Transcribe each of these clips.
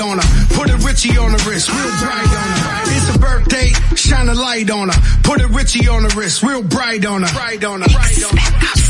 on her. Put a Richie on the wrist, real bright on her. It's a birthday, shine a light on her. Put a Richie on the wrist, real. Bright on her. Bright on her.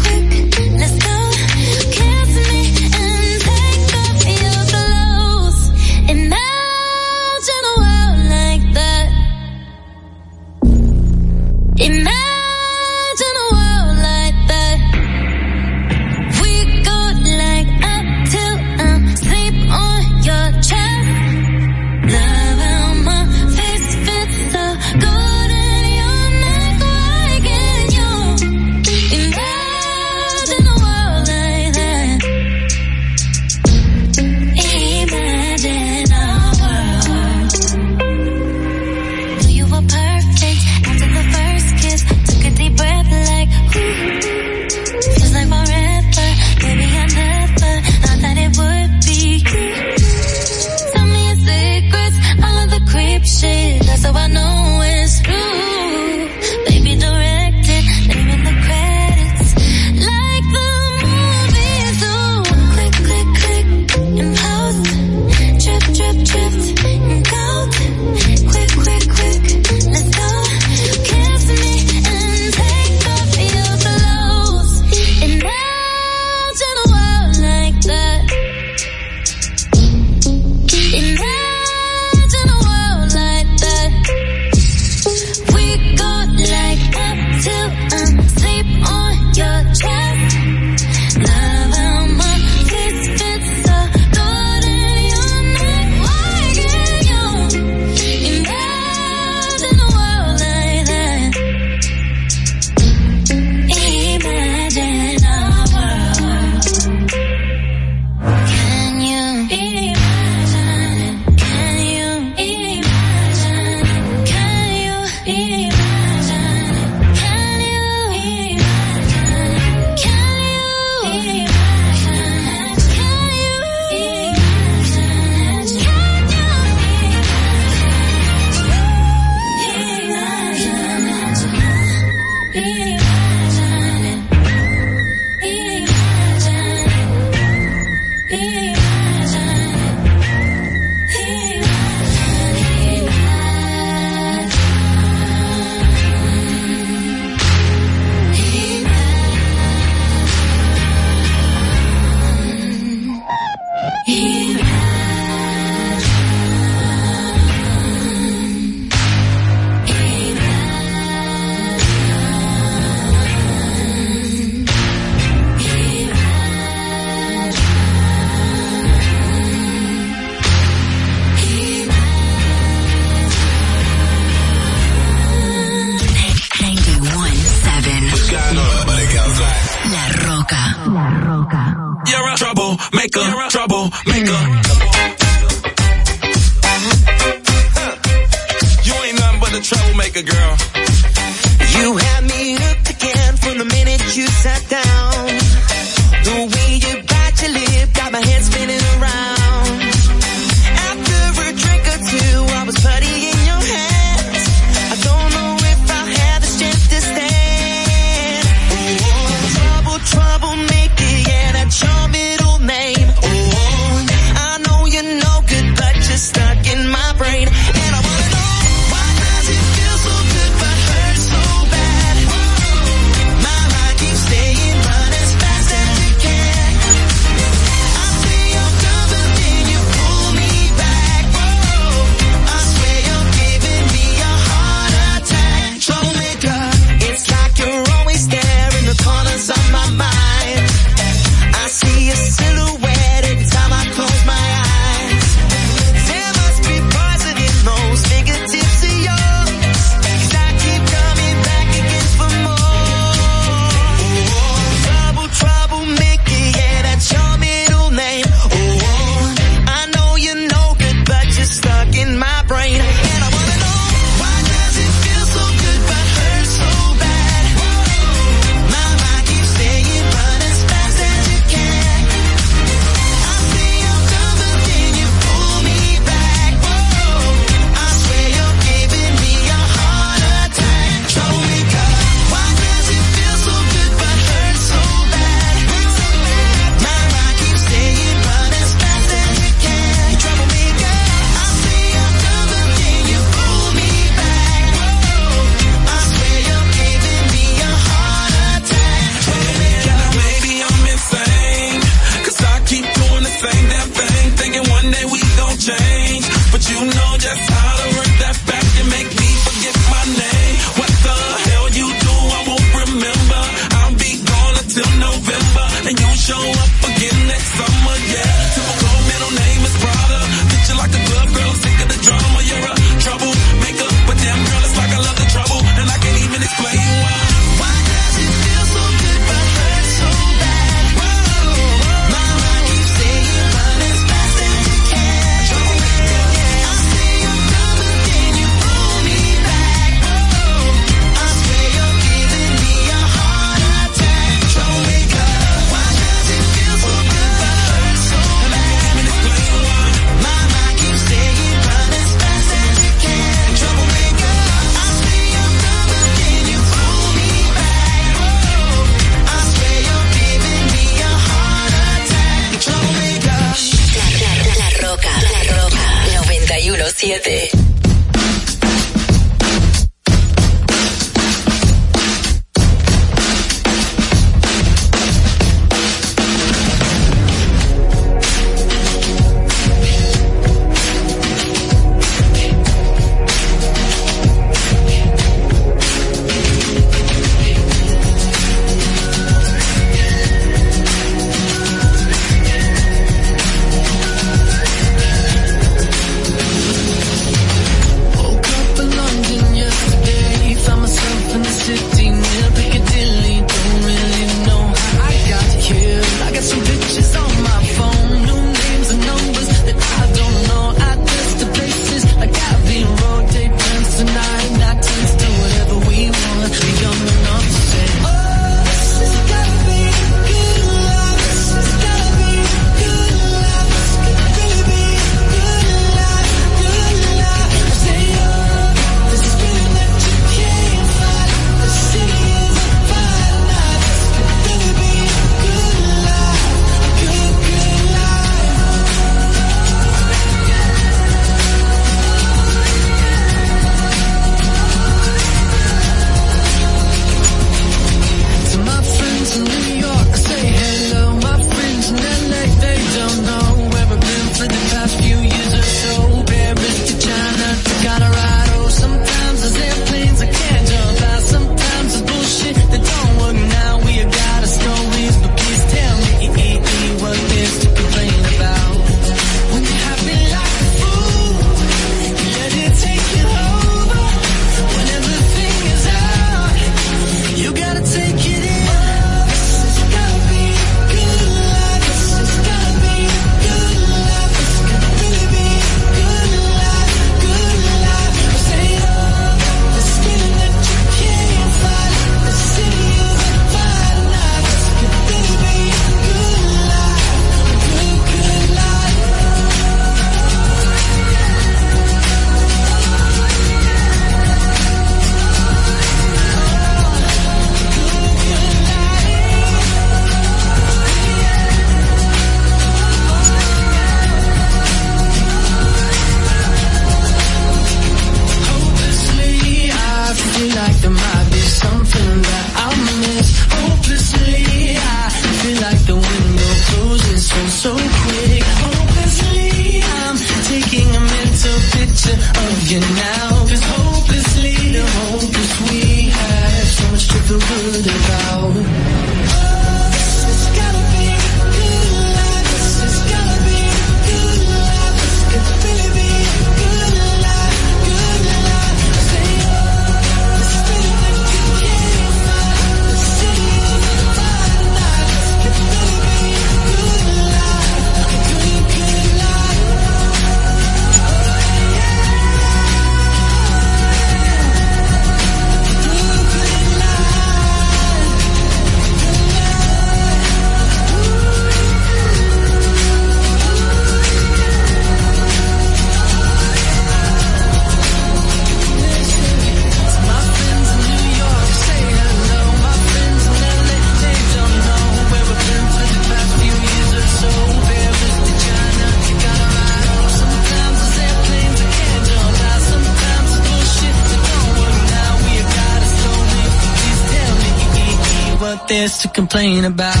About.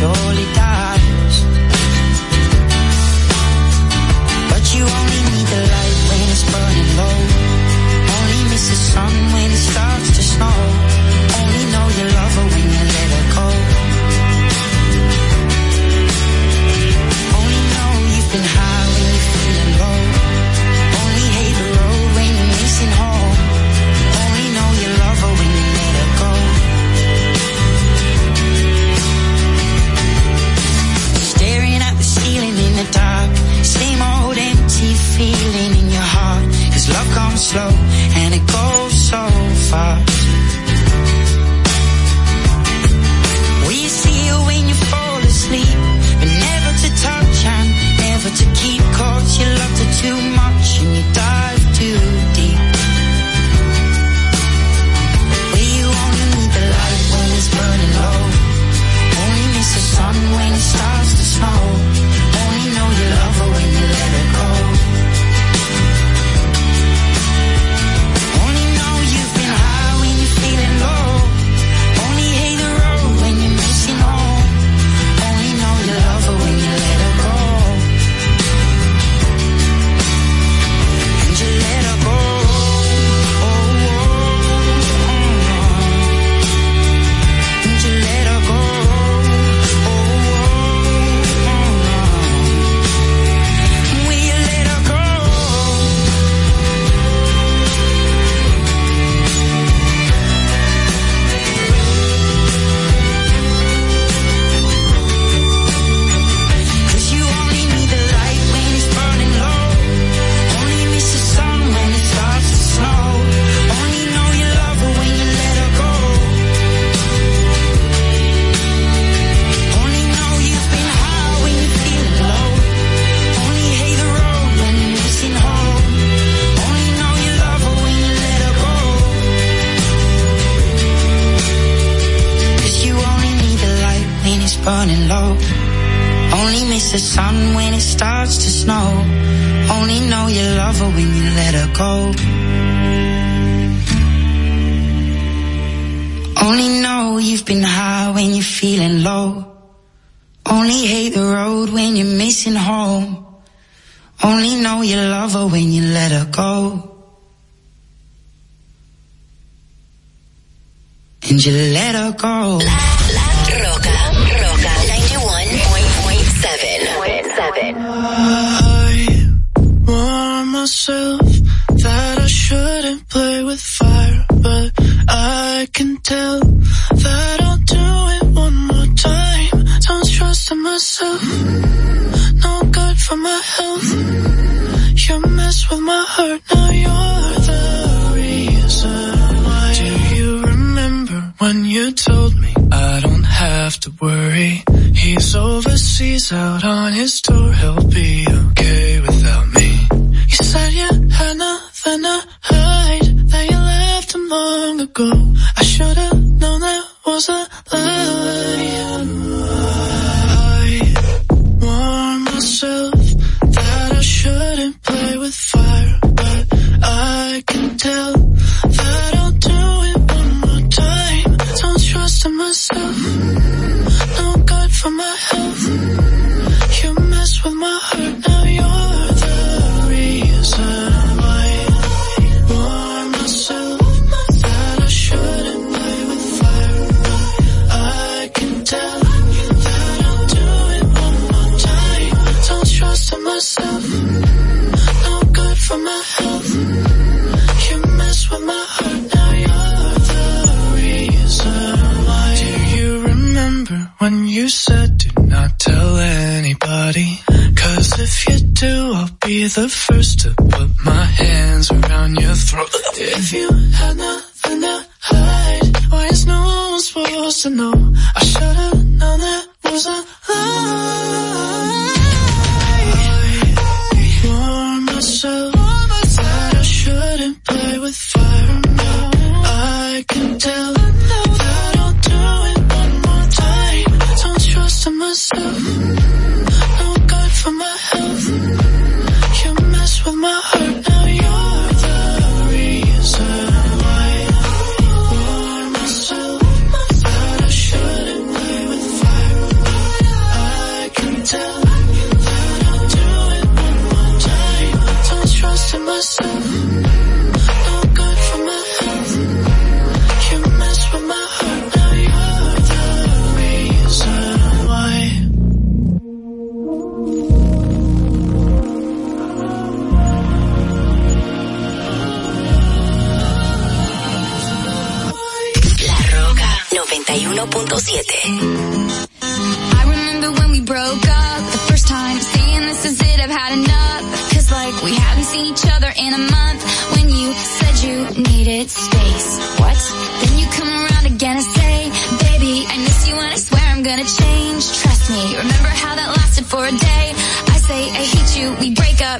Touch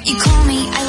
You call me, I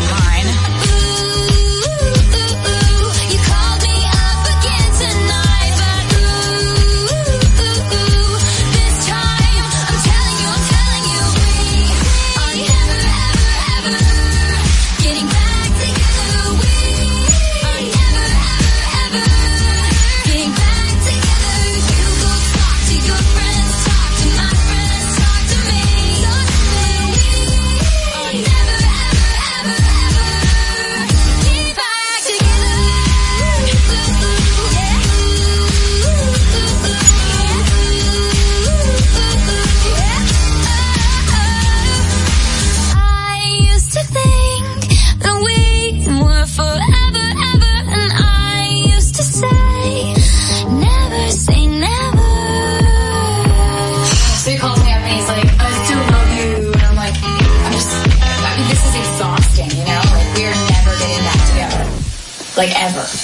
like ever.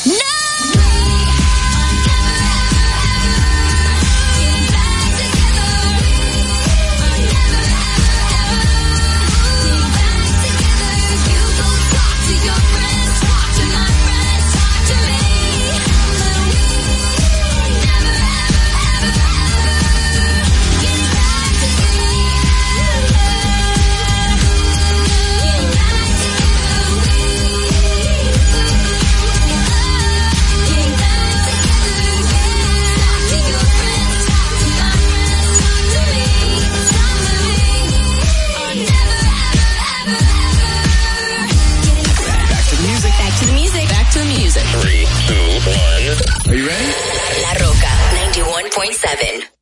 7.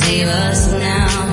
Save us now.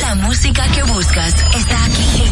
La música que buscas está aquí.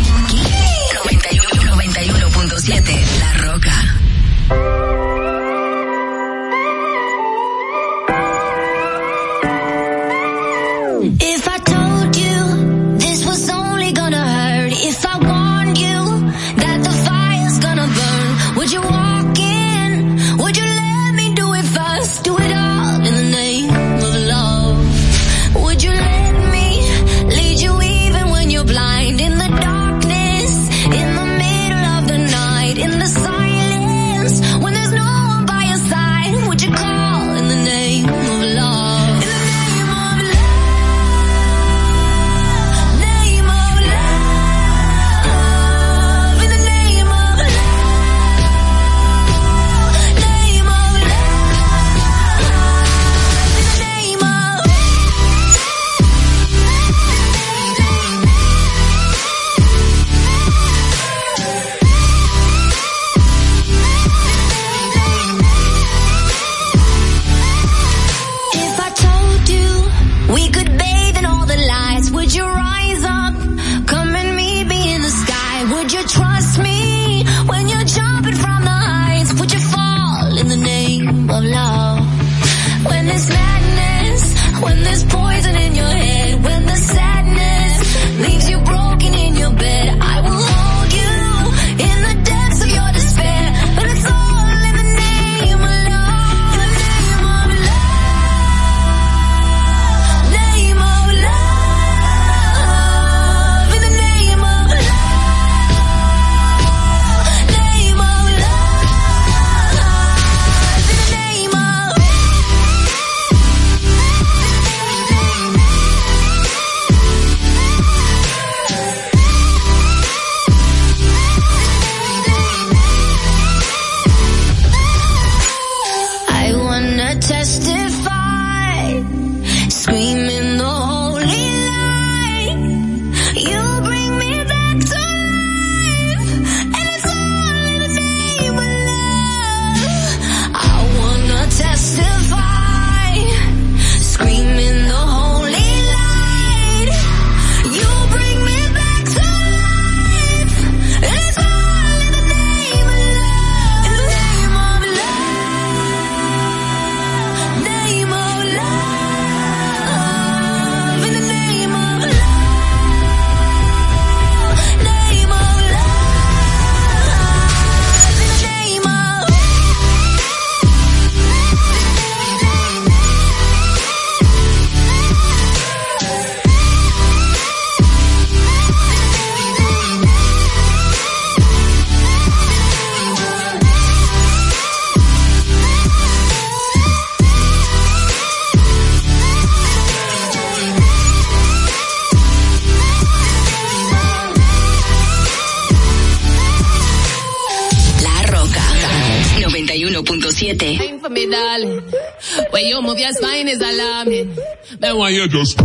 Just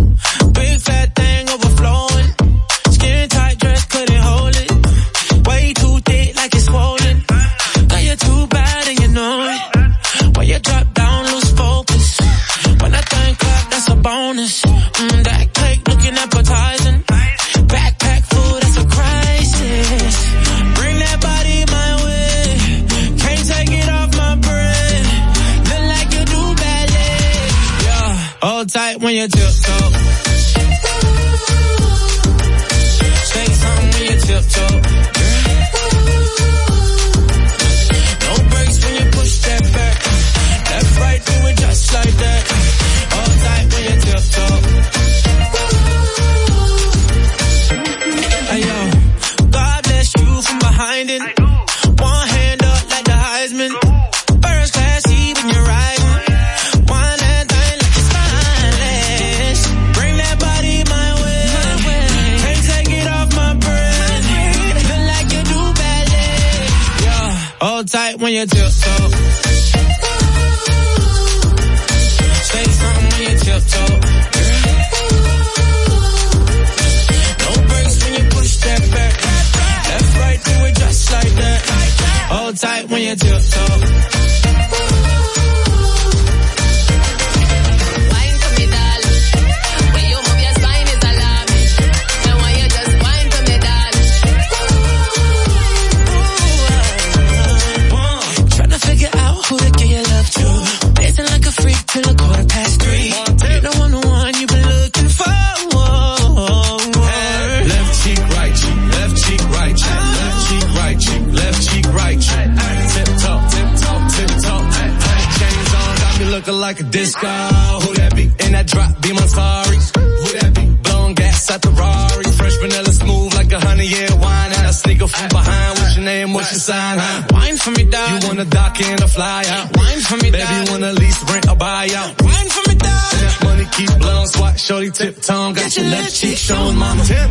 in or fly out? Wine for me, Baby, you wanna lease, rent or buy out? Wine for me. And money keep blowing, swat, shorty tip tongue. Got your left cheek showing, mama. Tip?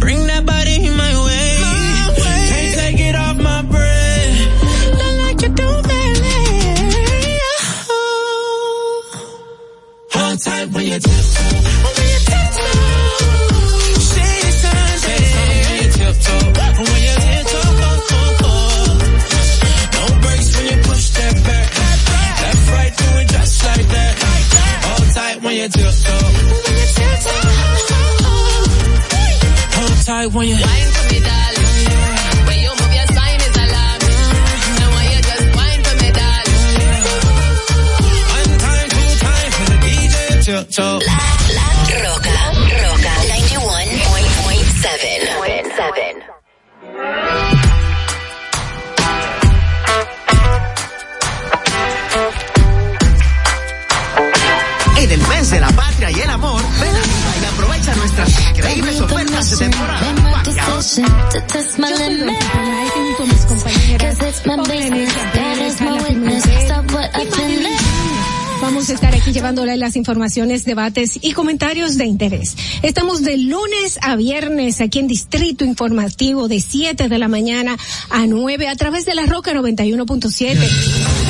Bring that body in my way. Can't take it off my breath. Not like you do, baby. Hold tight when you tiptoe. When you tiptoe. Shady Sunday. When you tiptoe. When you tiptoe. Back. Left, right, do it just like that. Hold tight when you tiptoe. Hold tight when you. Wine for me, darling. When you move your is. And when you just wine for me, darling. La, la Roca. Roca 91.7. patria y el amor, ven a Viva y aprovecha nuestras increíbles ofertas de temporada. Vaya. to test my limit. Cause it's my business, that is my witness. Stop what I finished. Vamos a estar aquí llevándole las informaciones, debates y comentarios de interés. Estamos de lunes a viernes aquí en Distrito Informativo de 7 de la mañana a 9 a través de la Roca 91.7.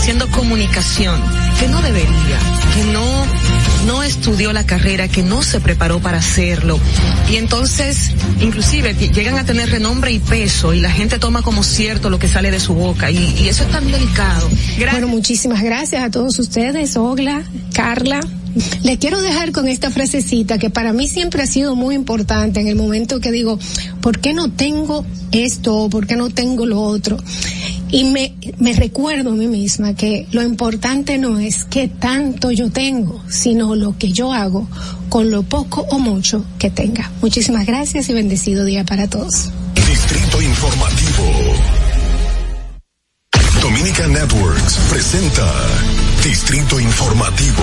haciendo comunicación que no debería, que no no estudió la carrera, que no se preparó para hacerlo. Y entonces, inclusive, llegan a tener renombre y peso y la gente toma como cierto lo que sale de su boca. Y, y eso es tan delicado. Bueno, muchísimas gracias a todos ustedes, Ogla, Carla. Le quiero dejar con esta frasecita que para mí siempre ha sido muy importante en el momento que digo, ¿por qué no tengo esto? ¿Por qué no tengo lo otro? Y me, me recuerdo a mí misma que lo importante no es qué tanto yo tengo, sino lo que yo hago con lo poco o mucho que tenga. Muchísimas gracias y bendecido día para todos. Distrito Informativo. Dominica Networks presenta Distrito Informativo.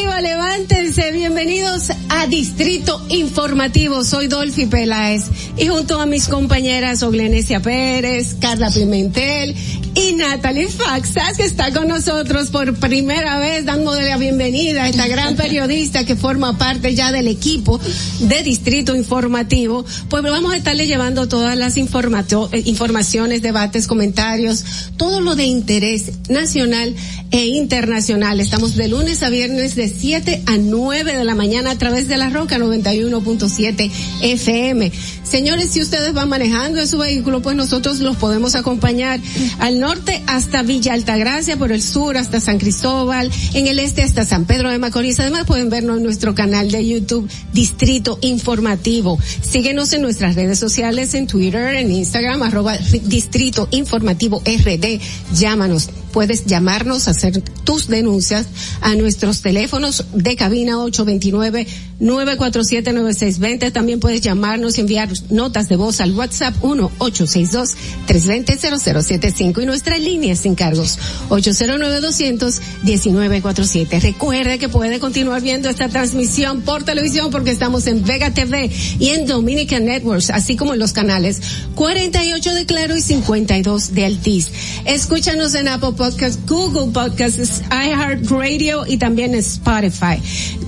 bienvenidos a Distrito Informativo, soy Dolphy Peláez y junto a mis compañeras Oglenesia Pérez, Carla Pimentel y Natalie Faxas que está con nosotros por primera vez dándole la bienvenida a esta gran periodista que forma parte ya del equipo de Distrito Informativo, pues vamos a estarle llevando todas las eh, informaciones, debates, comentarios, todo lo de interés nacional e internacional. Estamos de lunes a viernes de 7 a 9 de la mañana a través de la Roca 91.7 FM. Señores, si ustedes van manejando en su vehículo, pues nosotros los podemos acompañar al norte hasta Villa Altagracia, por el sur hasta San Cristóbal, en el este hasta San Pedro de Macorís. Además pueden vernos en nuestro canal de YouTube Distrito Informativo. Síguenos en nuestras redes sociales, en Twitter, en Instagram, arroba Distrito Informativo RD. Llámanos. Puedes llamarnos, hacer tus denuncias a nuestros teléfonos de cabina 829-947-9620. También puedes llamarnos y enviar notas de voz al WhatsApp 1-862-320-0075 y nuestra línea sin cargos 809-200-1947. Recuerde que puede continuar viendo esta transmisión por televisión porque estamos en Vega TV y en Dominican Networks, así como en los canales 48 de Claro y 52 de Altiz. Escúchanos en Apple Podcast, Google Podcasts, iHeartRadio y también Spotify.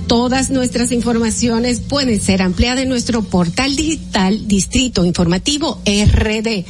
Todas nuestras informaciones pueden ser ampliadas en nuestro portal digital Distrito Informativo RD.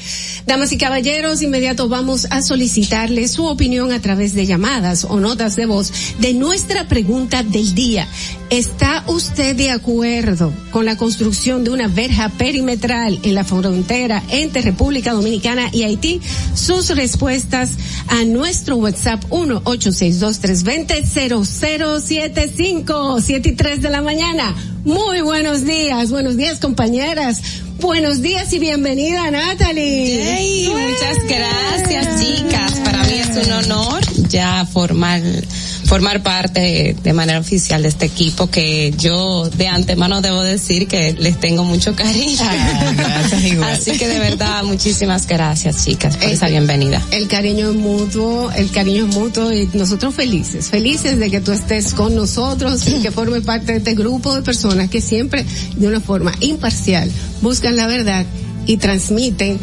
Damas y caballeros, inmediato vamos a solicitarle su opinión a través de llamadas o notas de voz de nuestra pregunta del día. ¿Está usted de acuerdo con la construcción de una verja perimetral en la frontera entre República Dominicana y Haití? Sus respuestas a nuestro WhatsApp 1-862-320-0075, 7 y 3 de la mañana. Muy buenos días, buenos días compañeras. Buenos días y bienvenida Natalie. Hey, muchas gracias chicas. Para mí es un honor ya formar formar parte de manera oficial de este equipo que yo de antemano debo decir que les tengo mucho cariño. Así que de verdad muchísimas gracias chicas por esa bienvenida. El cariño es mutuo, el cariño es mutuo y nosotros felices, felices de que tú estés con nosotros y que forme parte de este grupo de personas que siempre de una forma imparcial buscan la verdad y transmiten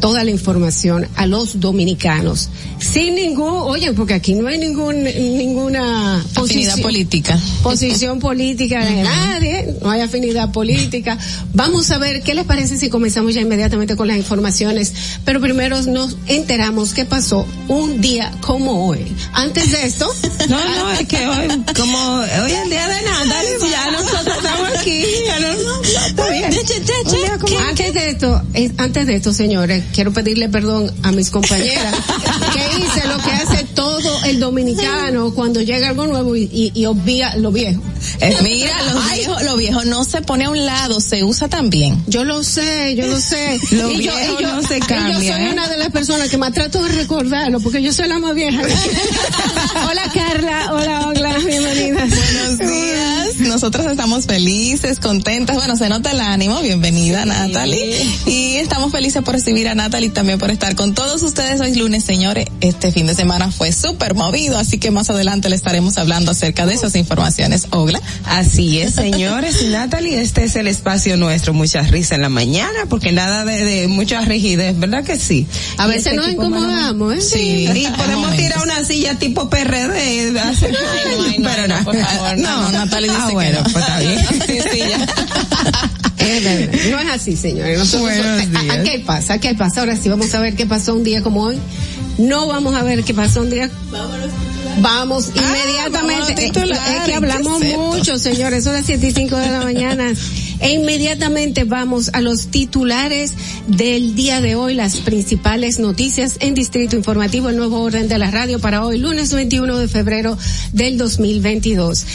toda la información a los dominicanos sin ningún, oye, porque aquí no hay ningún ninguna Afinidad política. posición política de nadie, no hay afinidad política. Vamos a ver qué les parece si comenzamos ya inmediatamente con las informaciones, pero primero nos enteramos qué pasó un día como hoy. Antes de esto, No, no, es que hoy, como hoy es el día de nada, ya nosotros estamos aquí, ya no, no, no, está bien. Antes de esto, eh, antes de esto, señores, quiero pedirle perdón a mis compañeras. Que hice lo que hace todo el dominicano cuando llega algo nuevo y, y, y obvia lo viejo. Eh, Mira, los viejos, lo viejo no se pone a un lado, se usa también. Yo lo sé, yo lo sé. Lo Y yo- viejo y yo- no se y yo cambia, soy ¿eh? una de las personas que más trato de recordarlo porque yo soy la más vieja. hola Carla, hola hola, bienvenida. Buenos días. Nosotros estamos felices, contentas. Bueno, se nota el ánimo. Bienvenida, Natalie. Y estamos felices por recibir a Natalie también por estar con todos ustedes hoy lunes, señores. Este fin de semana fue súper movido, así que más adelante le estaremos hablando acerca de esas informaciones. Ogla. Así es, señores. Y Natalie, este es el espacio nuestro. Mucha risa en la mañana, porque nada de, de mucha rigidez, ¿verdad que sí? A Y veces este nos incomodamos, ¿eh? Sí, y podemos momentos. tirar una silla tipo PRD. hace- ay, no, pero no, por favor, no, no, Natalie dice ah, que bueno, no. pues está bien. Sí, sí, ya. No es así, señores. Nosotros Buenos a- días. a- ¿Qué pasa? ¿Qué pasa? Ahora sí, vamos a ver qué pasó un día como hoy. No vamos a ver qué pasó un día. Vamos inmediatamente. vamos a los titulares, es que hablamos ¿qué es mucho, señores. Son las siete y cinco de la mañana. E inmediatamente vamos a los titulares del día de hoy, las principales noticias en Distrito Informativo, el nuevo orden de la radio para hoy, lunes 21 de febrero del 2022.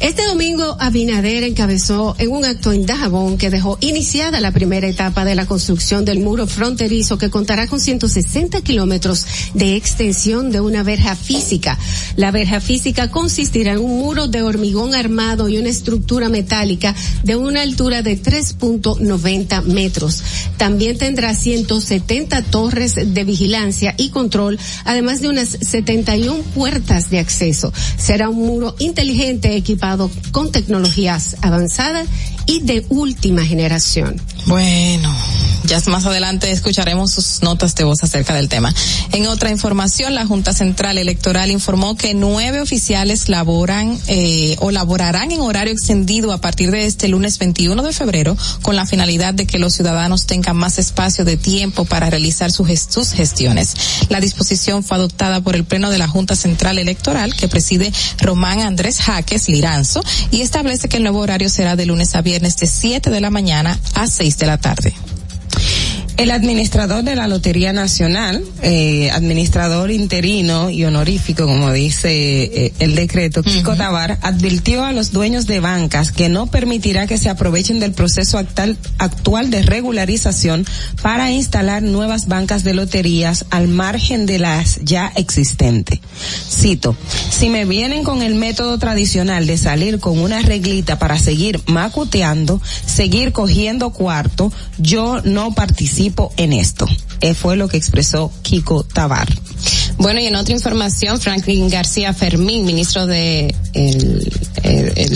Este domingo Abinader encabezó en un acto en Dajabón que dejó iniciada la primera etapa de la construcción del muro fronterizo que contará con 160 kilómetros de extensión de una verja física. La verja física consistirá en un muro de hormigón armado y una estructura metálica de una altura de 3.90 metros. También tendrá 170 torres de vigilancia y control, además de unas 71 puertas de acceso. Será un muro inteligente equipado con tecnologías avanzadas y de última generación. Bueno, ya más adelante escucharemos sus notas de voz acerca del tema. En otra información, la Junta Central Electoral informó que nueve oficiales laboran eh, o laborarán en horario extendido a partir de este lunes 21 de febrero con la finalidad de que los ciudadanos tengan más espacio de tiempo para realizar su ges- sus gestiones. La disposición fue adoptada por el Pleno de la Junta Central Electoral que preside Román Andrés Jaques Liranzo y establece que el nuevo horario será de lunes a viernes de 7 de la mañana a 6 de la tarde. El administrador de la Lotería Nacional, eh, administrador interino y honorífico, como dice eh, el decreto, Kiko Tabar, advirtió a los dueños de bancas que no permitirá que se aprovechen del proceso actual, actual de regularización para instalar nuevas bancas de loterías al margen de las ya existentes. Cito, si me vienen con el método tradicional de salir con una reglita para seguir macuteando, seguir cogiendo cuarto, yo no participo en esto. Eh, fue lo que expresó Kiko Tabar. Bueno, y en otra información, Franklin García Fermín, ministro de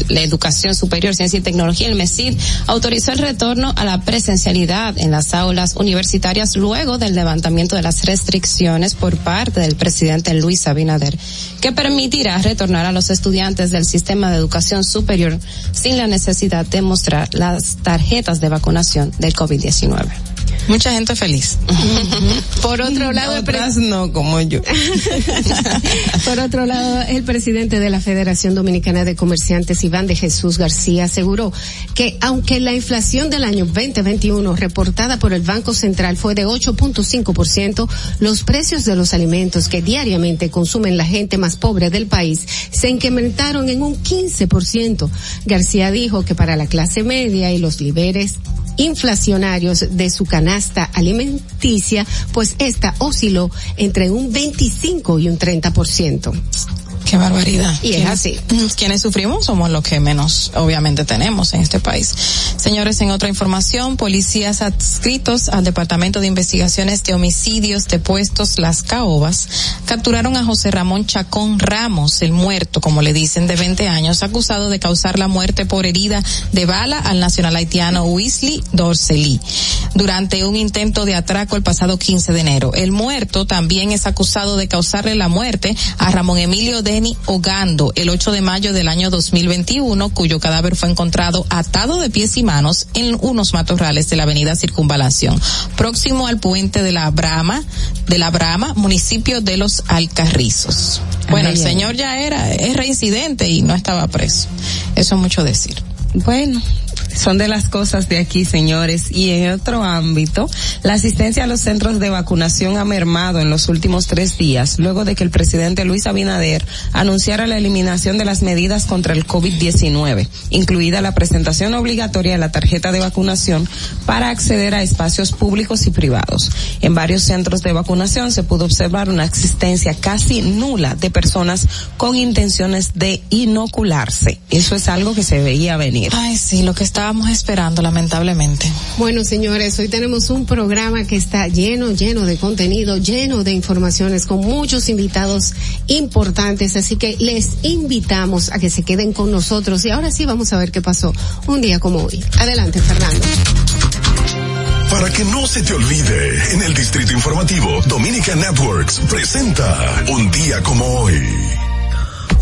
la Educación Superior, Ciencia y Tecnología, el MESID, autorizó el retorno a la presencialidad en las aulas universitarias luego del levantamiento de las restricciones por parte del presidente Luis Abinader, que permitirá retornar a los estudiantes del sistema de educación superior sin la necesidad de mostrar las tarjetas de vacunación del COVID-19. Mucha gente feliz. Por otro lado, el no, como yo. Por otro lado, el presidente de la Federación Dominicana de Comerciantes, Iván de Jesús García, aseguró que aunque la inflación del año 2021 reportada por el Banco Central fue de 8.5%, los precios de los alimentos que diariamente consumen la gente más pobre del país se incrementaron en un 15%. García dijo que para la clase media y los niveles inflacionarios de su canasta alimenticia, pues esta osciló entre un 25 y un 30%. Qué barbaridad. Y es así. Quienes sufrimos somos los que menos, obviamente, tenemos en este país. Señores, en otra información, policías adscritos al Departamento de Investigaciones de Homicidios de Puestos Las Caobas capturaron a José Ramón Chacón Ramos, el muerto, como le dicen, de 20 años, acusado de causar la muerte por herida de bala al nacional haitiano Weasley Dorcelí durante un intento de atraco el pasado 15 de enero. El muerto también es acusado de causarle la muerte a Ramón Emilio Ogando el 8 de mayo del año 2021, cuyo cadáver fue encontrado atado de pies y manos en unos matorrales de la avenida Circunvalación, próximo al puente de la Brama, de la Brama, municipio de Los Alcarrizos. Bueno, Ay, el señor ya era, es reincidente y no estaba preso. Eso es mucho decir. Bueno, son de las cosas de aquí, señores. Y en otro ámbito, la asistencia a los centros de vacunación ha mermado en los últimos tres días, luego de que el presidente Luis Abinader anunciara la eliminación de las medidas contra el COVID-19, incluida la presentación obligatoria de la tarjeta de vacunación para acceder a espacios públicos y privados. En varios centros de vacunación se pudo observar una existencia casi nula de personas con intenciones de inocularse. Eso es algo que se veía venir. Ay, sí, lo que estábamos esperando, lamentablemente. Bueno, señores, hoy tenemos un programa que está lleno, lleno de contenido, lleno de informaciones, con muchos invitados importantes, así que les invitamos a que se queden con nosotros y ahora sí vamos a ver qué pasó un día como hoy. Adelante, Fernando. Para que no se te olvide, en el Distrito Informativo, Dominica Networks presenta Un día como hoy.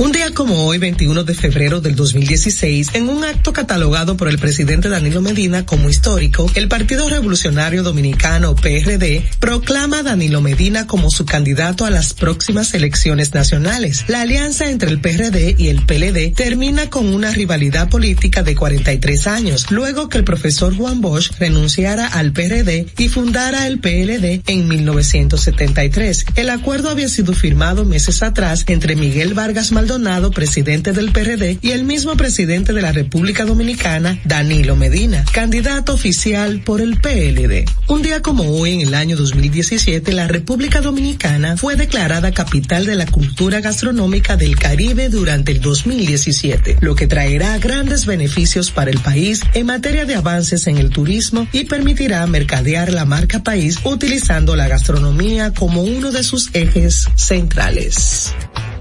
Un día como hoy, 21 de febrero del 2016, en un acto catalogado por el presidente Danilo Medina como histórico, el Partido Revolucionario Dominicano PRD proclama a Danilo Medina como su candidato a las próximas elecciones nacionales. La alianza entre el PRD y el PLD termina con una rivalidad política de 43 años, luego que el profesor Juan Bosch renunciara al PRD y fundara el PLD en 1973. El acuerdo había sido firmado meses atrás entre Miguel Vargas Maldonado, presidente del PRD, y el mismo presidente de la República Dominicana, Danilo Medina, candidato oficial por el PLD. Un día como hoy, en el año 2017, la República Dominicana fue declarada capital de la cultura gastronómica del Caribe durante el 2017, lo que traerá grandes beneficios para el país en materia de avances en el turismo y permitirá mercadear la marca país utilizando la gastronomía como uno de sus ejes centrales.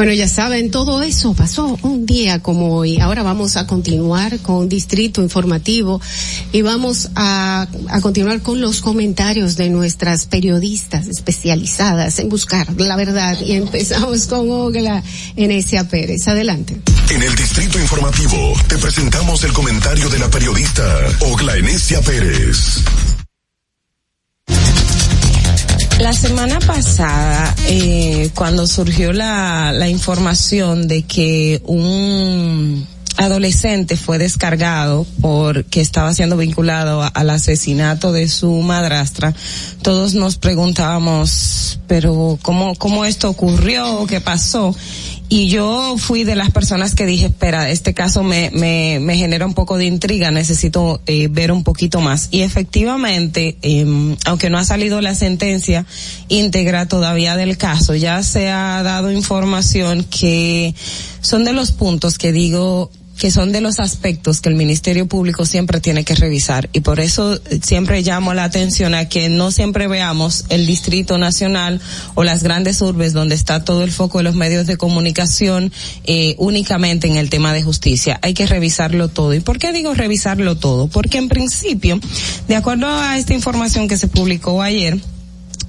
Bueno, ya saben, todo eso pasó un día como hoy. Ahora vamos a continuar con Distrito Informativo y vamos a, continuar con los comentarios de nuestras periodistas especializadas en buscar la verdad. Y empezamos con Ogla Enesia Pérez. Adelante. En el Distrito Informativo te presentamos el comentario de la periodista Ogla Enesia Pérez. La semana pasada, eh, cuando surgió la, la información de que un adolescente fue descargado porque estaba siendo vinculado al asesinato de su madrastra, todos nos preguntábamos, pero ¿cómo, cómo esto ocurrió? ¿Qué pasó? Y yo fui de las personas que dije, espera, este caso me, me, me genera un poco de intriga, necesito eh, ver un poquito más. Y efectivamente, eh, aunque no ha salido la sentencia íntegra todavía del caso, ya se ha dado información que son de los puntos que digo que son de los aspectos que el Ministerio Público siempre tiene que revisar y por eso eh, siempre llamo la atención a que no siempre veamos el Distrito Nacional o las grandes urbes donde está todo el foco de los medios de comunicación eh, únicamente en el tema de justicia. Hay que revisarlo todo. ¿Y por qué digo revisarlo todo? Porque en principio, de acuerdo a esta información que se publicó ayer,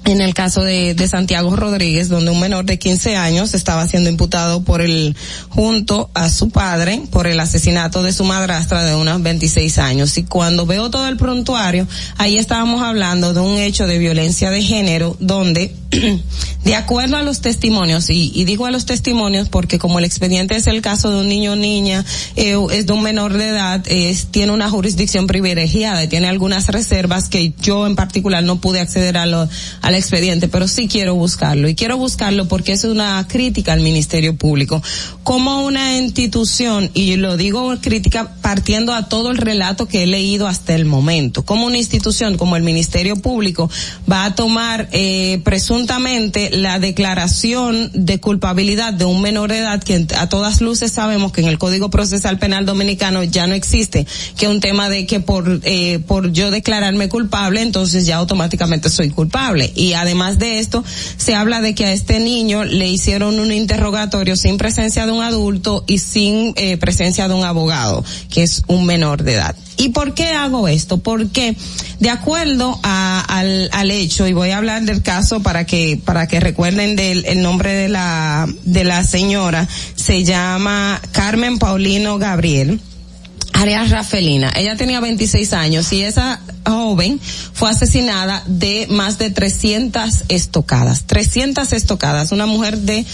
en el caso de, de Santiago Rodríguez, donde un menor de 15 años estaba siendo imputado por el, junto a su padre, por el asesinato de su madrastra de unos 26 años. Y cuando veo todo el prontuario, ahí estábamos hablando de un hecho de violencia de género, donde, de acuerdo a los testimonios, y, y digo a los testimonios porque como el expediente es el caso de un niño o niña, eh, es de un menor de edad, es, tiene una jurisdicción privilegiada y tiene algunas reservas que yo en particular no pude acceder a lo, al expediente, pero sí quiero buscarlo. Y quiero buscarlo porque es una crítica al Ministerio Público. Como una institución, y lo digo crítica partiendo a todo el relato que he leído hasta el momento, como una institución como el Ministerio Público va a tomar eh, presuntamente la declaración de culpabilidad de un menor de edad que a todas luces sabemos que en el Código Procesal Penal Dominicano ya no existe, que un tema de que por, eh, por yo declararme culpable, entonces ya automáticamente soy culpable. Y además de esto, se habla de que a este niño le hicieron un interrogatorio sin presencia de un adulto y sin eh, presencia de un abogado, que es un menor de edad. ¿Y por qué hago esto? Porque de acuerdo a, al, al hecho, y voy a hablar del caso para que, para que recuerden del el nombre de la, de la señora, se llama Carmen Paulino Gabriel. Arias Rafelina. Ella tenía 26 años y esa joven fue asesinada de más de 300 estocadas. 300 estocadas. Una mujer de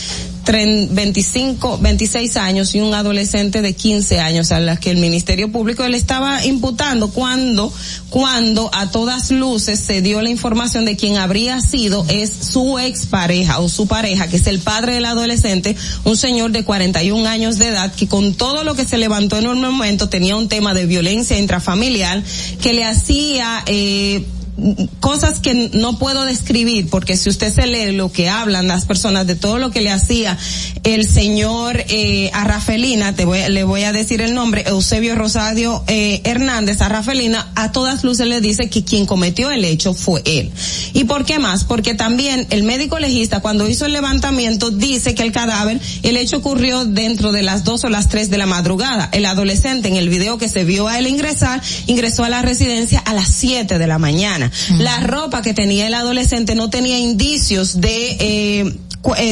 25, 26 años y un adolescente de 15 años a la que el Ministerio Público le estaba imputando cuando, cuando a todas luces se dio la información de quien habría sido es su expareja o su pareja, que es el padre del adolescente, un señor de 41 años de edad que con todo lo que se levantó en un momento tenía un tema de violencia intrafamiliar que le hacía eh, cosas que no puedo describir porque si usted se lee lo que hablan las personas de todo lo que le hacía el señor eh, a Rafelina, te voy, le voy a decir el nombre, Eusebio Rosario eh, Hernández a Rafelina, a todas luces le dice que quien cometió el hecho fue él. ¿Y por qué más? Porque también el médico legista cuando hizo el levantamiento dice que el cadáver, el hecho ocurrió dentro de las dos o las tres de la madrugada. El adolescente en el video que se vio a él ingresar, ingresó a la residencia a las siete de la mañana. La ropa que tenía el adolescente no tenía indicios de, eh,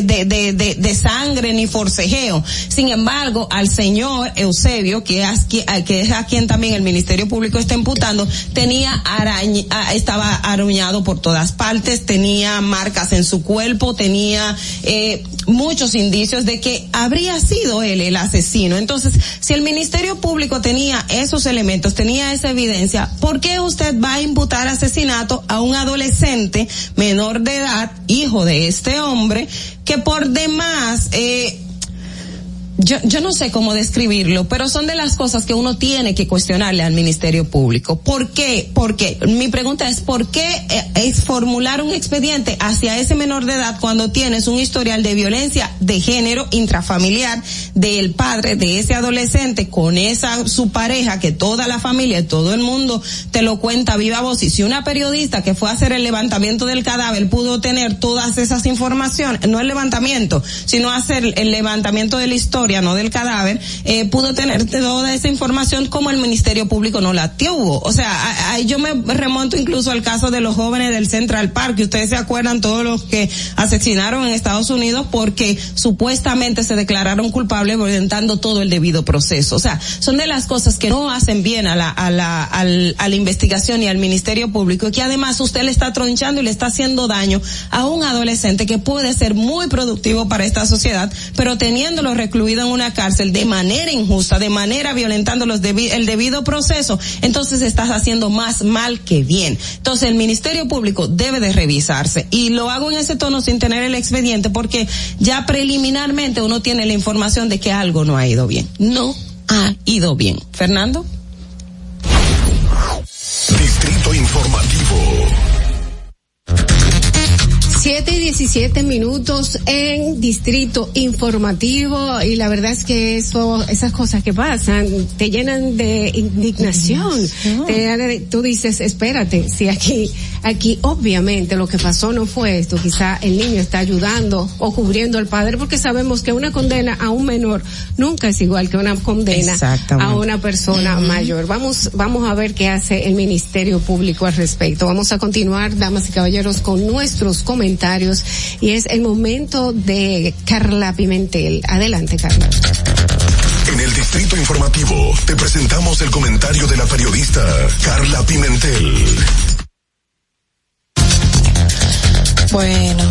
de, de, de, de sangre ni forcejeo. Sin embargo, al señor Eusebio, que es, qui- a- quien también el Ministerio Público está imputando, tenía arañ- ah, estaba arañado por todas partes, tenía marcas en su cuerpo, tenía eh, muchos indicios de que habría sido él el asesino. Entonces, si el Ministerio Público tenía esos elementos, tenía esa evidencia, ¿por qué usted va a imputar asesinato a un adolescente menor de edad, hijo de este hombre, que por demás, eh, yo, yo no sé cómo describirlo, pero son de las cosas que uno tiene que cuestionarle al Ministerio Público. ¿Por qué? Porque mi pregunta es, ¿por qué eh, es formular un expediente hacia ese menor de edad cuando tienes un historial de violencia de género intrafamiliar del padre de ese adolescente con esa su pareja que toda la familia, todo el mundo te lo cuenta viva voz? Y si una periodista que fue a hacer el levantamiento del cadáver pudo tener todas esas informaciones, no el levantamiento, sino hacer el levantamiento de la historia no del cadáver, eh, pudo tener toda esa información como el Ministerio Público no la tuvo. O sea, ahí yo me remonto incluso al caso de los jóvenes del Central Park, que ustedes se acuerdan todos los que asesinaron en Estados Unidos porque supuestamente se declararon culpables violentando todo el debido proceso. O sea, son de las cosas que no hacen bien a la, a la, al, a la investigación y al Ministerio Público, que además usted le está tronchando y le está haciendo daño a un adolescente que puede ser muy productivo para esta sociedad, pero teniéndolo recluido en una cárcel de manera injusta, de manera violentando los el debido proceso, entonces estás haciendo más mal que bien. Entonces el Ministerio Público debe de revisarse y lo hago en ese tono sin tener el expediente porque ya preliminarmente uno tiene la información de que algo no ha ido bien. No ha ido bien. Fernando. Distrito Informativo. 7 y 17 minutos en Distrito Informativo y la verdad es que eso, esas cosas que pasan te llenan de indignación. Te- tú dices, espérate, si aquí, aquí obviamente lo que pasó no fue esto, quizá el niño está ayudando o cubriendo al padre porque sabemos que una condena a un menor nunca es igual que una condena a una persona mayor. Vamos, vamos a ver qué hace el Ministerio Público al respecto. Vamos a continuar, damas y caballeros, con nuestros comentarios y es el momento de Carla Pimentel. Adelante, Carla. En el Distrito Informativo te presentamos el comentario de la periodista Carla Pimentel. Bueno,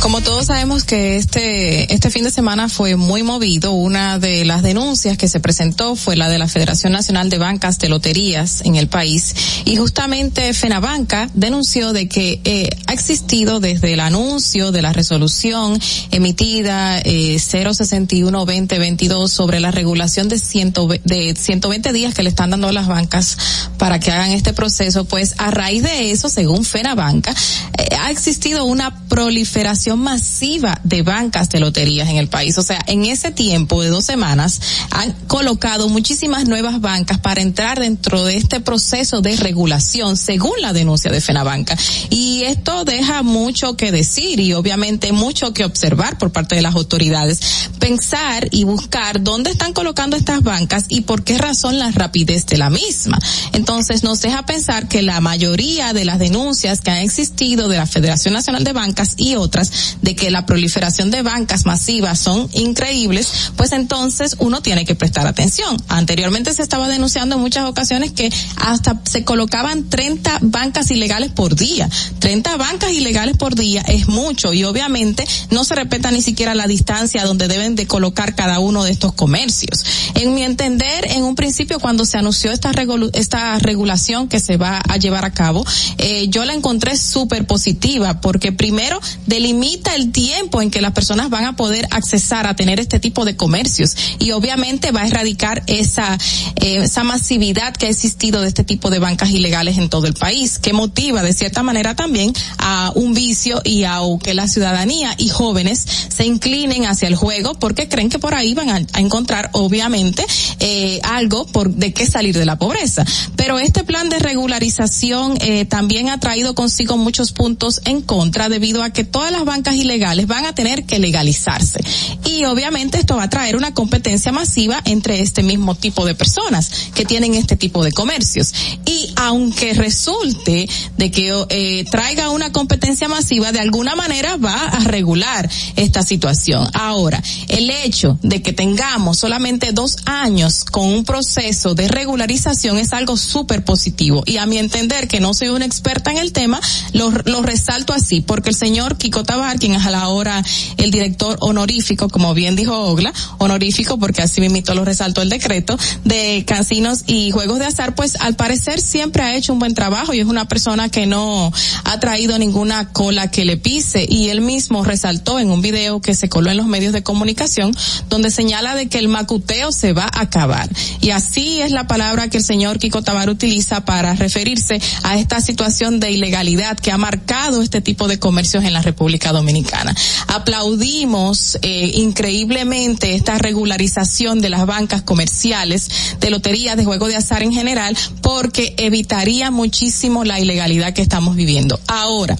como todos sabemos que este, este fin de semana fue muy movido, una de las denuncias que se presentó fue la de la Federación Nacional de Bancas de Loterías en el país. Y justamente Fenabanca denunció de que eh, ha existido desde el anuncio de la resolución emitida eh, 061-2022 sobre la regulación de, ciento, de 120 días que le están dando a las bancas para que hagan este proceso, pues a raíz de eso, según Fenabanca, eh, ha existido proliferación masiva de bancas de loterías en el país. O sea, en ese tiempo de dos semanas han colocado muchísimas nuevas bancas para entrar dentro de este proceso de regulación, según la denuncia de Fenabanca. Y esto deja mucho que decir y obviamente mucho que observar por parte de las autoridades. Pensar y buscar dónde están colocando estas bancas y por qué razón la rapidez de la misma. Entonces nos deja pensar que la mayoría de las denuncias que han existido de la Federación Nacional de Bancas y otras de que la proliferación de bancas masivas son increíbles, pues entonces uno tiene que prestar atención. Anteriormente se estaba denunciando en muchas ocasiones que hasta se colocaban 30 bancas ilegales por día. 30 bancas ilegales por día es mucho y obviamente no se respeta ni siquiera la distancia donde deben de colocar cada uno de estos comercios. En mi entender, en un principio cuando se anunció esta, regulu- esta regulación que se va a llevar a cabo, eh, yo la encontré súper positiva porque primero delimita el tiempo en que las personas van a poder accesar a tener este tipo de comercios y obviamente va a erradicar esa, eh, esa masividad que ha existido de este tipo de bancas ilegales en todo el país, que motiva de cierta manera también a un vicio y a que la ciudadanía y jóvenes se inclinen hacia el juego porque creen que por ahí van a, encontrar obviamente eh, algo por de qué salir de la pobreza. Pero este plan de regularización eh, también ha traído consigo muchos puntos en contra debido a que todas las bancas ilegales van a tener que legalizarse. Y obviamente esto va a traer una competencia masiva entre este mismo tipo de personas que tienen este tipo de comercios. Y aunque resulte de que eh, traiga una competencia masiva, de alguna manera va a regular esta situación. Ahora, el hecho de que tengamos solamente dos años con un proceso de regularización es algo súper positivo. Y a mi entender, que no soy una experta en el tema, lo, lo resalto así, porque el señor Kiko Tabar, quien es a la hora el director honorífico, como bien dijo Ogla, honorífico porque así mismo lo resaltó el decreto, de casinos y juegos de azar, pues al parecer siempre ha hecho un buen trabajo y es una persona que no ha traído ninguna cola que le pise y él mismo resaltó en un video que se coló en los medios de comunicación donde señala de que el macuteo se va a acabar. Y así es la palabra que el señor Kiko Tabar utiliza para referirse a esta situación de ilegalidad que ha marcado este tipo de comercios en la República Dominicana. Aplaudimos eh, increíblemente esta regularización de las bancas comerciales, de loterías, de juego de azar en general, porque evitaría muchísimo la ilegalidad que estamos viviendo. Ahora,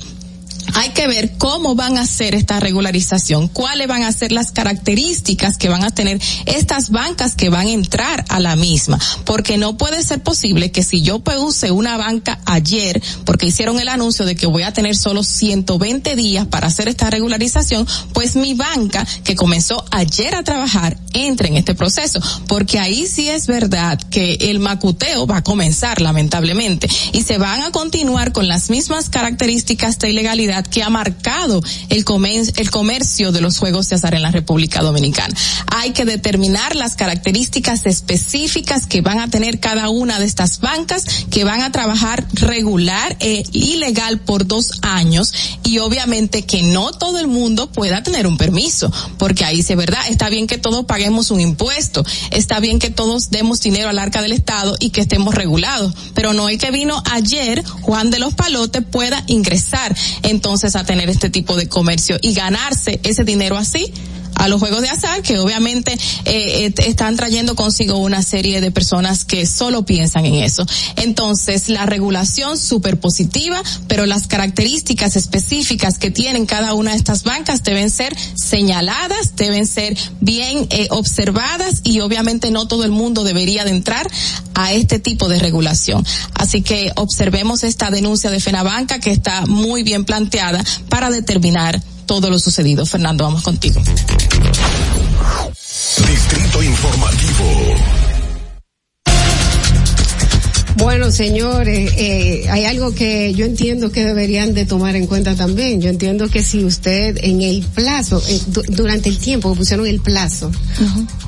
hay que ver cómo van a hacer esta regularización, cuáles van a ser las características que van a tener estas bancas que van a entrar a la misma, porque no puede ser posible que si yo puse una banca ayer, porque hicieron el anuncio de que voy a tener solo 120 días para hacer esta regularización, pues mi banca que comenzó ayer a trabajar entre en este proceso, porque ahí sí es verdad que el macuteo va a comenzar lamentablemente y se van a continuar con las mismas características de ilegalidad que ha marcado el, el comercio de los juegos de azar en la República Dominicana. Hay que determinar las características específicas que van a tener cada una de estas bancas que van a trabajar regular e ilegal por dos años y obviamente que no todo el mundo pueda tener un permiso, porque ahí sí es verdad, está bien que todos paguemos un impuesto, está bien que todos demos dinero al arca del Estado y que estemos regulados, pero no hay que vino ayer Juan de los Palotes pueda ingresar entonces a tener este tipo de comercio y ganarse ese dinero así a los juegos de azar que obviamente eh, eh, están trayendo consigo una serie de personas que solo piensan en eso. Entonces, la regulación súper positiva, pero las características específicas que tienen cada una de estas bancas deben ser señaladas, deben ser bien eh, observadas y obviamente no todo el mundo debería de entrar a este tipo de regulación. Así que observemos esta denuncia de Fenabanca que está muy bien planteada para determinar todo lo sucedido. Fernando, vamos contigo. Distrito Informativo. Bueno, señores, eh, hay algo que yo entiendo que deberían de tomar en cuenta también. Yo entiendo que si usted en el plazo, eh, du- durante el tiempo que pusieron el plazo,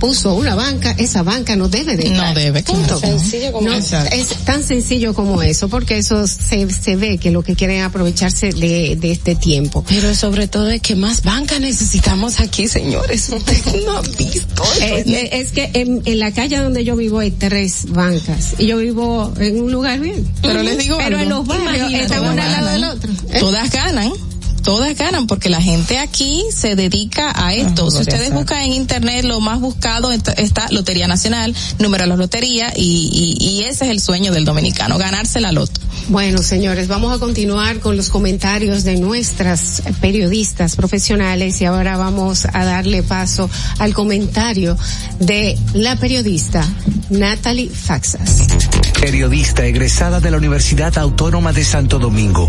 puso una banca, esa banca no debe de No entrar. debe, Punto. claro. Sencillo como No, eso. Es tan sencillo como eso, porque eso se, se ve que lo que quieren es aprovecharse de, de este tiempo. Pero sobre todo es que más banca necesitamos aquí, señores. Ustedes no han visto. Eh, eh, es que en, en la calle donde yo vivo hay tres bancas y yo vivo en un lugar bien. Pero les digo Pero algo. en los barrios están todas una al lado del ganan. otro. ¿eh? Todas ganan. Todas ganan porque la gente aquí se dedica a esto. Si ustedes buscan en internet lo más buscado está, está Lotería Nacional, número de la lotería y, y, y ese es el sueño del dominicano, ganarse la loto. Bueno, señores, vamos a continuar con los comentarios de nuestras periodistas profesionales y ahora vamos a darle paso al comentario de la periodista Natalie Faxas. Periodista egresada de la Universidad Autónoma de Santo Domingo,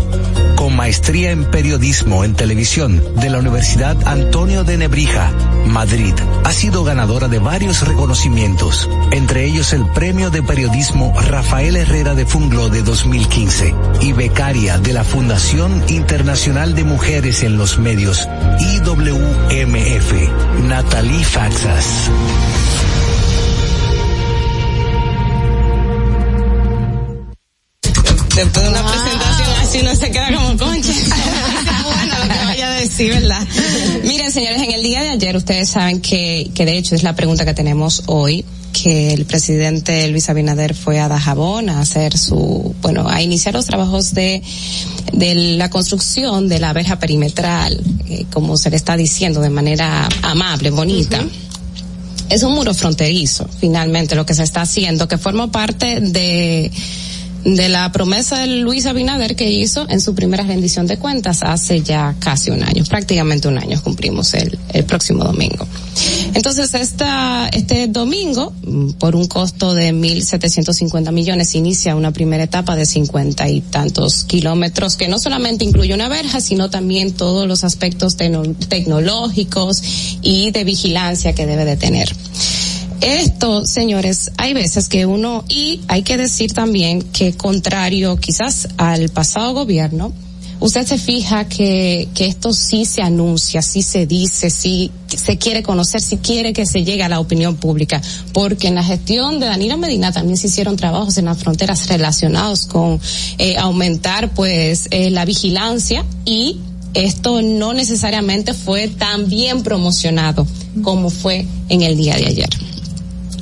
con maestría en periodismo en televisión de la Universidad Antonio de Nebrija, Madrid. Ha sido ganadora de varios reconocimientos, entre ellos el Premio de Periodismo Rafael Herrera de Funglo de 2015 y becaria de la Fundación Internacional de Mujeres en los Medios, IWMF, Natalie Faxas. Después de una presentación así uno se queda como concha. bueno, lo que vaya a decir, ¿verdad? Miren, señores, en el día de ayer ustedes saben que, que de hecho es la pregunta que tenemos hoy, que el presidente Luis Abinader fue a Dajabón a hacer su, bueno, a iniciar los trabajos de, de la construcción de la verja perimetral, eh, como se le está diciendo de manera amable, bonita. Es un muro fronterizo, finalmente, lo que se está haciendo, que forma parte de, de la promesa de Luis Abinader que hizo en su primera rendición de cuentas hace ya casi un año, prácticamente un año cumplimos el, el próximo domingo. Entonces, esta, este domingo, por un costo de 1.750 millones, inicia una primera etapa de cincuenta y tantos kilómetros, que no solamente incluye una verja, sino también todos los aspectos tecno- tecnológicos y de vigilancia que debe de tener. Esto, señores, hay veces que uno, y hay que decir también que contrario quizás al pasado gobierno, usted se fija que, que esto sí se anuncia, sí se dice, sí se quiere conocer, sí quiere que se llegue a la opinión pública, porque en la gestión de Danilo Medina también se hicieron trabajos en las fronteras relacionados con eh, aumentar pues eh, la vigilancia y esto no necesariamente fue tan bien promocionado como fue en el día de ayer.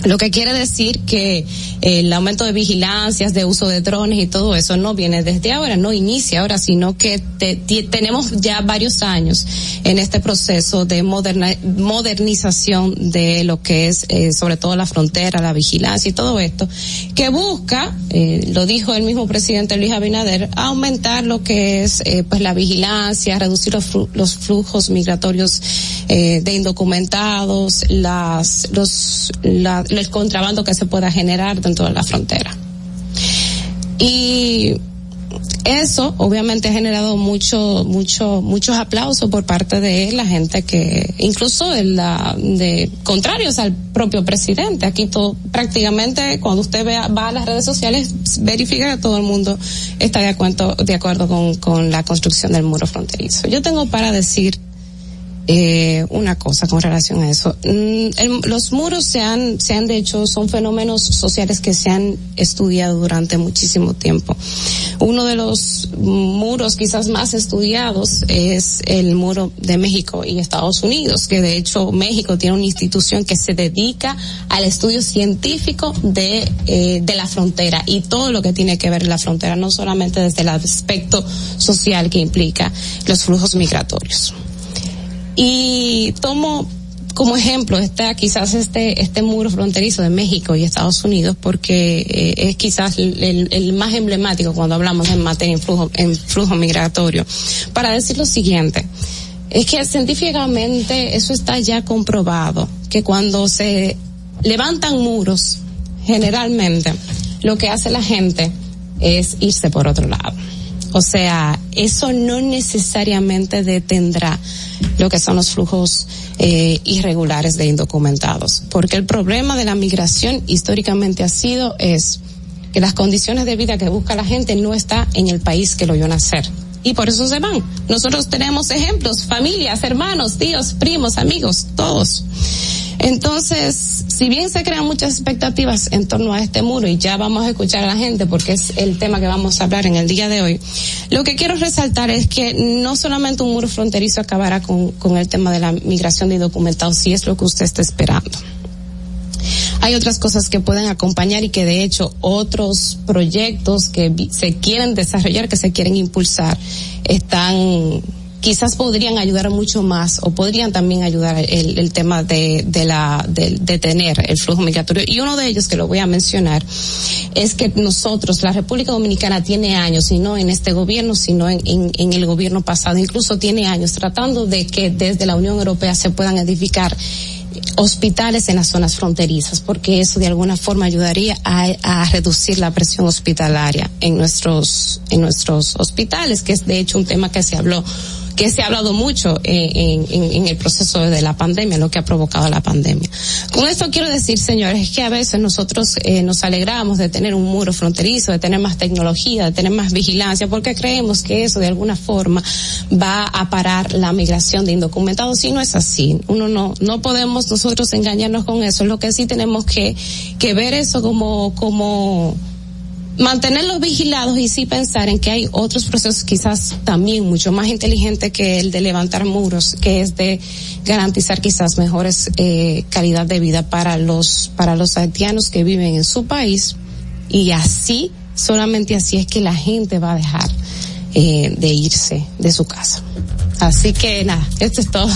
Lo que quiere decir que el aumento de vigilancias, de uso de drones y todo eso no viene desde ahora, no inicia ahora, sino que te- tenemos ya varios años en este proceso de moderna- modernización de lo que es eh, sobre todo la frontera, la vigilancia y todo esto, que busca, eh, lo dijo el mismo presidente Luis Abinader, aumentar lo que es eh, pues la vigilancia, reducir los, los flujos migratorios eh, de indocumentados, las, los, la- el contrabando que se pueda generar dentro de la frontera. Y eso obviamente ha generado mucho, mucho, muchos aplausos por parte de la gente que, incluso de contrarios al propio presidente. Aquí todo, prácticamente cuando usted vea, va a las redes sociales, verifica que todo el mundo está de acuerdo, de acuerdo con, con la construcción del muro fronterizo. Yo tengo para decir eh, una cosa con relación a eso. Mm, los muros se han, se han de hecho, son fenómenos sociales que se han estudiado durante muchísimo tiempo. Uno de los muros quizás más estudiados es el muro de México y Estados Unidos, que de hecho México tiene una institución que se dedica al estudio científico de, eh, de la frontera y todo lo que tiene que ver la frontera, no solamente desde el aspecto social que implica los flujos migratorios. Y tomo como ejemplo está quizás este este muro fronterizo de México y Estados Unidos porque eh, es quizás el, el- el más emblemático cuando hablamos en materia en flujo en flujo migratorio. Para decir lo siguiente es que científicamente eso está ya comprobado que cuando se levantan muros generalmente lo que hace la gente es irse por otro lado o sea, eso no necesariamente detendrá lo que son los flujos eh, irregulares de indocumentados, porque el problema de la migración históricamente ha sido es que las condiciones de vida que busca la gente no está en el país que lo vio nacer. Y por eso se van. Nosotros tenemos ejemplos, familias, hermanos, tíos, primos, amigos, todos. Entonces, si bien se crean muchas expectativas en torno a este muro y ya vamos a escuchar a la gente porque es el tema que vamos a hablar en el día de hoy, lo que quiero resaltar es que no solamente un muro fronterizo acabará con, con el tema de la migración de indocumentados, si es lo que usted está esperando. Hay otras cosas que pueden acompañar y que de hecho otros proyectos que se quieren desarrollar, que se quieren impulsar, están quizás podrían ayudar mucho más o podrían también ayudar el, el tema de, de la de, de tener el flujo migratorio. Y uno de ellos que lo voy a mencionar es que nosotros la República Dominicana tiene años y no en este gobierno sino en, en, en el gobierno pasado incluso tiene años tratando de que desde la Unión Europea se puedan edificar hospitales en las zonas fronterizas, porque eso de alguna forma ayudaría a, a reducir la presión hospitalaria en nuestros en nuestros hospitales, que es de hecho un tema que se habló que se ha hablado mucho en, en, el proceso de la pandemia, lo que ha provocado la pandemia. Con esto quiero decir, señores, que a veces nosotros eh, nos alegramos de tener un muro fronterizo, de tener más tecnología, de tener más vigilancia, porque creemos que eso de alguna forma va a parar la migración de indocumentados y no es así. Uno no, no podemos nosotros engañarnos con eso. Lo que sí tenemos que, que ver eso como, como, mantenerlos vigilados y sí pensar en que hay otros procesos quizás también mucho más inteligentes que el de levantar muros, que es de garantizar quizás mejores eh, calidad de vida para los para los haitianos que viven en su país y así solamente así es que la gente va a dejar eh, de irse de su casa. Así que nada, esto es todo.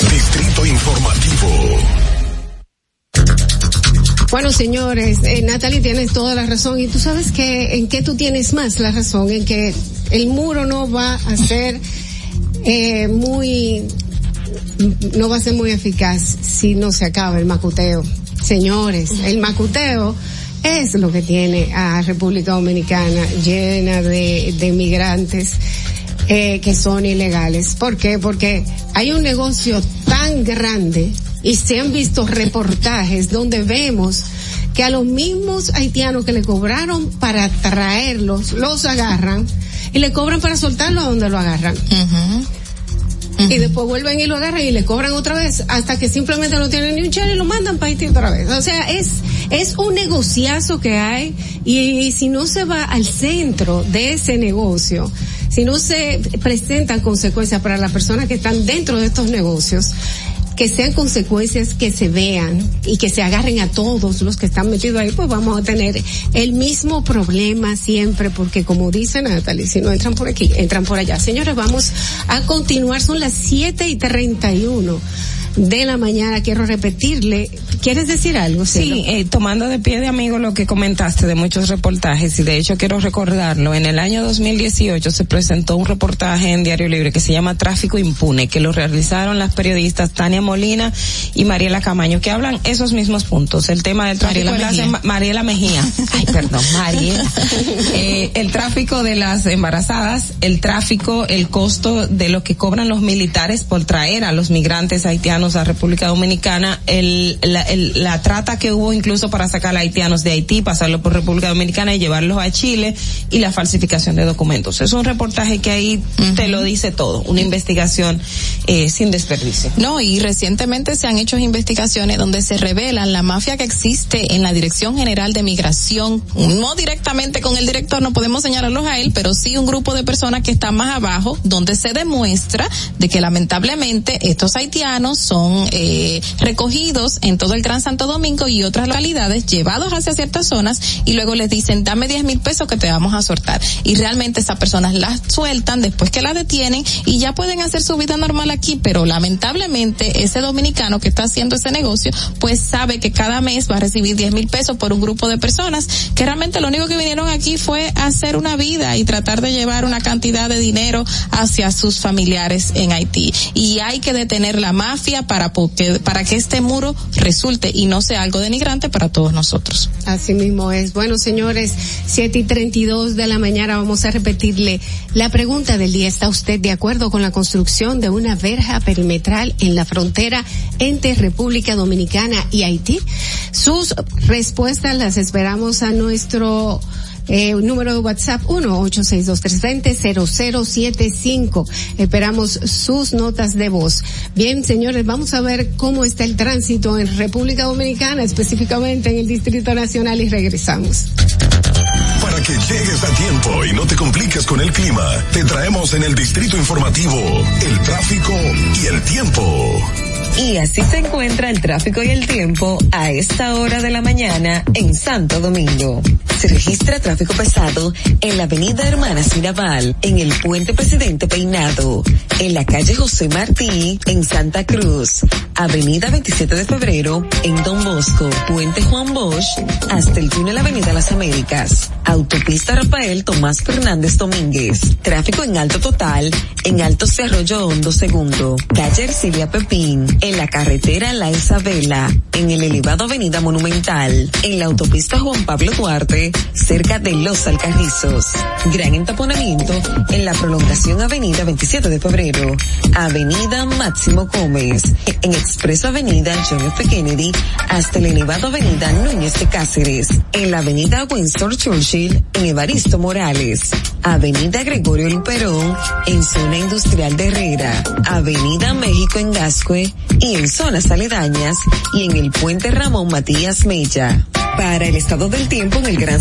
Distrito Informativo. Bueno, señores, eh, Natalie tienes toda la razón y tú sabes que en qué tú tienes más la razón, en que el muro no va a ser eh, muy, no va a ser muy eficaz si no se acaba el macuteo. Señores, el macuteo es lo que tiene a República Dominicana llena de, de migrantes eh, que son ilegales. ¿Por qué? Porque hay un negocio tan grande y se han visto reportajes donde vemos que a los mismos haitianos que le cobraron para traerlos, los agarran y le cobran para soltarlo a donde lo agarran. Y después vuelven y lo agarran y le cobran otra vez hasta que simplemente no tienen ni un chale y lo mandan para Haití otra vez. O sea, es, es un negociazo que hay y, y si no se va al centro de ese negocio, si no se presentan consecuencias para las personas que están dentro de estos negocios, que sean consecuencias que se vean y que se agarren a todos los que están metidos ahí, pues vamos a tener el mismo problema siempre, porque como dice Natalie, si no entran por aquí, entran por allá. Señores, vamos a continuar, son las siete y treinta y uno de la mañana, quiero repetirle, ¿quieres decir algo? Sí, eh, tomando de pie de amigo lo que comentaste de muchos reportajes y de hecho quiero recordarlo, en el año 2018 se presentó un reportaje en Diario Libre que se llama Tráfico Impune, que lo realizaron las periodistas Tania Molina y Mariela Camaño, que hablan esos mismos puntos, el tema del tráfico Mariela de Mejía. Mariela Mejía, ay perdón, Mariela, Eh, el tráfico de las embarazadas, el tráfico, el costo de lo que cobran los militares por traer a los migrantes haitianos a República Dominicana, el, la, el- la trata que hubo incluso para sacar a haitianos de Haití, pasarlo por República Dominicana y llevarlos a Chile y la falsificación de documentos. Es un reportaje que ahí te lo dice todo, una investigación eh, sin desperdicio. No, y recientemente se han hecho investigaciones donde se revelan la mafia que existe en la Dirección General de Migración, no directamente con el director, no podemos señalarlos a él, pero sí un grupo de personas que están más abajo, donde se demuestra de que lamentablemente estos haitianos son eh, recogidos en todo el Gran Santo Domingo y otras localidades, llevados hacia ciertas zonas y luego les dicen, dame 10 mil pesos que te vamos a soltar. Y realmente esas personas las sueltan después que las detienen y ya pueden hacer su vida normal aquí, pero lamentablemente ese dominicano que está haciendo ese negocio, pues sabe que cada mes va a recibir 10 mil pesos por un grupo de personas que realmente lo único que vinieron aquí fue hacer una vida y tratar de llevar una cantidad de dinero hacia sus familiares en Haití. Y hay que detener la mafia para, que- para que este muro resulte y no sea algo denigrante para todos nosotros. Así mismo es. Bueno, señores, siete y treinta y dos de la mañana vamos a repetirle la pregunta del día. ¿Está usted de acuerdo con la construcción de una verja perimetral en la frontera entre República Dominicana y Haití? Sus respuestas las esperamos a nuestro eh, número de WhatsApp 1-862-320-0075. Esperamos sus notas de voz. Bien, señores, vamos a ver cómo está el tránsito en República Dominicana, específicamente en el Distrito Nacional y regresamos. Para que llegues a tiempo y no te compliques con el clima, te traemos en el distrito informativo el tráfico y el tiempo. Y así se encuentra el tráfico y el tiempo a esta hora de la mañana en Santo Domingo. Se registra tráfico pesado en la avenida Hermanas Mirabal, en el puente Presidente Peinado, en la calle José Martí, en Santa Cruz, avenida 27 de febrero, en Don Bosco, puente Juan Bosch, hasta el túnel Avenida Las Américas, autopista Rafael Tomás Fernández Domínguez, tráfico en alto total, en Alto Cerrollo Hondo Segundo, calle Ercilia Pepín, en la carretera La Isabela, en el elevado Avenida Monumental, en la autopista Juan Pablo Duarte, cerca de Los Alcarrizos. Gran entaponamiento en la prolongación Avenida 27 de Febrero, Avenida Máximo Gómez, en Expreso Avenida John F. Kennedy, hasta el elevado Avenida Núñez de Cáceres, en la Avenida Winston Churchill, en Evaristo Morales, Avenida Gregorio Luperón, en Zona Industrial de Herrera, Avenida México en Gascue y en zonas aledañas y en el puente Ramón Matías Mella. Para el estado del tiempo en el Gran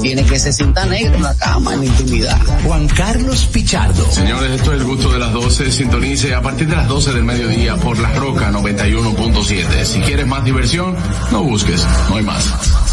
tiene que se sienta negro en la cama, en la intimidad. Juan Carlos Pichardo. Señores, esto es el gusto de las 12. Sintonice a partir de las 12 del mediodía por La Roca 91.7. Si quieres más diversión, no busques, no hay más.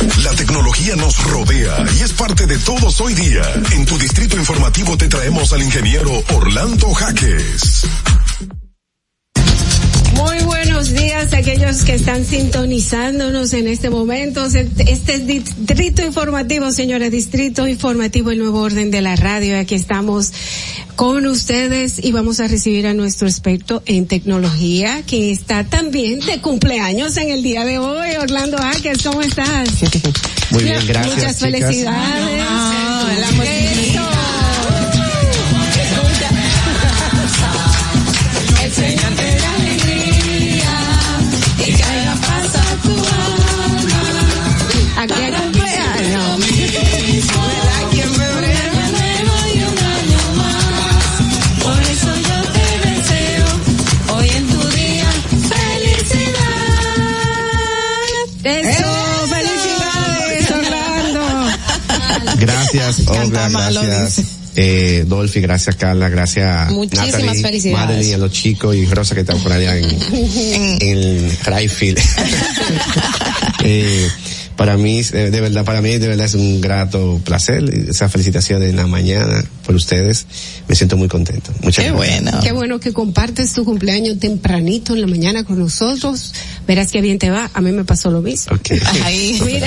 La tecnología nos rodea y es parte de todos hoy día. En tu distrito informativo te traemos al ingeniero Orlando Jaques. Muy buenos días a aquellos que están sintonizándonos en este momento. Este es Distrito Informativo, señores, Distrito Informativo, el nuevo orden de la radio. Aquí estamos con ustedes y vamos a recibir a nuestro experto en tecnología que está también de cumpleaños en el día de hoy. Orlando Jaques, ¿cómo estás? Muy bien, gracias. Muchas chicas. felicidades. El Gracias, Olga, gracias. Eh, Dolphy, gracias Carla, gracias Muchísimas Natalie, felicidades. Madeline, a los chicos y Rosa que están por allá en, en el Rayfield. eh, para mí, eh, de verdad, para mí de verdad es un grato placer, esa felicitación en la mañana por ustedes, me siento muy contento. Muchas gracias. Qué bueno que compartes tu cumpleaños tempranito en la mañana con nosotros. Verás qué bien te va. A mí me pasó lo mismo. Ahí. Mira,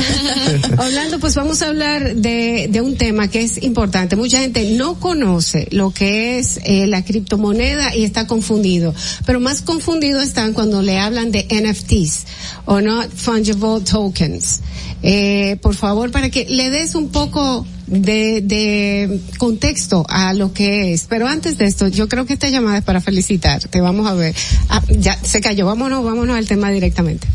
Orlando, pues vamos a hablar de, de un tema que es importante. Mucha gente no conoce lo que es eh, la criptomoneda y está confundido. Pero más confundido están cuando le hablan de NFTs o not fungible tokens. Eh, por favor, para que le des un poco de, de contexto a lo que es. Pero antes de esto, yo creo que esta llamada es para felicitarte. Vamos a ver. Ah, ya se cayó. Vámonos, vámonos al tema directamente.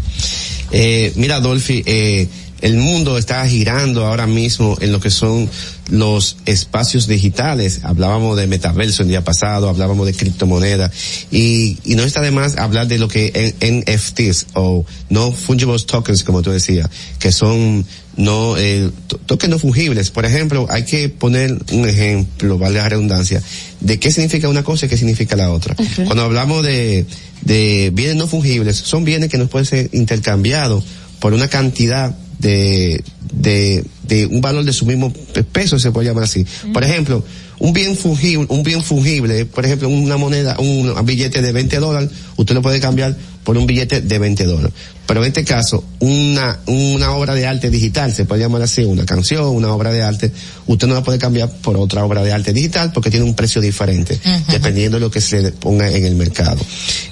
Eh, mira, Dolphy, eh, el mundo está girando ahora mismo en lo que son los espacios digitales. Hablábamos de metaverso el día pasado, hablábamos de criptomonedas y, y no está de más hablar de lo que en- NFTs o no fungible tokens, como tú decías, que son no eh, to- tokens no fungibles. Por ejemplo, hay que poner un ejemplo, vale la redundancia, de qué significa una cosa y qué significa la otra. Cuando hablamos de, de bienes no fungibles, son bienes que nos pueden ser intercambiados por una cantidad de, de, de un valor de su mismo peso, se puede llamar así. Por ejemplo, un bien fungible, un bien fungible, por ejemplo, una moneda, un, billete de 20 dólares, usted lo puede cambiar por un billete de 20 dólares. Pero en este caso, una, una obra de arte digital, se puede llamar así, una canción, una obra de arte, usted no la puede cambiar por otra obra de arte digital porque tiene un precio diferente, dependiendo de lo que se ponga en el mercado.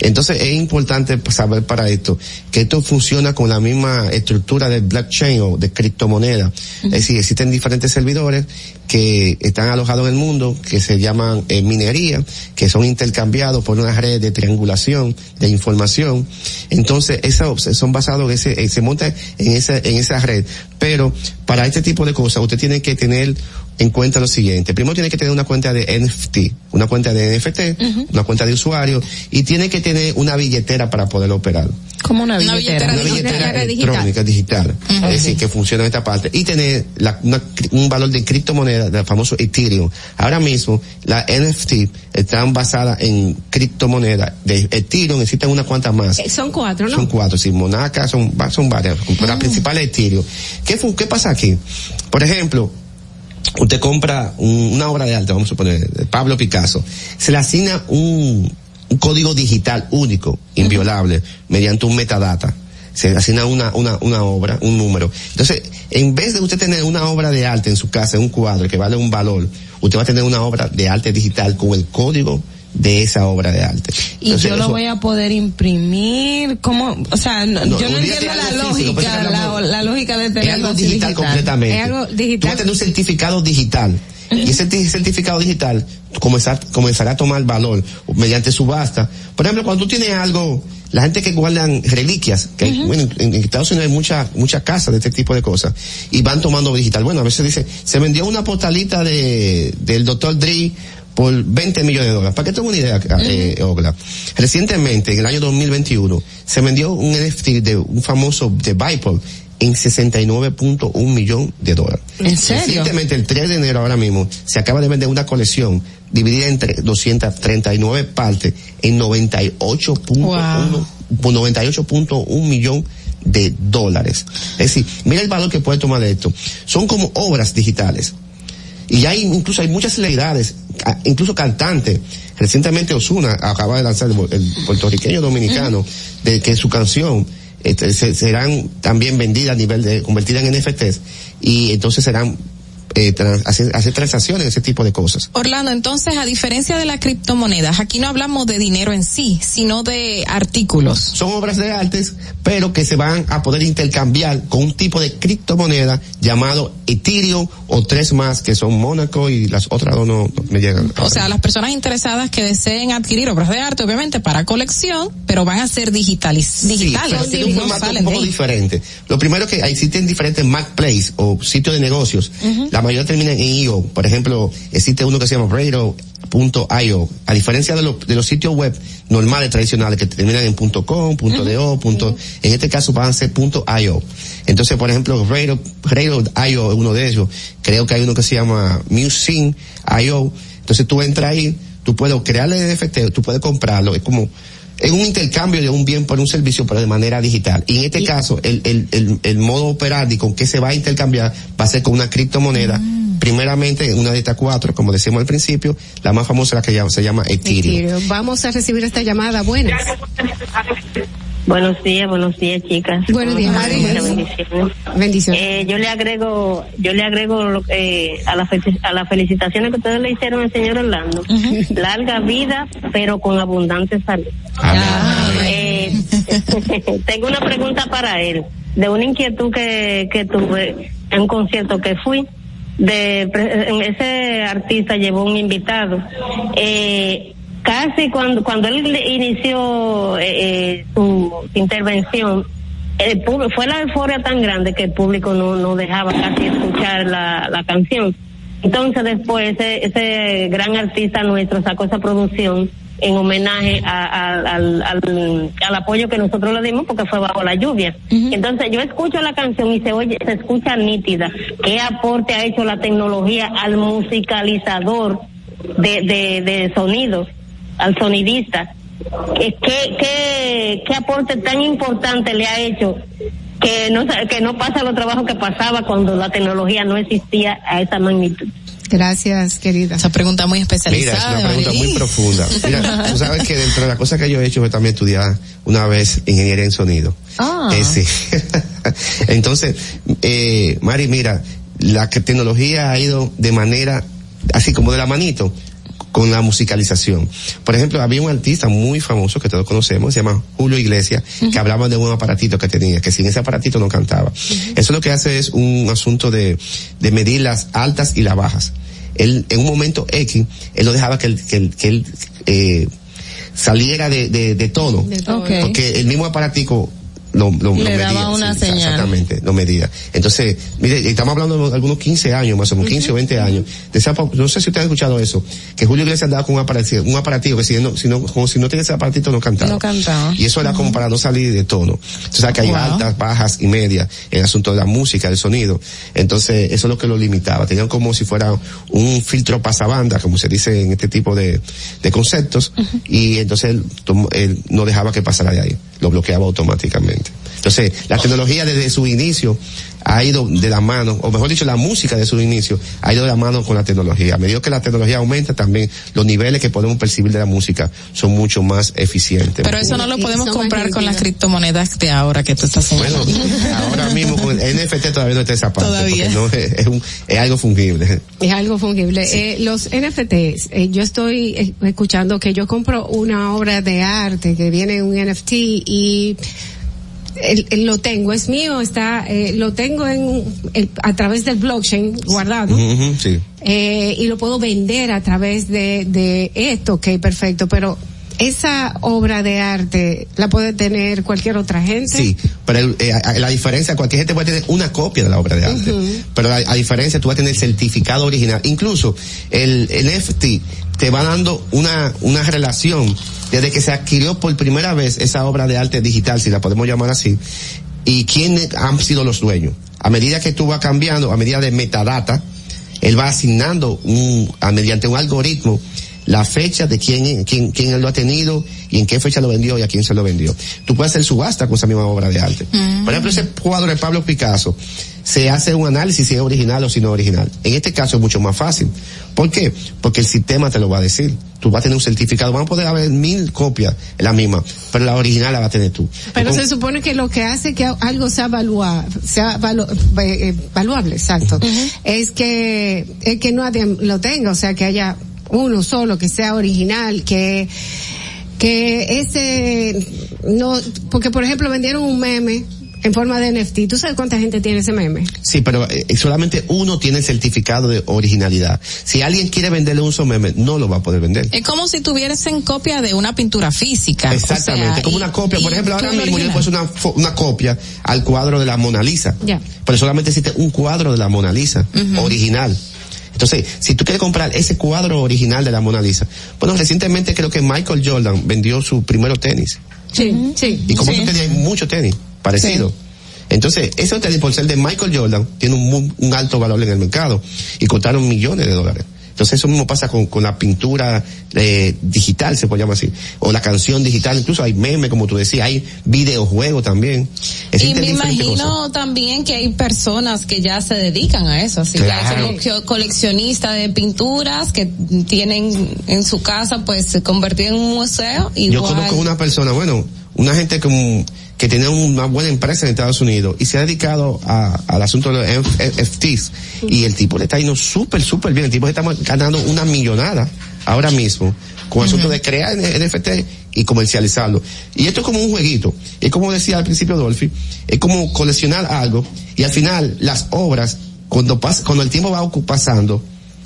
Entonces es importante saber para esto que esto funciona con la misma estructura de blockchain o de criptomoneda. Es decir, existen diferentes servidores que están alojados en el mundo, que se llaman eh, minería, que son intercambiados por una red de triangulación de información. Entonces, esa, son basados en ese, eh, se monta en esa, en esa red. Pero para este tipo de cosas, usted tiene que tener en cuenta lo siguiente. Primero tiene que tener una cuenta de NFT, una cuenta de NFT, una cuenta de usuario, y tiene que tener una billetera para poder operar. Como una Una billetera. Una billetera digital. electrónica digital. Es decir, que funciona en esta parte. Y tener la- una un valor de criptomoneda, del famoso Ethereum. Ahora mismo, las NFT están basadas en criptomonedas de Ethereum, existen unas cuantas más. Eh, Son cuatro, ¿no? Son cuatro, sí, Monaca, son, son varias, pero la principal es Ethereum. ¿Qué, ¿Qué pasa aquí? Por ejemplo, usted compra un- una obra de arte, vamos a suponer, de Pablo Picasso, se le asigna un, un código digital único, inviolable, mediante un metadata. Se le asigna una, una, una obra, un número. Entonces, en vez de usted tener una obra de arte en su casa, un cuadro que vale un valor, usted va a tener una obra de arte digital con el código de esa obra de arte. Y Entonces, yo lo eso- voy a poder imprimir, ¿cómo? O sea, no- No, yo no entiendo la físico, lógica, la, la lógica de tener algo algo digital, completamente. Es algo Tú vas a digital. tener un certificado digital. Y ese ti- certificado digital comenzar- comenzará a tomar valor mediante subasta. Por ejemplo, cuando tú tienes algo, la gente que guardan reliquias, que bueno, en, en Estados Unidos hay muchas muchas casas de este tipo de cosas, y van tomando digital. Bueno, a veces dice, se vendió una postalita de, del doctor Dre por 20 millones de dólares. Para que tenga una idea, eh, Ogla. Recientemente, en el año 2021, se vendió un NFT de un famoso de Bible en 69.1 millón de dólares. ¿En serio? Recientemente, el 3 de enero ahora mismo, se acaba de vender una colección dividida entre 239 partes en 98.1 por 98.1 millón de dólares. Es decir, mira el valor que puede tomar esto. Son como obras digitales. Y hay, incluso hay muchas celebridades, incluso cantantes. Recientemente Osuna acaba de lanzar el, el puertorriqueño dominicano, de que su canción este, se- serán también vendidas a nivel de, convertidas en NFTs, y entonces serán, eh, trans- hacer, hacer transacciones, ese tipo de cosas. Orlando, entonces, a diferencia de las criptomonedas, aquí no hablamos de dinero en sí, sino de artículos. Son obras de artes, pero que se van a poder intercambiar con un tipo de criptomoneda llamado Ethereum o tres más que son Mónaco y las otras dos no, no me llegan. O sea, las personas interesadas que deseen adquirir obras de arte, obviamente para colección, pero van a ser digitaliz digitales. Sí, pero un formato poco diferente. Lo primero que existen diferentes marketplace o sitios de negocios. La mayoría terminan en IO. Por ejemplo, existe uno que se llama Radar.io. A diferencia de, los- de los sitios web normales, tradicionales, que terminan en .com, .do, punto, en este caso van a ser .io. Entonces, por ejemplo, Radar.io es uno de ellos. Creo que hay uno que se llama Musing.io. Entonces tú entras ahí, tú puedes crearle NFT, tú puedes comprarlo. Es como, es un intercambio de un bien por un servicio, pero de manera digital. Y en este caso, el, el, el, el modo operandi con que se va a intercambiar va a ser con una criptomoneda. Primeramente, una de estas cuatro, como decíamos al principio, la más famosa la que llama- se llama Ethereum. Ethereum. Vamos a recibir esta llamada. Buenas. Buenos días, buenos días, chicas. Buenos días, Muchas María. bendiciones. Bendiciones. Eh, yo le agrego, yo le agrego lo- eh, a, la a las felicitaciones que ustedes le hicieron al señor Orlando. Larga vida, pero con abundante salud. Eh, tengo una pregunta para él, de una inquietud que, que tuve en un concierto que fui. De, ese artista llevó un invitado. Eh, casi cuando, cuando él inició eh, eh, su intervención, el público, fue la euforia tan grande que el público no, no dejaba casi escuchar la, la canción. Entonces después ese, ese gran artista nuestro sacó esa producción en homenaje a- a- al, al, al apoyo que nosotros le dimos porque fue bajo la lluvia. Entonces yo escucho la canción y se oye, se escucha nítida. ¿Qué aporte ha hecho la tecnología al musicalizador de, de, de sonidos, al sonidista? ¿Qué, qué, qué, qué aporte tan importante le ha hecho que no, que no pasa los trabajos que pasaba cuando la tecnología no existía a esa magnitud? Gracias, querida. Esa pregunta muy Mira, es especializada. una pregunta muy profunda. Mira, tú sabes que dentro de las cosas que yo he hecho fue también estudiar una vez ingeniería en sonido. Ah. Eh, sí. Entonces, eh, Mari, mira, la tecnología ha ido de manera, así como de la manito, con la musicalización. Por ejemplo, había un artista muy famoso que todos conocemos, se llama Julio Iglesias, que hablaba de un aparatito que tenía, que sin ese aparatito no cantaba. Eso lo que hace es un asunto de, de medir las altas y las bajas. Él, en un momento X, él no dejaba que él, que él, que él, eh, saliera de, de, de tono. De. Ok. Porque el mismo aparatico Le daba una sí, señal. Exactamente, lo medía. Entonces, mire, estamos hablando de algunos 15 años, más o menos 15 o 20 años. De esa, pa- no sé si usted ha escuchado eso, que Julio Iglesias andaba con un aparatito, un aparatito que si no, si no, como si no tenía ese aparatito no cantaba. No cantaba. Y eso era como para no salir de tono. Que hay Wow. altas, bajas y medias en el asunto de la música, del sonido. Entonces, eso es lo que lo limitaba. Tenían como si fuera un filtro pasabanda, como se dice en este tipo de, de conceptos, y entonces él, él no dejaba que pasara de ahí. Lo bloqueaba automáticamente. Entonces, la tecnología desde su inicio ha ido de la mano, o mejor dicho, la música de su inicio ha ido de la mano con la tecnología. A medida que la tecnología aumenta, también los niveles que podemos percibir de la música son mucho más eficientes. Pero eso no lo podemos comprar con las criptomonedas de ahora que tú estás Bueno, señalando. ahora mismo con el NFT todavía no está esa parte. Todavía. Porque no, es, es un- es algo fungible. Es algo fungible. Eh, los NFTs, eh, yo estoy eh, escuchando que yo compro una obra de arte que viene en un NFT y el- el- lo tengo, es mío, está, eh, lo tengo en, el- a través del blockchain guardado. Sí. eh, y lo puedo vender a través de, de esto, ok, perfecto, pero esa obra de arte la puede tener cualquier otra gente. Sí, pero el- eh, la diferencia, cualquier gente puede tener una copia de la obra de arte, pero la, a diferencia tú vas a tener certificado original. Incluso el, el NFT te va dando una, una relación desde que se adquirió por primera vez esa obra de arte digital, si la podemos llamar así, y quiénes han sido los dueños. A medida que tú vas cambiando, a medida de metadata, él va asignando un, a, mediante un algoritmo la fecha de quién, quién, quién él lo ha tenido y en qué fecha lo vendió y a quién se lo vendió. Tú puedes hacer subasta con esa misma obra de arte. Por ejemplo, ese cuadro de Pablo Picasso, se hace un análisis si es original o si no es original. En este caso es mucho más fácil. ¿Por qué? Porque el sistema te lo va a decir. Tú vas a tener un certificado. Van a poder haber mil copias, la misma, pero la original la va a tener tú. Pero se supone que lo que hace que algo sea valua, sea valu- eh, eh, valuable, exacto, es que, es que nadie lo tenga, o sea, que haya uno solo que sea original, que, que ese, no, porque por ejemplo vendieron un meme en forma de NFT. ¿Tú sabes cuánta gente tiene ese meme? Sí, pero eh, solamente uno tiene el certificado de originalidad. Si alguien quiere venderle un solo meme, no lo va a poder vender. Es como si tuviesen copia de una pintura física. Exactamente, o sea, como y- una copia. Por ejemplo, ahora mismo yo original. puse una, fo- una copia al cuadro de la Mona Lisa. Ya. Pero solamente existe un cuadro de la Mona Lisa, original. Entonces, si tú quieres comprar ese cuadro original de la Mona Lisa, bueno, recientemente creo que Michael Jordan vendió su primero tenis. Sí, sí. Y como sí. tú tenías mucho tenis, parecido. Entonces, ese tenis por ser de Michael Jordan tiene un, un alto valor en el mercado y costaron millones de dólares. Entonces eso mismo pasa con, con la pintura eh, digital, se puede llamar así, o la canción digital, incluso hay memes, como tú decías, hay videojuegos también. Y me imagino cosas. también que hay personas que ya se dedican a eso, así Claro. que hay coleccionistas de pinturas que tienen en su casa pues se convertido en un museo igual. Yo conozco una persona, bueno, una gente como que tiene una buena empresa en Estados Unidos y se ha dedicado a- al asunto de los NFTs y el tipo le está yendo súper, súper bien. El tipo está ganando una millonada ahora mismo con el asunto de crear NFT y comercializarlo. Y esto es como un jueguito. Es como decía al principio Dolphy, es como coleccionar algo y al final las obras, cuando pasa, cuando el tiempo va pasando,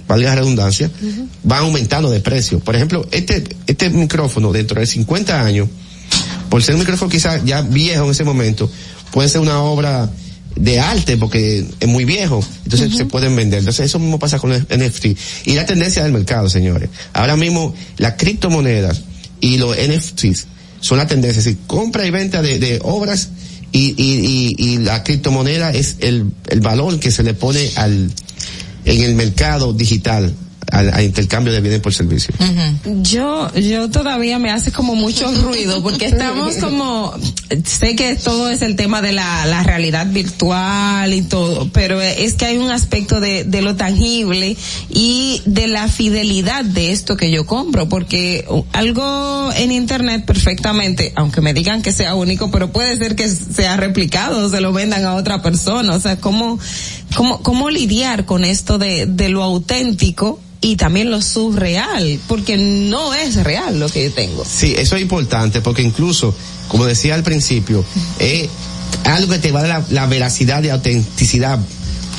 valga la redundancia, va aumentando de precio. Por ejemplo, este, este micrófono dentro de 50 años, por ser un micrófono quizás ya viejo en ese momento, puede ser una obra de arte porque es muy viejo, entonces se pueden vender. Entonces eso mismo pasa con el NFT. Y la tendencia del mercado, señores. Ahora mismo las criptomonedas y los NFTs son la tendencia, es decir, compra y venta de, de obras y, y, y, y la criptomoneda es el, el valor que se le pone al, en el mercado digital al, al intercambio de bienes por servicio. Yo, yo todavía me hace como mucho ruido porque estamos como, sé que todo es el tema de la, la realidad virtual y todo, pero es que hay un aspecto de, de lo tangible y de la fidelidad de esto que yo compro, porque algo en internet perfectamente, aunque me digan que sea único, pero puede ser que sea replicado, se lo vendan a otra persona, o sea, cómo, cómo, cómo lidiar con esto de, de lo auténtico y también lo surreal, porque no es real lo que yo tengo. Sí, eso es importante porque incluso, como decía al principio, es algo que te va a dar la, la veracidad y autenticidad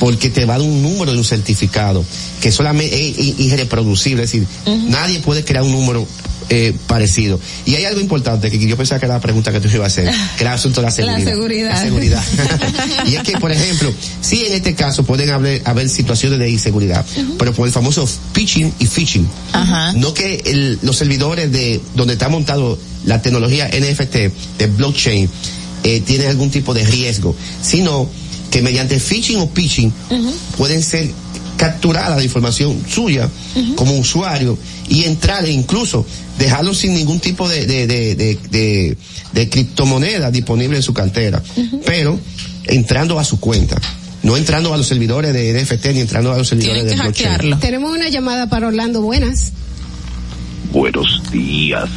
porque te va a dar un número de un certificado que solamente es irreproducible, es decir, nadie puede crear un número eh, parecido. Y hay algo importante que yo pensaba que era la pregunta que tú ibas a hacer, que era el asunto de la seguridad. La seguridad. La seguridad. y es que, por ejemplo, sí en este caso pueden haber, haber situaciones de inseguridad, pero por el famoso pitching y phishing. No que el- los servidores de donde está montado la tecnología NFT de blockchain eh, tienen algún tipo de riesgo, sino que mediante phishing o pitching pueden ser capturada la información suya como usuario y entrar e incluso dejarlo sin ningún tipo de, de, de, de, de- de criptomoneda disponible en su cartera, pero entrando a su cuenta. No entrando a los servidores de NFT ni entrando a los servidores de blockchain. Tenemos una llamada para Orlando. Buenas. Buenos días.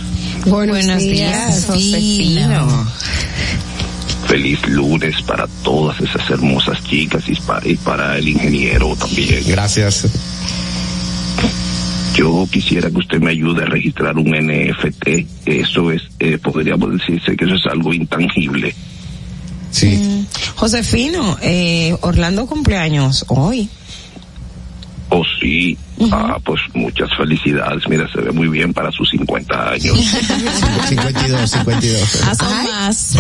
Buenos, Buenos días, Josefino. Feliz lunes para todas esas hermosas chicas y para, y para el ingeniero también. Gracias. Yo quisiera que usted me ayude a registrar un NFT. Eso es, eh, podríamos decirse que eso es algo intangible. Sí. Josefino, eh, Orlando cumpleaños hoy. Oh, sí. Ah, pues muchas felicidades. Mira, se ve muy bien para sus 50 años. 52, 52. Ah, más.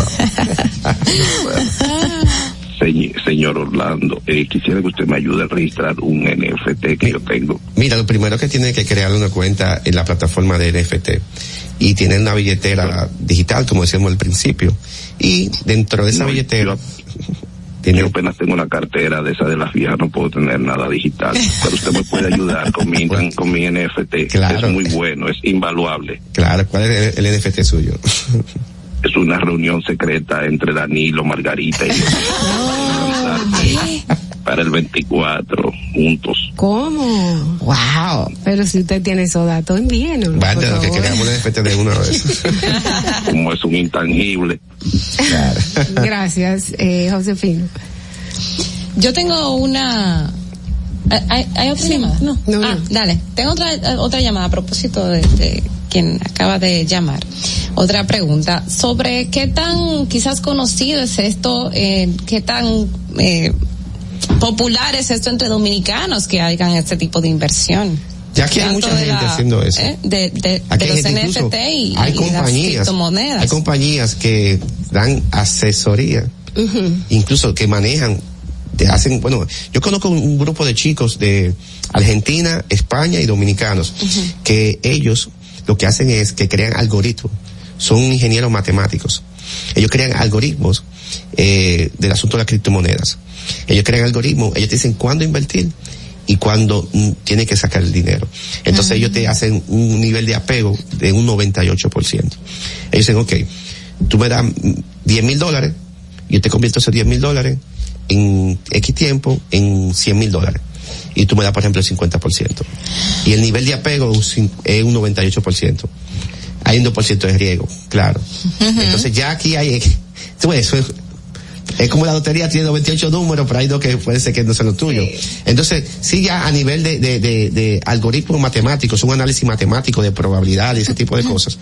Señ- señor Orlando, eh, quisiera que usted me ayude a registrar un NFT que yo tengo. Mira, lo primero que tiene que crear una cuenta en la plataforma de NFT y tener una billetera digital, como decíamos al principio. Y dentro de esa billetera, Yo apenas tengo una cartera de esa de las viejas, no puedo tener nada digital. Pero usted me puede ayudar con mi, con mi NFT. Claro. Es muy bueno, es invaluable. claro, ¿cuál es el, el NFT suyo? Es una reunión secreta entre Danilo, Margarita y yo. Para el 24, juntos. ¿Cómo? Wow. Pero si usted tiene esos datos, envíenos. Vale, lo que un NFT de una vez. Como es un intangible. Gracias, eh, Josefino. Yo tengo una. ¿Hay, hay- otra llamada? No. ah, dale. Tengo otra, otra llamada a propósito de, de quien acaba de llamar. Otra pregunta sobre qué tan quizás conocido es esto, eh, qué tan eh, popular es esto entre dominicanos que hagan este tipo de inversión. Ya aquí hay mucha gente la- haciendo eso. eh, De, de, Aquí de hay los gente incluso- NFT y, hay y compañías, criptomonedas. hay compañías que dan asesoría, incluso que manejan, te hacen, bueno, yo conozco un grupo de chicos de Argentina, España y dominicanos, que ellos lo que hacen es que crean algoritmos, son ingenieros matemáticos. Ellos crean algoritmos eh, del asunto de las criptomonedas. Ellos crean algoritmos, ellos te dicen cuándo invertir y cuándo mm, tiene que sacar el dinero. Entonces ellos te hacen un nivel de apego de un 98%. Ellos dicen, ok, tú me das mm, 10 mil dólares, yo te convierto esos 10 mil dólares en X tiempo en 100 mil dólares. Y tú me das, por ejemplo, el 50%. Y el nivel de apego es un cin- es un 98%. Hay un 2% de riesgo, claro. Entonces ya aquí hay, tú ves, eso es, es como la lotería tiene 98 números, pero hay dos que puede ser que no sean los tuyos. Entonces, sí ya a nivel de, de, de, de algoritmos matemáticos, un análisis matemático de probabilidad y ese tipo de cosas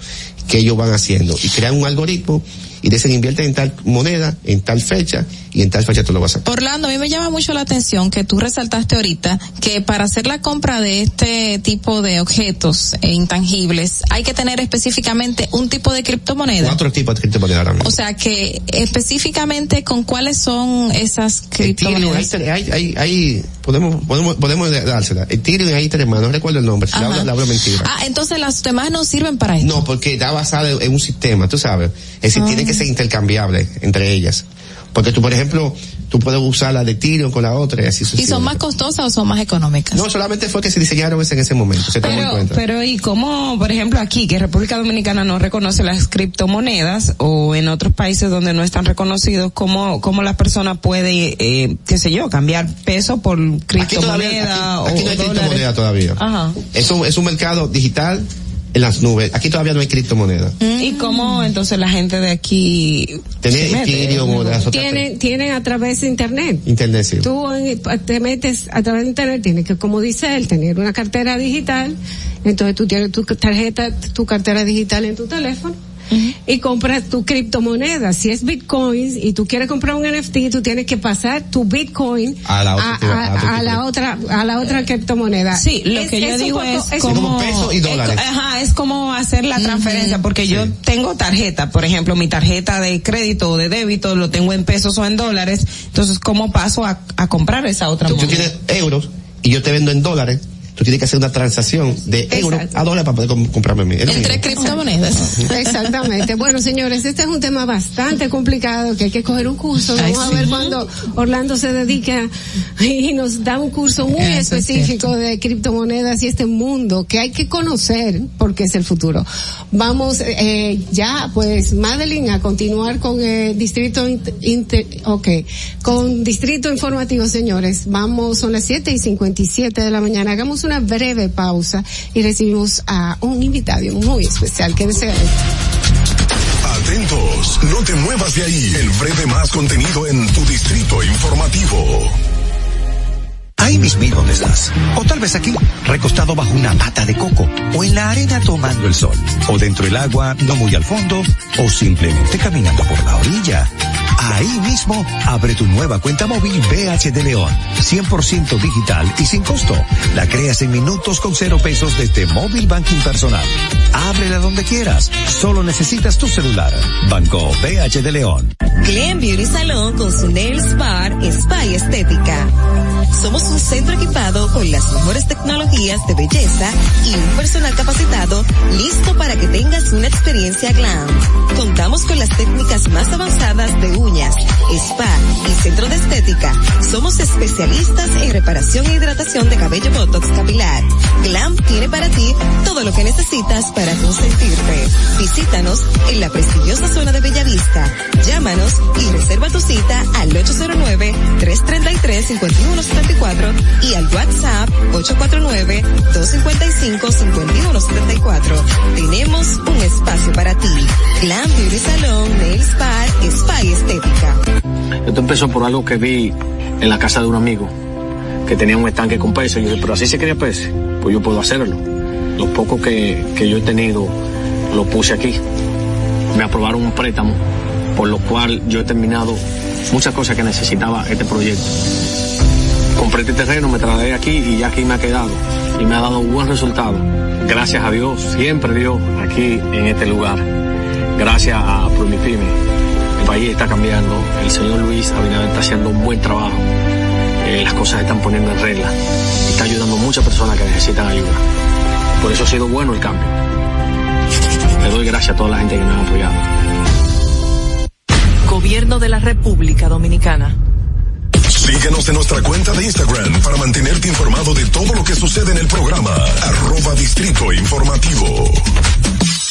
que ellos van haciendo. Y crean un algoritmo y dicen invierte en tal moneda, en tal fecha y en tal fecha tú lo vas a sacar. Orlando, a mí me llama mucho la atención que tú resaltaste ahorita que para hacer la compra de este tipo de objetos e intangibles hay que tener específicamente un tipo de criptomoneda. Cuatro tipos de criptomonedas ahora mismo. O sea que específicamente con cuáles son esas Ethereum, hay, criptomonedas. hay, hay, podemos, podemos, podemos dársela. Ethereum hay tres más, no recuerdo el nombre, la hablo, la hablo mentira. Ah, entonces las demás no sirven para esto. No, porque está basada en un sistema, tú sabes. Es decir, Ah. tiene que ser intercambiable entre ellas. Porque tú, por ejemplo, tú puedes usar la de Ethereum con la otra y así ¿Y son sucesivamente. más costosas o son más económicas? No, solamente fue que se diseñaron en ese momento, se tomó en Pero, cuenta. pero y cómo, por ejemplo, aquí que República Dominicana no reconoce las criptomonedas o en otros países donde no están reconocidos, cómo, cómo la persona puede, eh, qué sé yo, cambiar peso por Aquí todavía, criptomoneda aquí, aquí o no hay dólares? criptomoneda todavía. Ajá. Es un, es un mercado digital en las nubes. Aquí todavía no hay criptomoneda. ¿Y cómo entonces la gente de aquí mete? Ethereum o las otras Tienen, tienen a través de internet. internet sí. Tú te metes a través de internet, tienes que, como dice él, tener una cartera digital. Entonces tú tienes tu tarjeta, tu cartera digital en tu teléfono. Y compras tu criptomoneda. Si es Bitcoin y tú quieres comprar un NFT, tú tienes que pasar tu Bitcoin A la otra- a, a- a otro a tipo la otra a la otra criptomoneda. Sí, lo que yo digo poco- es como, poco- pesos y dólares. Es, ajá, es como hacer la transferencia, porque yo tengo tarjeta, por ejemplo, mi tarjeta de crédito o de débito lo tengo en pesos o en dólares, entonces cómo paso a, a comprar esa otra Tú moneda? tienes euros y yo te vendo en dólares. Tú tienes que hacer una transacción de euros a dólares para poder com- comprarme lo Entre criptomonedas. Exactamente. Bueno, señores, este es un tema bastante complicado que hay que coger un curso. Vamos a ver cuando Orlando se dedica y nos da un curso muy Eso es específico de criptomonedas y este mundo que hay que conocer porque es el futuro. Vamos eh, ya, pues, Madeline, a continuar con el distrito, int- inter- ok, con distrito informativo, señores. Vamos, son las 7 y 57 de la mañana. Hagamos una breve pausa y recibimos a un invitado muy especial. Quédese ahí. Atentos, no te muevas de ahí. El breve más contenido en tu distrito informativo. Ahí mismito donde estás. O tal vez aquí, recostado bajo una mata de coco. O en la arena tomando el sol. O dentro del agua, no muy al fondo. O simplemente caminando por la orilla. Ahí mismo, abre tu nueva cuenta móvil BH de León. 100% digital y sin costo. La creas en minutos con cero pesos desde Móvil Banking Personal. Ábrela donde quieras. Solo necesitas tu celular. Banco BH de León. Glen Beauty Salón con su Nails Bar Spa y Estética. Somos un centro equipado con las mejores tecnologías de belleza y un personal capacitado listo para que tengas una experiencia glam. Contamos con las técnicas más avanzadas de uñas, spa y centro de estética. Somos especialistas en reparación e hidratación de cabello botox capilar. Glam tiene para ti todo lo que necesitas para consentirte. Visítanos en la prestigiosa zona de Bellavista. Llámanos y reserva tu cita al 809-333-5174 y al WhatsApp 849-255-5174. Tenemos un espacio para ti. Glam Beauty Salon, Nails Bar, Spa y Estética. Esto empezó por algo que vi en la casa de un amigo que tenía un estanque con peces. Yo dije, pero así se quería peces, pues yo puedo hacerlo. Lo poco que, que yo he tenido lo puse aquí. Me aprobaron un préstamo, por lo cual yo he terminado muchas cosas que necesitaba este proyecto. Compré este terreno, me trasladé aquí y ya aquí me ha quedado. Y me ha dado buen resultado. Gracias a Dios, siempre Dios, aquí en este lugar. Gracias a Promipyme el país está cambiando, el señor Luis Abinader está haciendo un buen trabajo, Eh, las cosas están poniendo en regla, está ayudando a muchas personas que necesitan ayuda. Por eso ha sido bueno el cambio. Le doy gracias a toda la gente que me ha apoyado. Gobierno de la República Dominicana. Síguenos en nuestra cuenta de Instagram para mantenerte informado de todo lo que sucede en el programa. Arroba Distrito Informativo.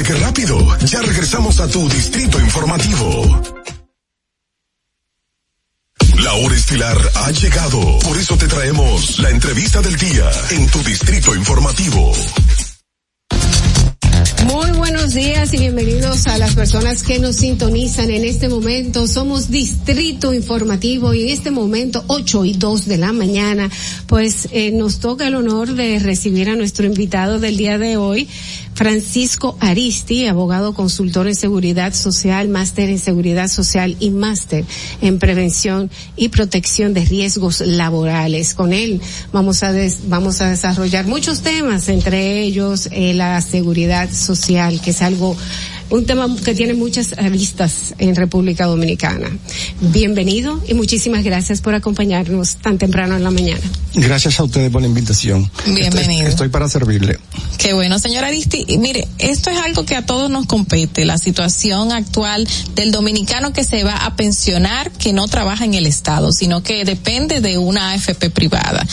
¿Viste qué rápido? Ya regresamos a tu distrito informativo. La hora estilar ha llegado. Por eso te traemos la entrevista del día en tu distrito informativo. Muy buenos días y bienvenidos a las personas que nos sintonizan en este momento. Somos Distrito Informativo y en este momento 8 y 2 de la mañana, pues eh, nos toca el honor de recibir a nuestro invitado del día de hoy, Francisco Aristi, abogado consultor en seguridad social, máster en seguridad social y máster en prevención y protección de riesgos laborales. Con él vamos a des- vamos a desarrollar muchos temas, entre ellos eh, la seguridad social, que es algo un tema que tiene muchas aristas en República Dominicana. Bienvenido y muchísimas gracias por acompañarnos tan temprano en la mañana. Gracias a ustedes por la invitación. Bienvenido. Estoy, estoy para servirle. Qué bueno, señora Aristi. Y Mire, esto es algo que a todos nos compete, la situación actual del dominicano que se va a pensionar, que no trabaja en el Estado, sino que depende de una AFP privada.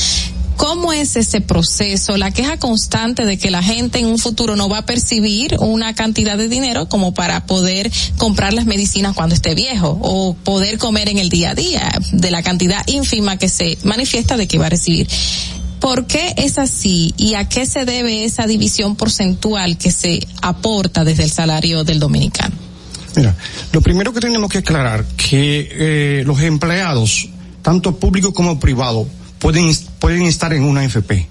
¿Cómo es ese proceso? La queja constante de que la gente en un futuro no va a percibir una cantidad de dinero como para poder comprar las medicinas cuando esté viejo o poder comer en el día a día de la cantidad ínfima que se manifiesta de que va a recibir. ¿Por qué es así y a qué se debe esa división porcentual que se aporta desde el salario del dominicano? Mira, lo primero que tenemos que aclarar que eh, los empleados, tanto públicos como privados, pueden, pueden estar en una FP.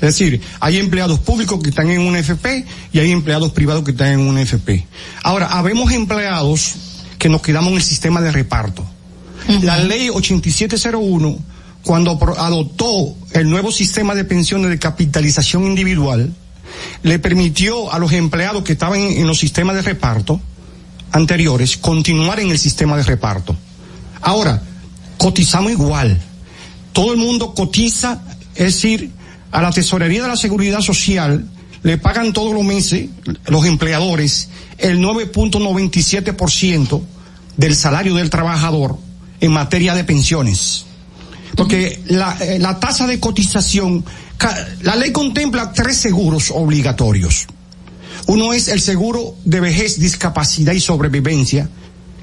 Es decir, hay empleados públicos que están en una FP y hay empleados privados que están en una FP. Ahora, habemos empleados que nos quedamos en el sistema de reparto. La ley 8701, cuando adoptó el nuevo sistema de pensiones de capitalización individual, le permitió a los empleados que estaban en, en los sistemas de reparto anteriores continuar en el sistema de reparto. Ahora, cotizamos igual. Todo el mundo cotiza, es decir, a la tesorería de la seguridad social le pagan todos los meses los empleadores el 9.97% del salario del trabajador en materia de pensiones. Porque la, eh, la tasa de cotización, la ley contempla tres seguros obligatorios. Uno es el seguro de vejez, discapacidad y sobrevivencia,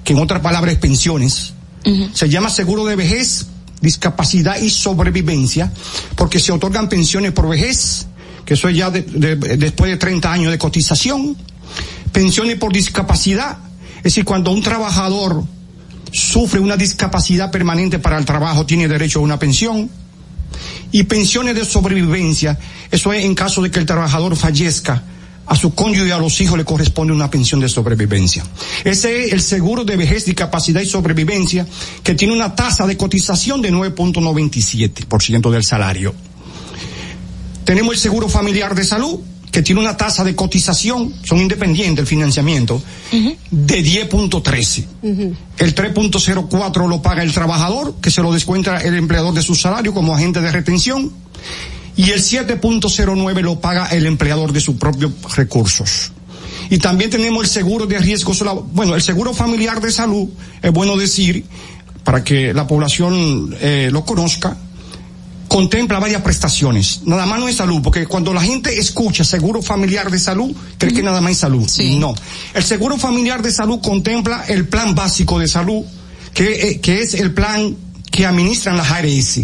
que en otras palabras es pensiones. Se llama seguro de vejez, discapacidad y sobrevivencia, porque se otorgan pensiones por vejez, que eso es ya de- de- después de 30 años de cotización, pensiones por discapacidad, es decir, cuando un trabajador sufre una discapacidad permanente para el trabajo, tiene derecho a una pensión, y pensiones de sobrevivencia, eso es en caso de que el trabajador fallezca a su cónyuge y a los hijos le corresponde una pensión de sobrevivencia. Ese es el seguro de vejez, discapacidad y sobrevivencia que tiene una tasa de cotización de 9.97% del salario. Tenemos el seguro familiar de salud que tiene una tasa de cotización, son independientes el financiamiento, de 10.13. El 3.04 lo paga el trabajador, que se lo descuenta el empleador de su salario como agente de retención, y el 7.09 lo paga el empleador de sus propios recursos. Y también tenemos el seguro de riesgos, bueno, el seguro familiar de salud, es bueno decir, para que la población eh, lo conozca, contempla varias prestaciones. Nada más no es salud, porque cuando la gente escucha seguro familiar de salud, cree que nada más es salud. No. El seguro familiar de salud contempla el plan básico de salud, que, eh, que es el plan que administran las ARS,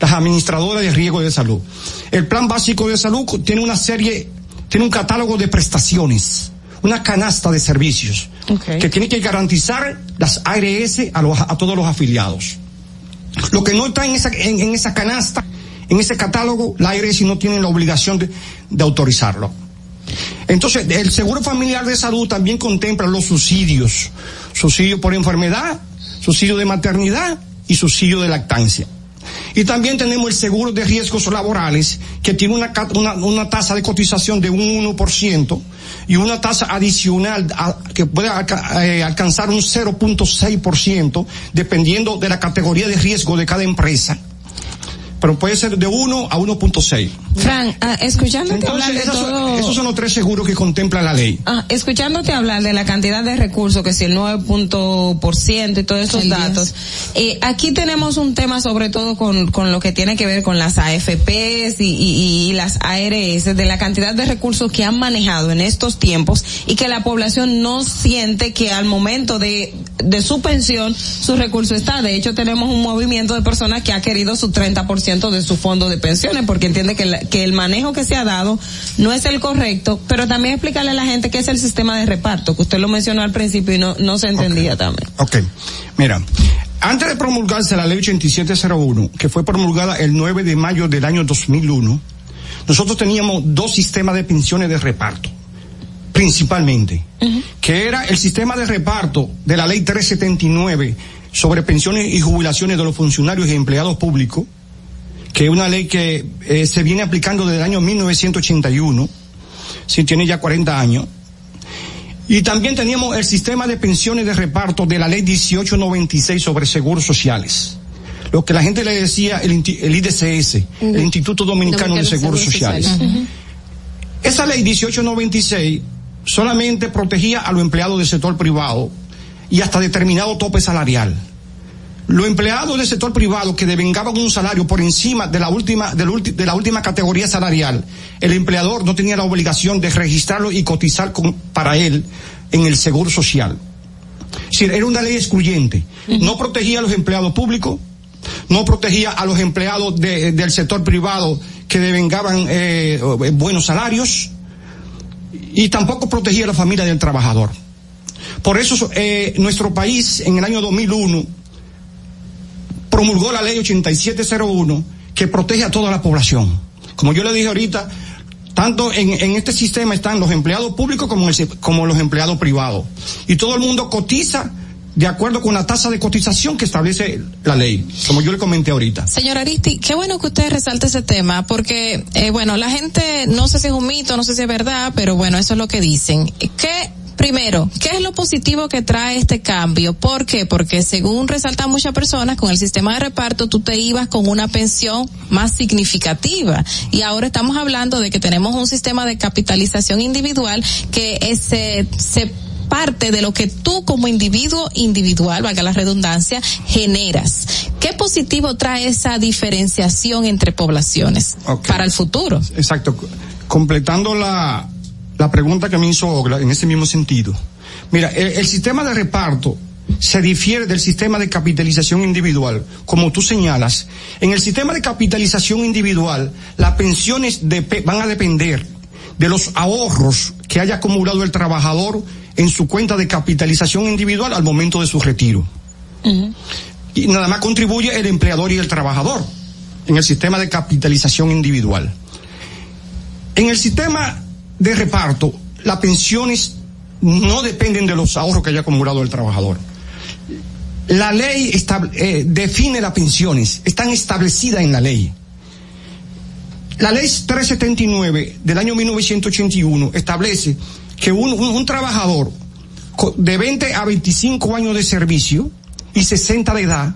las administradoras de riesgo de salud. El plan básico de salud tiene una serie, tiene un catálogo de prestaciones, una canasta de servicios, que tiene que garantizar las ARS a, los- a todos los afiliados. Lo que no está en esa, en, en esa canasta, en ese catálogo, la ARS no tiene la obligación de, de autorizarlo. Entonces, el seguro familiar de salud también contempla los subsidios. Subsidio por enfermedad, subsidio de maternidad y subsidio de lactancia. Y también tenemos el seguro de riesgos laborales, que tiene una, una, una tasa de cotización de un 1% y una tasa adicional que puede eh, alcanzar un 0.6%, dependiendo de la categoría de riesgo de cada empresa. Pero puede ser de 1 a 1.6. Fran, ah, escuchándote hablar de esos, son- todo... esos son los tres seguros que contempla la ley. Ah, escuchándote hablar de la cantidad de recursos, que si el 9% y todos esos El 10. datos, eh, aquí tenemos un tema sobre todo con, con lo que tiene que ver con las AFPs y, y- y las ARS, de la cantidad de recursos que han manejado en estos tiempos y que la población no siente que al momento de, de su pensión su recurso está. De hecho, tenemos un movimiento de personas que ha querido su 30% de su fondo de pensiones porque entiende que, la- que el manejo que se ha dado no es el correcto, pero también explicarle a la gente qué es el sistema de reparto, que usted lo mencionó al principio y no, no se entendía también. Ok, mira, antes de promulgarse la ley 8701, que fue promulgada el 9 de mayo del año 2001, nosotros teníamos dos sistemas de pensiones de reparto, principalmente, que era el sistema de reparto de la ley 379 sobre pensiones y jubilaciones de los funcionarios y empleados públicos, que es una ley que eh, se viene aplicando desde el año 1981, si tiene ya 40 años, y también teníamos el sistema de pensiones de reparto de la ley 1896 sobre seguros sociales. Lo que la gente le decía el, el IDCS, el Instituto Dominicano de Seguros Sociales. Esa ley 1896 solamente protegía a los empleados del sector privado y hasta determinado tope salarial. Los empleados del sector privado que devengaban un salario por encima de la última, ulti- de la última categoría salarial, el empleador no tenía la obligación de registrarlo y cotizar con- para él en el seguro social. Es decir, era una ley excluyente. No protegía a los empleados públicos, no protegía a los empleados de- del sector privado que devengaban eh, buenos salarios y tampoco protegía a la familia del trabajador. Por eso eh, nuestro país en el año 2001 promulgó la ley 8701 que protege a toda la población. Como yo le dije ahorita, tanto en, este sistema están los empleados públicos como los empleados privados. Y todo el mundo cotiza de acuerdo con la tasa de cotización que establece la ley, como yo le comenté ahorita. Señor Aristi, qué bueno que usted resalte ese tema, porque, eh, bueno, la gente, no sé si es un mito, no sé si es verdad, pero bueno, eso es lo que dicen. ¿Qué, primero, qué es lo positivo que trae este cambio? ¿Por qué? Porque según resaltan muchas personas, con el sistema de reparto tú te ibas con una pensión más significativa. Y ahora estamos hablando de que tenemos un sistema de capitalización individual que es, se, se parte de lo que tú como individuo individual, valga la redundancia, generas. ¿Qué positivo trae esa diferenciación entre poblaciones para el futuro? Exacto. Completando la, la pregunta que me hizo Ogla en ese mismo sentido. Mira, el, el sistema de reparto se difiere del sistema de capitalización individual, como tú señalas. En el sistema de capitalización individual, las pensiones van a depender de los ahorros que haya acumulado el trabajador en su cuenta de capitalización individual al momento de su retiro. Y nada más contribuye el empleador y el trabajador en el sistema de capitalización individual. En el sistema de reparto, las pensiones no dependen de los ahorros que haya acumulado el trabajador. La ley eh, define las pensiones, están establecidas en la ley. La ley 379 del año 1981 establece que un, un- trabajador de 20 a 25 años de servicio y 60 de edad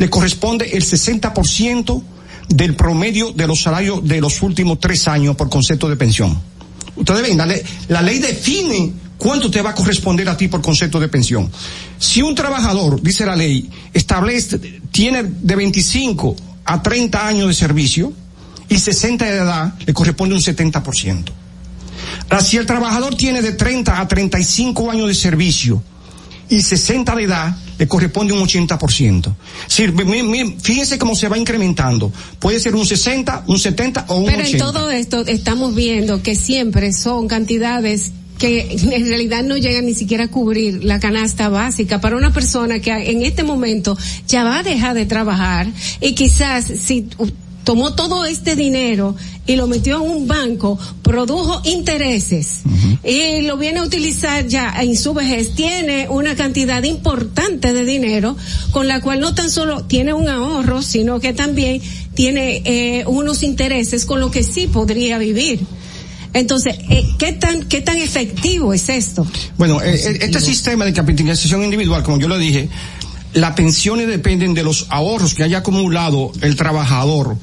le corresponde el 60% del promedio de los salarios de los últimos tres años por concepto de pensión. Ustedes ven, la ley, la ley define cuánto te va a corresponder a ti por concepto de pensión. Si un trabajador, dice la ley, establece, tiene de 25 a 30 años de servicio y 60 de edad, le corresponde un 70%. Si el trabajador tiene de 30 a 35 años de servicio y 60 de edad, le corresponde un 80%. Es decir, mi- mi- fíjense cómo se va incrementando. Puede ser un 60, un 70 o un Pero 80. en todo esto estamos viendo que siempre son cantidades que en realidad no llegan ni siquiera a cubrir la canasta básica para una persona que en este momento ya va a dejar de trabajar y quizás si tomó todo este dinero y lo metió en un banco, produjo intereses y lo viene a utilizar ya en su vejez, tiene una cantidad importante de dinero con la cual no tan solo tiene un ahorro, sino que también tiene eh, unos intereses con lo que sí podría vivir. Entonces, eh, ¿qué tan qué tan efectivo es esto? Bueno, eh, eh, este sistema de capitalización individual, como yo lo dije, las pensiones dependen de los ahorros que haya acumulado el trabajador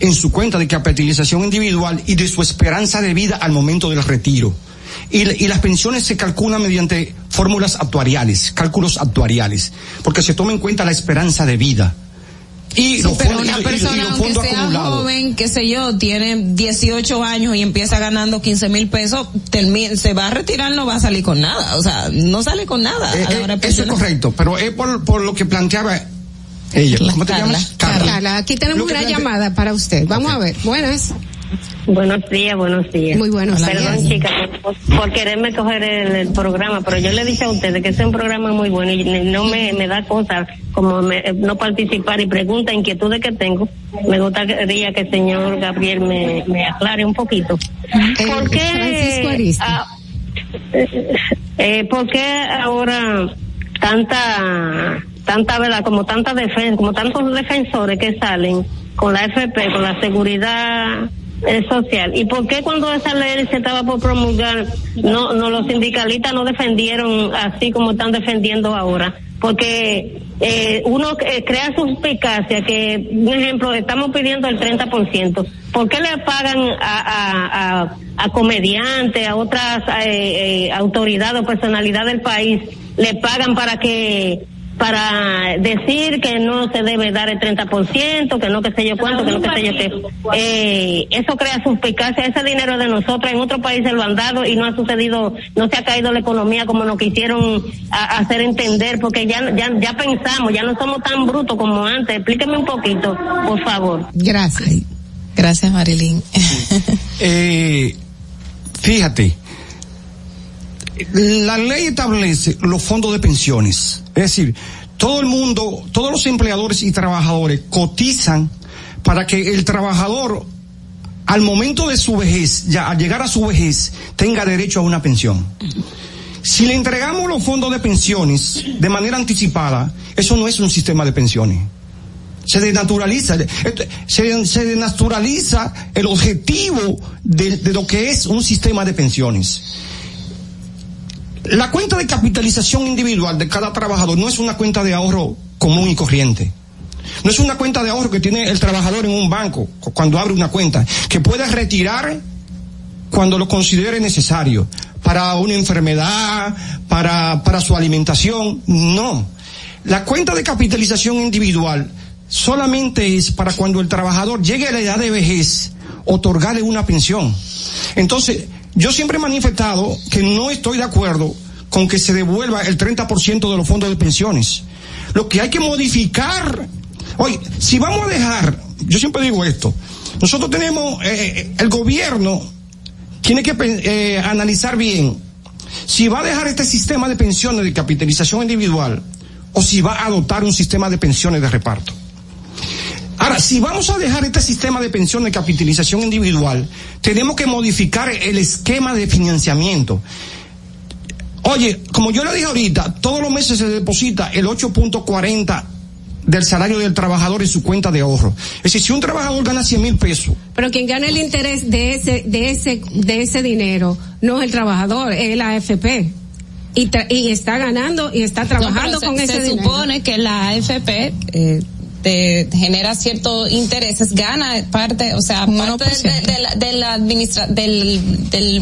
en su cuenta de capitalización individual y de su esperanza de vida al momento del retiro. Y, y las pensiones se calculan mediante fórmulas actuariales, cálculos actuariales, porque se toma en cuenta la esperanza de vida. Y los pero fondos, y- una y- y persona, los aunque sea joven, qué sé yo, tiene 18 años y empieza ganando 15 mil pesos, termi- se va a retirar, no va a salir con nada. O sea, no sale con nada. Eh, eh, eso es correcto, pero es por, por lo que planteaba ella. ¿Cómo te llamas? Carla, aquí tenemos una llamada para usted. Vamos a ver. Buenas. Buenos días, buenos días. Muy buenos Perdón, días. chicas, por, por quererme coger el, el programa, pero yo le he dicho a ustedes que este es un programa muy bueno y no me, me da cosas como me- no participar y pregunta, inquietudes que tengo. Me gustaría que el señor Gabriel me, me aclare un poquito. ¿Por qué, ah, eh, eh, ¿por qué ahora tanta, tanta verdad, como tanta defensa, como tantos defensores que salen con la FP, con la seguridad eh, social? ¿Y por qué cuando esa ley se estaba por promulgar, no, no los sindicalistas no defendieron así como están defendiendo ahora? Porque eh, uno eh, crea suspicacia que, un ejemplo, estamos pidiendo el 30%. ¿Por qué le pagan a, a, a, a comediantes, a otras eh, autoridades o personalidades del país, le pagan para que para decir que no se debe dar el 30%, que no que sé yo cuánto, que no que sé yo qué. Eh, eso crea suspicacia, ese dinero es de nosotros, en otros países lo han dado y no ha sucedido, no se ha caído la economía como nos quisieron a- hacer entender, porque ya, ya, ya pensamos, ya no somos tan brutos como antes. Explíqueme un poquito, por favor. Gracias. Gracias, Marilyn. Eh, fíjate, la ley establece los fondos de pensiones. Es decir, todo el mundo, todos los empleadores y trabajadores cotizan para que el trabajador al momento de su vejez, ya al llegar a su vejez, tenga derecho a una pensión. Si le entregamos los fondos de pensiones de manera anticipada, eso no es un sistema de pensiones. Se denaturaliza, esto- se, se denaturaliza el objetivo de lo que es un sistema de pensiones. La cuenta de capitalización individual de cada trabajador no es una cuenta de ahorro común y corriente. No es una cuenta de ahorro que tiene el trabajador en un banco cu- cuando abre una cuenta, que puede retirar cuando lo considere necesario, para una enfermedad, para, para su alimentación. No. La cuenta de capitalización individual solamente es para cuando el trabajador llegue a la edad de vejez, otorgarle una pensión. Entonces, yo siempre he manifestado que no estoy de acuerdo con que se devuelva el 30% de los fondos de pensiones. Lo que hay que modificar, oye, si vamos a dejar, yo siempre digo esto, nosotros tenemos, eh, eh, el gobierno tiene que eh, analizar bien si va a dejar este sistema de pensiones de capitalización individual o si va a adoptar un sistema de pensiones de reparto. Ahora, si vamos a dejar este sistema de pensión de capitalización individual, tenemos que modificar el esquema de financiamiento. Oye, como yo le dije ahorita, todos los meses se deposita el 8.40 del salario del trabajador en su cuenta de ahorro. Es decir, si un trabajador gana 100 mil pesos, Pero quien gana el interés de ese, de ese, de ese dinero no es el trabajador, es la AFP. Y, tra- y está ganando y está trabajando No, con se, ese se dinero. supone que la AFP eh, genera ciertos intereses, gana parte, o sea, parte de, de- la, de la administra- del, del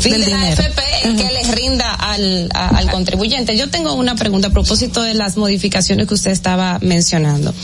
fin Del de la dinero. AFP es que les rinda al, a- al contribuyente. Yo tengo una pregunta a propósito de las modificaciones que usted estaba mencionando.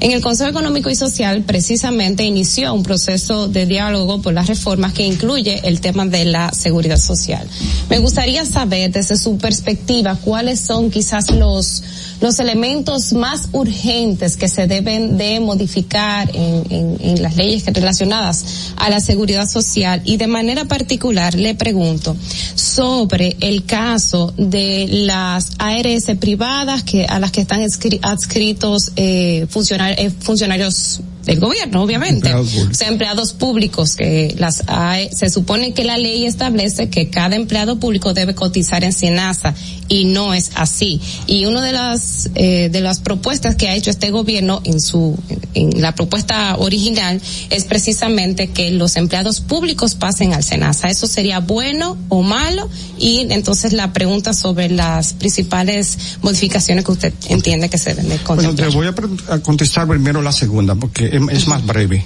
En el Consejo Económico y Social precisamente inició un proceso de diálogo por las reformas que incluye el tema de la seguridad social. Me gustaría saber desde su perspectiva cuáles son quizás los los elementos más urgentes que se deben de modificar en, en- las leyes relacionadas a la seguridad social. Y de manera particular le pregunto sobre el caso de las ARS privadas que a las que están adscritos eh, funcionar- eh, funcionarios del gobierno, obviamente. Empleados públicos. O sea, empleados públicos que las AE se supone que la ley establece que cada empleado público debe cotizar en SENASA y no es así. Y una de las eh, de las propuestas que ha hecho este gobierno en su en la propuesta original es precisamente que los empleados públicos pasen al SENASA. Eso sería bueno o malo y entonces la pregunta sobre las principales modificaciones que usted entiende que se deben de Bueno, te contemplar. voy a contestar primero la segunda, porque es, más breve.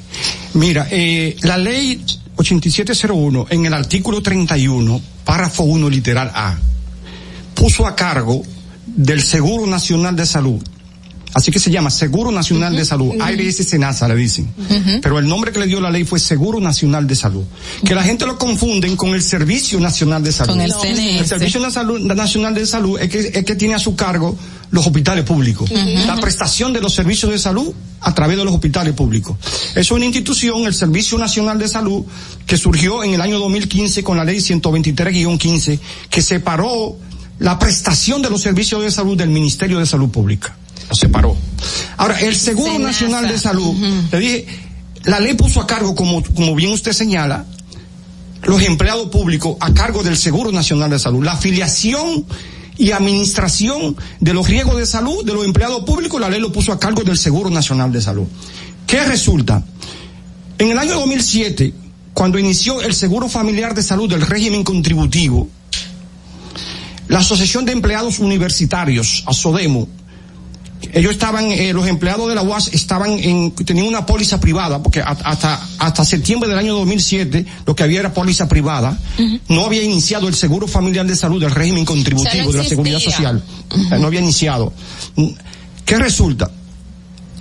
Mira, eh, la ley 8701, en el artículo 31, párrafo 1, literal A, puso a cargo del Seguro Nacional de Salud. Así que se llama Seguro Nacional de Salud, ARS Senasa le dicen. Pero el nombre que le dio la ley fue Seguro Nacional de Salud. Que la gente lo confunden con el Servicio Nacional de Salud. Con el. CNS. El Servicio Nacional de Salud es que, es que tiene a su cargo los hospitales públicos. La prestación de los servicios de salud a través de los hospitales públicos. Es una institución, el Servicio Nacional de Salud, que surgió en el año 2015 con la ley 123-15, que separó la prestación de los servicios de salud del Ministerio de Salud Pública. Lo separó. Ahora, el Seguro Senasa. Nacional de Salud, le dije, la ley puso a cargo, como, como bien usted señala, los empleados públicos a cargo del Seguro Nacional de Salud. La afiliación y administración de los riesgos de salud de los empleados públicos, la ley lo puso a cargo del Seguro Nacional de Salud. ¿Qué resulta? En el año 2007, cuando inició el Seguro Familiar de Salud del régimen contributivo, la Asociación de Empleados Universitarios, ASODEMO, ellos estaban, eh, los empleados de la UAS estaban en, tenían una póliza privada, porque hasta, hasta septiembre del año 2007 lo que había era póliza privada, no había iniciado el seguro familiar de salud del régimen contributivo O sea, no de la seguridad social, sea, no había iniciado. ¿Qué resulta?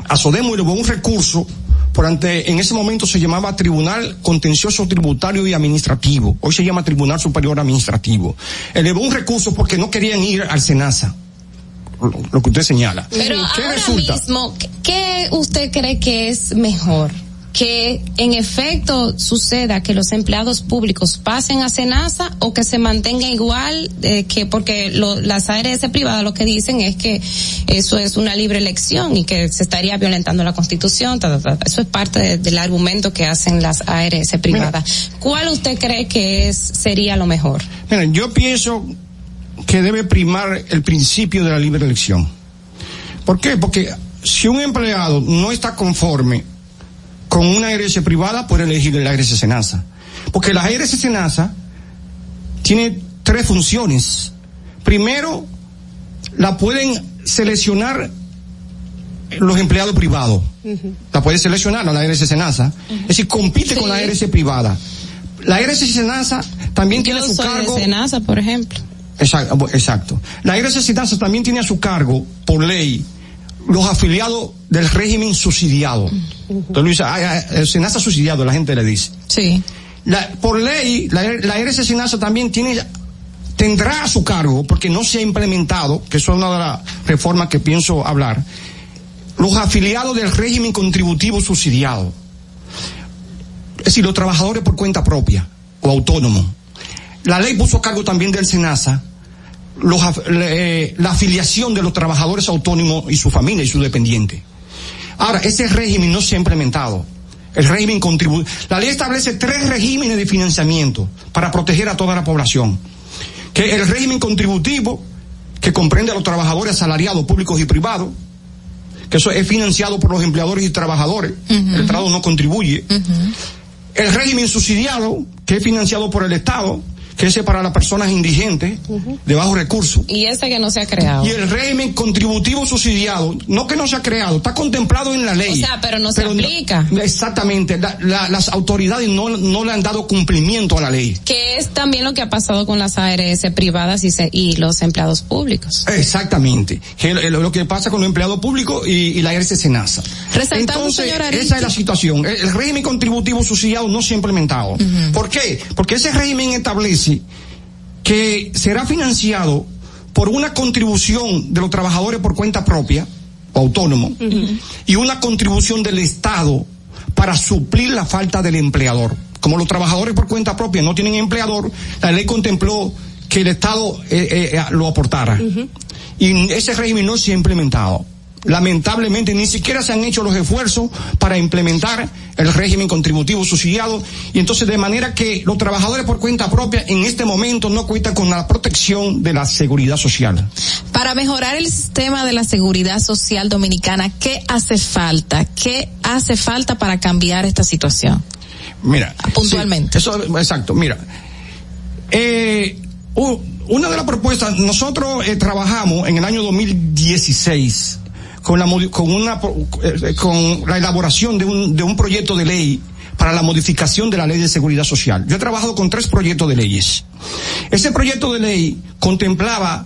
A Sodemo elevó un recurso por ante, en ese momento se llamaba Tribunal Contencioso Tributario y Administrativo, hoy se llama Tribunal Superior Administrativo. Elevó un recurso porque no querían ir al SENASA, lo, que usted señala. Pero ¿Qué ahora resulta? mismo, ¿qué- ¿qué usted cree que es mejor? Que en efecto suceda que los empleados públicos pasen a Senasa o que se mantenga igual, eh, que porque lo- las ARS privadas lo que dicen es que eso es una libre elección y que se estaría violentando la constitución, ta, ta, ta. eso es parte de- del argumento que hacen las ARS privadas. ¿Cuál usted cree que es sería lo mejor? Miren, yo pienso que debe primar el principio de la libre elección. ¿Por qué? Porque si un empleado no está conforme con una ARS privada, puede elegir la ARS Senasa. Porque la ARS Senasa tiene tres funciones. Primero, la pueden seleccionar los empleados privados. La puede seleccionar la ARS Senasa. Es decir, compite con la ARS privada. La ARS Senasa también tiene Yo su soy cargo. de Senasa, por ejemplo. Exacto, bu- exacto. La ARS Senasa también tiene a su cargo, por ley, los afiliados del régimen subsidiado. Entonces, Luisa, ay, ay, el Senasa subsidiado, la gente le dice. Sí. La- por ley, la, la Senasa también tiene, tendrá a su cargo, porque no se ha implementado, que es una de las reformas que pienso hablar, los afiliados del régimen contributivo subsidiado. Es decir, los trabajadores por cuenta propia o autónomos. La ley puso a cargo también del SENASA los eh, la afiliación de los trabajadores autónomos y su familia y sus dependientes. Ahora, ese régimen no se ha implementado. El régimen contribu La ley establece tres regímenes de financiamiento para proteger a toda la población. Que el régimen contributivo, que comprende a los trabajadores asalariados públicos y privados, que eso es financiado por los empleadores y trabajadores. El Estado no contribuye. El régimen subsidiado, que es financiado por el Estado, que ese es para las personas indigentes, de bajos recursos. Y ese que no se ha creado. Y el régimen contributivo subsidiado, no que no se ha creado, está contemplado en la ley. O sea, pero no se aplica. exactamente, la- la- las autoridades no, no le han dado cumplimiento a la ley. Que es también lo que ha pasado con las ARS privadas y, se- y los empleados públicos. Exactamente, que lo que pasa con los empleados públicos y, y la ERC Senasa. Resaltamos, Entonces, esa es la situación. El, el régimen contributivo subsidiado no se ha implementado. ¿Por qué? Porque ese régimen establece que será financiado por una contribución de los trabajadores por cuenta propia o autónomo y una contribución del Estado para suplir la falta del empleador. Como los trabajadores por cuenta propia no tienen empleador, la ley contempló que el Estado eh, eh, lo aportara. Y ese régimen no se ha implementado. Lamentablemente ni siquiera se han hecho los esfuerzos para implementar el régimen contributivo subsidiado y entonces de manera que los trabajadores por cuenta propia en este momento no cuentan con la protección de la seguridad social. Para mejorar el sistema de la seguridad social dominicana, ¿qué hace falta? ¿Qué hace falta para cambiar esta situación? Mira. Puntualmente. sí, eso, exacto, mira. Eh, una de las propuestas, nosotros eh, trabajamos en el año 2016 con la, con una, pro- eh, con la elaboración de un, de un proyecto de ley para la modificación de la ley de seguridad social. Yo he trabajado con tres proyectos de leyes. Ese proyecto de ley contemplaba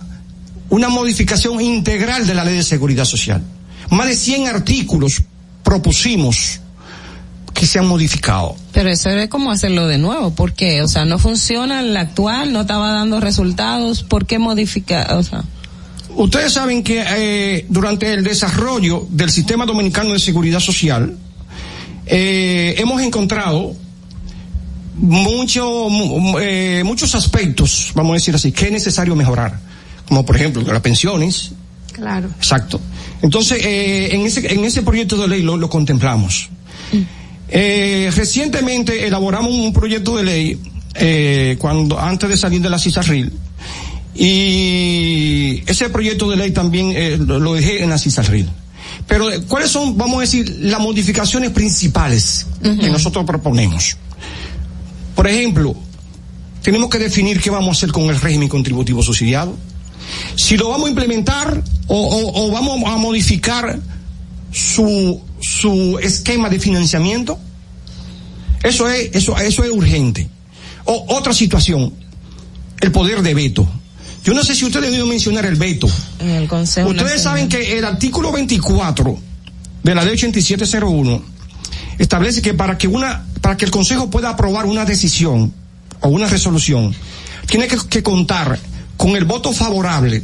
una modificación integral de la ley de seguridad social. Más de 100 artículos propusimos que se han modificado. Pero eso es como hacerlo de nuevo, ¿por qué? O sea, no funciona el actual, no estaba dando resultados, ¿por qué modificar? O sea, Ustedes saben que eh, durante el desarrollo del sistema dominicano de seguridad social eh, hemos encontrado mucho, mu- eh, muchos aspectos, vamos a decir así, que es necesario mejorar, como por ejemplo las pensiones, Claro. Exacto. Entonces, eh, en, ese, en ese proyecto de ley lo, lo contemplamos. Eh, recientemente elaboramos un proyecto de ley cuando antes de salir de la CISARRIL y ese proyecto de ley también eh, lo, dejé en la CISARRIL. Pero eh, ¿cuáles son, vamos a decir, las modificaciones principales que nosotros proponemos? Por ejemplo, tenemos que definir qué vamos a hacer con el régimen contributivo subsidiado. Si lo vamos a implementar o, o- o vamos a modificar su, su esquema de financiamiento. Eso es, eso, eso es urgente. O, otra situación, el poder de veto. Yo no sé si ustedes han oído mencionar el veto. en el Consejo Ustedes Nacional. saben que el artículo 24 de la ley 8701 establece que para que una, para que el Consejo pueda aprobar una decisión o una resolución, tiene que, que contar con el voto favorable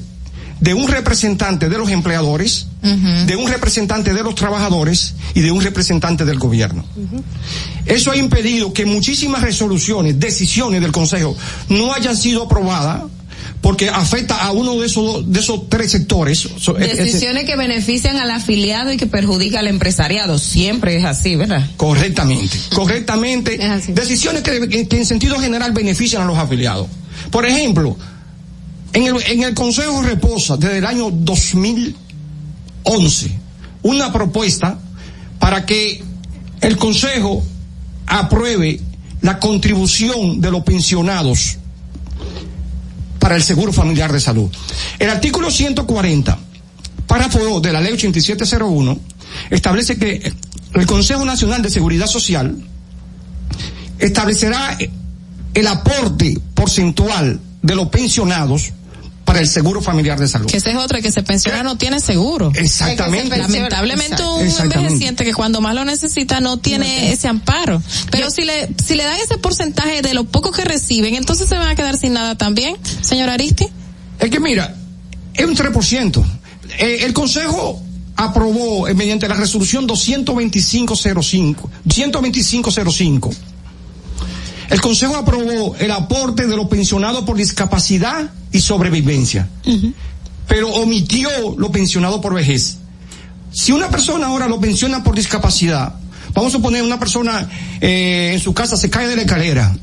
de un representante de los empleadores, de un representante de los trabajadores y de un representante del gobierno. Eso ha impedido que muchísimas resoluciones, decisiones del Consejo no hayan sido aprobadas porque afecta a uno de esos de esos tres sectores. Ese- Decisiones que benefician al afiliado y que perjudican al empresariado. Siempre es así, ¿verdad? Correctamente, correctamente. Decisiones que, que- que en sentido general benefician a los afiliados. Por ejemplo, en el, en el Consejo reposa desde el año 2011 una propuesta para que el Consejo apruebe la contribución de los pensionados para el Seguro Familiar de Salud. El artículo 140, párrafo 2 de la ley 8701, establece que el Consejo Nacional de Seguridad Social establecerá el aporte porcentual de los pensionados para el Seguro Familiar de Salud. Que esa es otra, que se pensiona no tiene seguro. Exactamente. Lamentablemente un Exactamente. envejeciente que cuando más lo necesita no tiene ese amparo. Pero si le, si le dan ese porcentaje de lo poco que reciben, entonces se van a quedar sin nada también, señor Aristi. Es que mira, es un 3%. Eh, el Consejo aprobó eh, mediante la resolución 22505, 12505. El Consejo aprobó el aporte de los pensionados por discapacidad y sobrevivencia, pero omitió los pensionados por vejez. si una persona ahora lo pensiona por discapacidad, vamos a poner una persona eh, en su casa se cae de la escalera.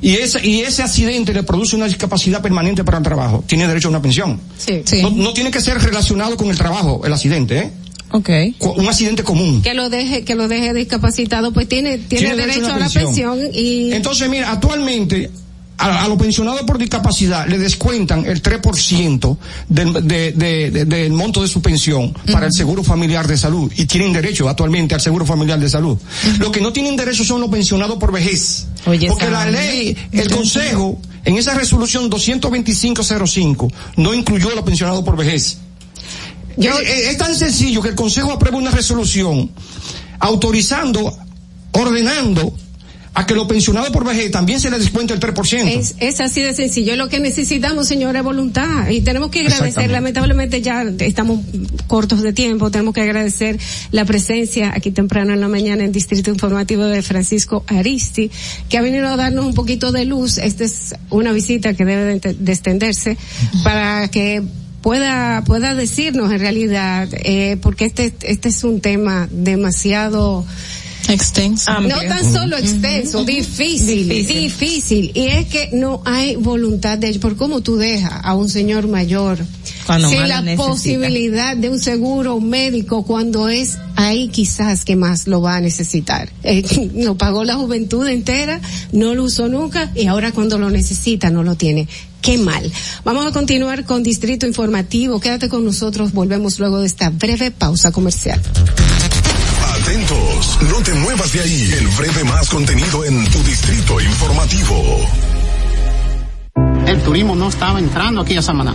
Y ese, y ese accidente le produce una discapacidad permanente para el trabajo. Tiene derecho a una pensión. Sí. No, no tiene que ser relacionado con el trabajo, el accidente, ¿eh? Okay. Un accidente común. Que lo deje, que lo deje discapacitado, pues tiene, tiene, derecho, a, la pensión. y Entonces, mira, actualmente a, a los pensionados por discapacidad le descuentan el 3% del, de, de, de- del monto de su pensión para el seguro familiar de salud y tienen derecho actualmente al seguro familiar de salud. Lo que no tienen derecho son los pensionados por vejez. Oye, Porque la ley, el consejo, en esa resolución 22505, no incluyó a los pensionados por vejez. Es, es- es tan sencillo que el consejo apruebe una resolución autorizando, ordenando a que los pensionados por vejez también se les descuente el 3%. Es, es así de sencillo. Lo que necesitamos, señora, es voluntad. Y tenemos que agradecer, lamentablemente ya estamos cortos de tiempo, tenemos que agradecer la presencia aquí temprano en la mañana en Distrito Informativo de Francisco Aristi, que ha venido a darnos un poquito de luz. Esta es una visita que debe de, de extenderse para que pueda pueda decirnos en realidad eh, porque este este es un tema demasiado extenso. No tan solo extenso, difícil, difícil, Y es que no hay voluntad de por cómo tú dejas a un señor mayor Cuando sin más la necesita. posibilidad de un seguro médico cuando es ahí quizás que más lo va a necesitar. Eh, lo pagó la juventud entera, no lo usó nunca y ahora cuando lo necesita no lo tiene. Qué mal. Vamos a continuar con Distrito Informativo. Quédate con nosotros. Volvemos luego de esta breve pausa comercial. Atentos, no te muevas de ahí. El breve más contenido en tu distrito informativo. El turismo no estaba entrando aquí a Samaná.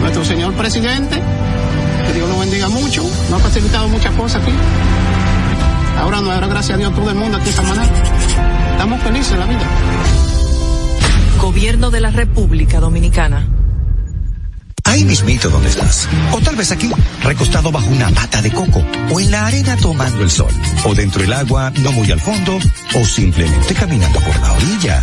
Nuestro señor presidente, que Dios lo bendiga mucho, nos ha facilitado muchas cosas aquí. Ahora nos dará gracias a Dios todo el mundo aquí en Samaná. Estamos felices en la vida. Gobierno de la República Dominicana. Ahí mismito donde estás. O tal vez aquí, recostado bajo una mata de coco. O en la arena tomando el sol. O dentro del agua, no muy al fondo. O simplemente caminando por la orilla.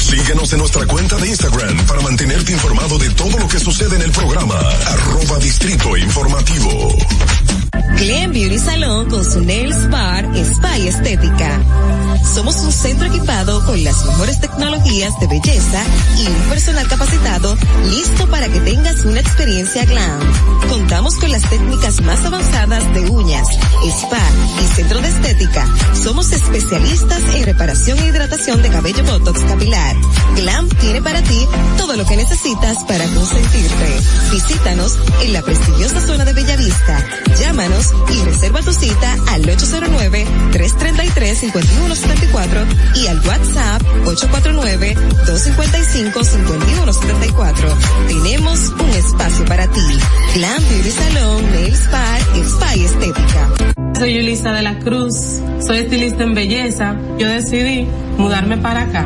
Síguenos en nuestra cuenta de Instagram para mantenerte informado de todo lo que sucede en el programa. Arroba Distrito Informativo. Glen Beauty Salón con su Nails Bar Spa y Estética. Somos un centro equipado con las mejores tecnologías de belleza y un personal capacitado listo para que tengas una experiencia glam. Contamos con las técnicas más avanzadas de uñas, spa y centro de estética. Somos especialistas en reparación e hidratación de cabello botox capilar. Glam tiene para ti todo lo que necesitas para consentirte. Visítanos en la prestigiosa zona de Bellavista. Llámanos y reserva tu cita al 809-333-5174 y al WhatsApp 849-255-5174. Tenemos un espacio para ti. Glam Beauty Salon, Nails Bar, Spa y Estética. Soy Yulisa de la Cruz, soy estilista en belleza. Yo decidí mudarme para acá,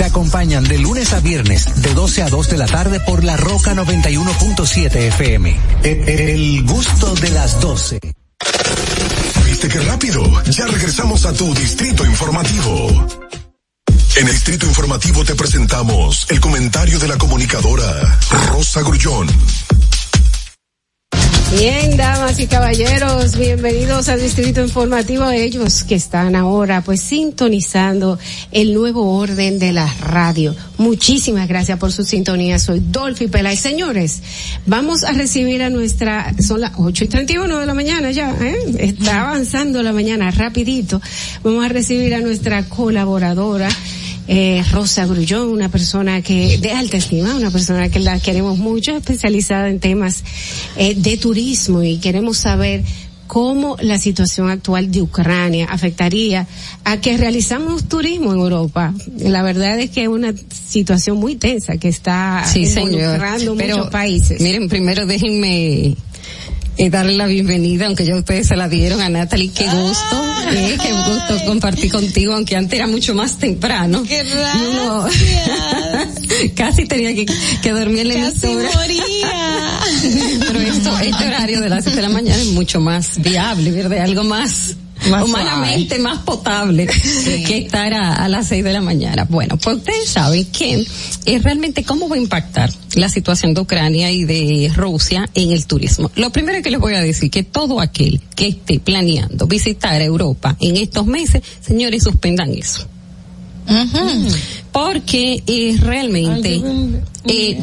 Te acompañan de lunes a viernes, de 12 a 2 de la tarde por La Roca 91.7 FM. El, el gusto de las 12. ¿Viste qué rápido? Ya regresamos a tu distrito informativo. En el distrito informativo te presentamos el comentario de la comunicadora Rosa Grullón. Bien, damas y caballeros, bienvenidos al Distrito Informativo. Ellos que están ahora pues sintonizando el nuevo orden de la radio. Muchísimas gracias por su sintonía. Soy Dolphy Pelay. Señores, vamos a recibir a nuestra, son las ocho y treinta y uno de la mañana ya, ¿eh? está avanzando la mañana rapidito. Vamos a recibir a nuestra colaboradora eh, Rosa Grullón, una persona que de alta estima, una persona que la queremos mucho, especializada en temas eh, de turismo y queremos saber cómo la situación actual de Ucrania afectaría a que realizamos turismo en Europa. La verdad es que es una situación muy tensa que está Sí, señor. involucrando Pero, muchos países. Miren, primero déjenme eh, darle la bienvenida, aunque ya ustedes se la dieron a Natalie, qué gusto, eh, qué gusto compartir contigo, aunque antes era mucho más temprano. Qué No, casi tenía que, que dormir en la emisora. Pero esto, este horario de las 7 de la mañana es mucho más viable, ¿verdad? Algo más, Más humanamente más potable que estar a, a las 6 de la mañana. Bueno, pues ustedes saben que eh, realmente cómo va a impactar la situación de Ucrania y de Rusia en el turismo. Lo primero que les voy a decir que todo aquel que esté planeando visitar Europa en estos meses, señores, suspendan eso. Porque eh, realmente eh,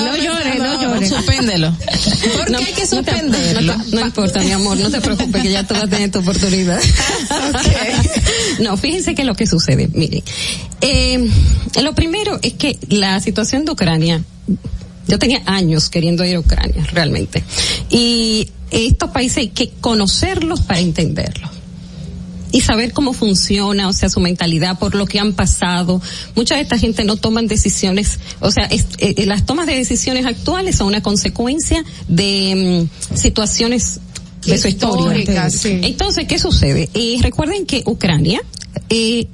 no llores. Suspéndelo. ¿Por qué hay que no suspenderlo? No, te- no importa, mi amor, no te preocupes que ya tú vas a tener tu oportunidad. No, fíjense que lo que sucede, miren, eh, lo primero es que la situación de Ucrania, yo tenía años queriendo ir a Ucrania, realmente, y estos países hay que conocerlos para entenderlos y saber cómo funciona, o sea, su mentalidad, por lo que han pasado. Mucha de esta gente no toman decisiones, o sea, es- eh, las tomas de decisiones actuales son una consecuencia de mm, situaciones de su historia. Sí. Entonces, ¿qué sucede? Eh, recuerden que Ucrania, eh,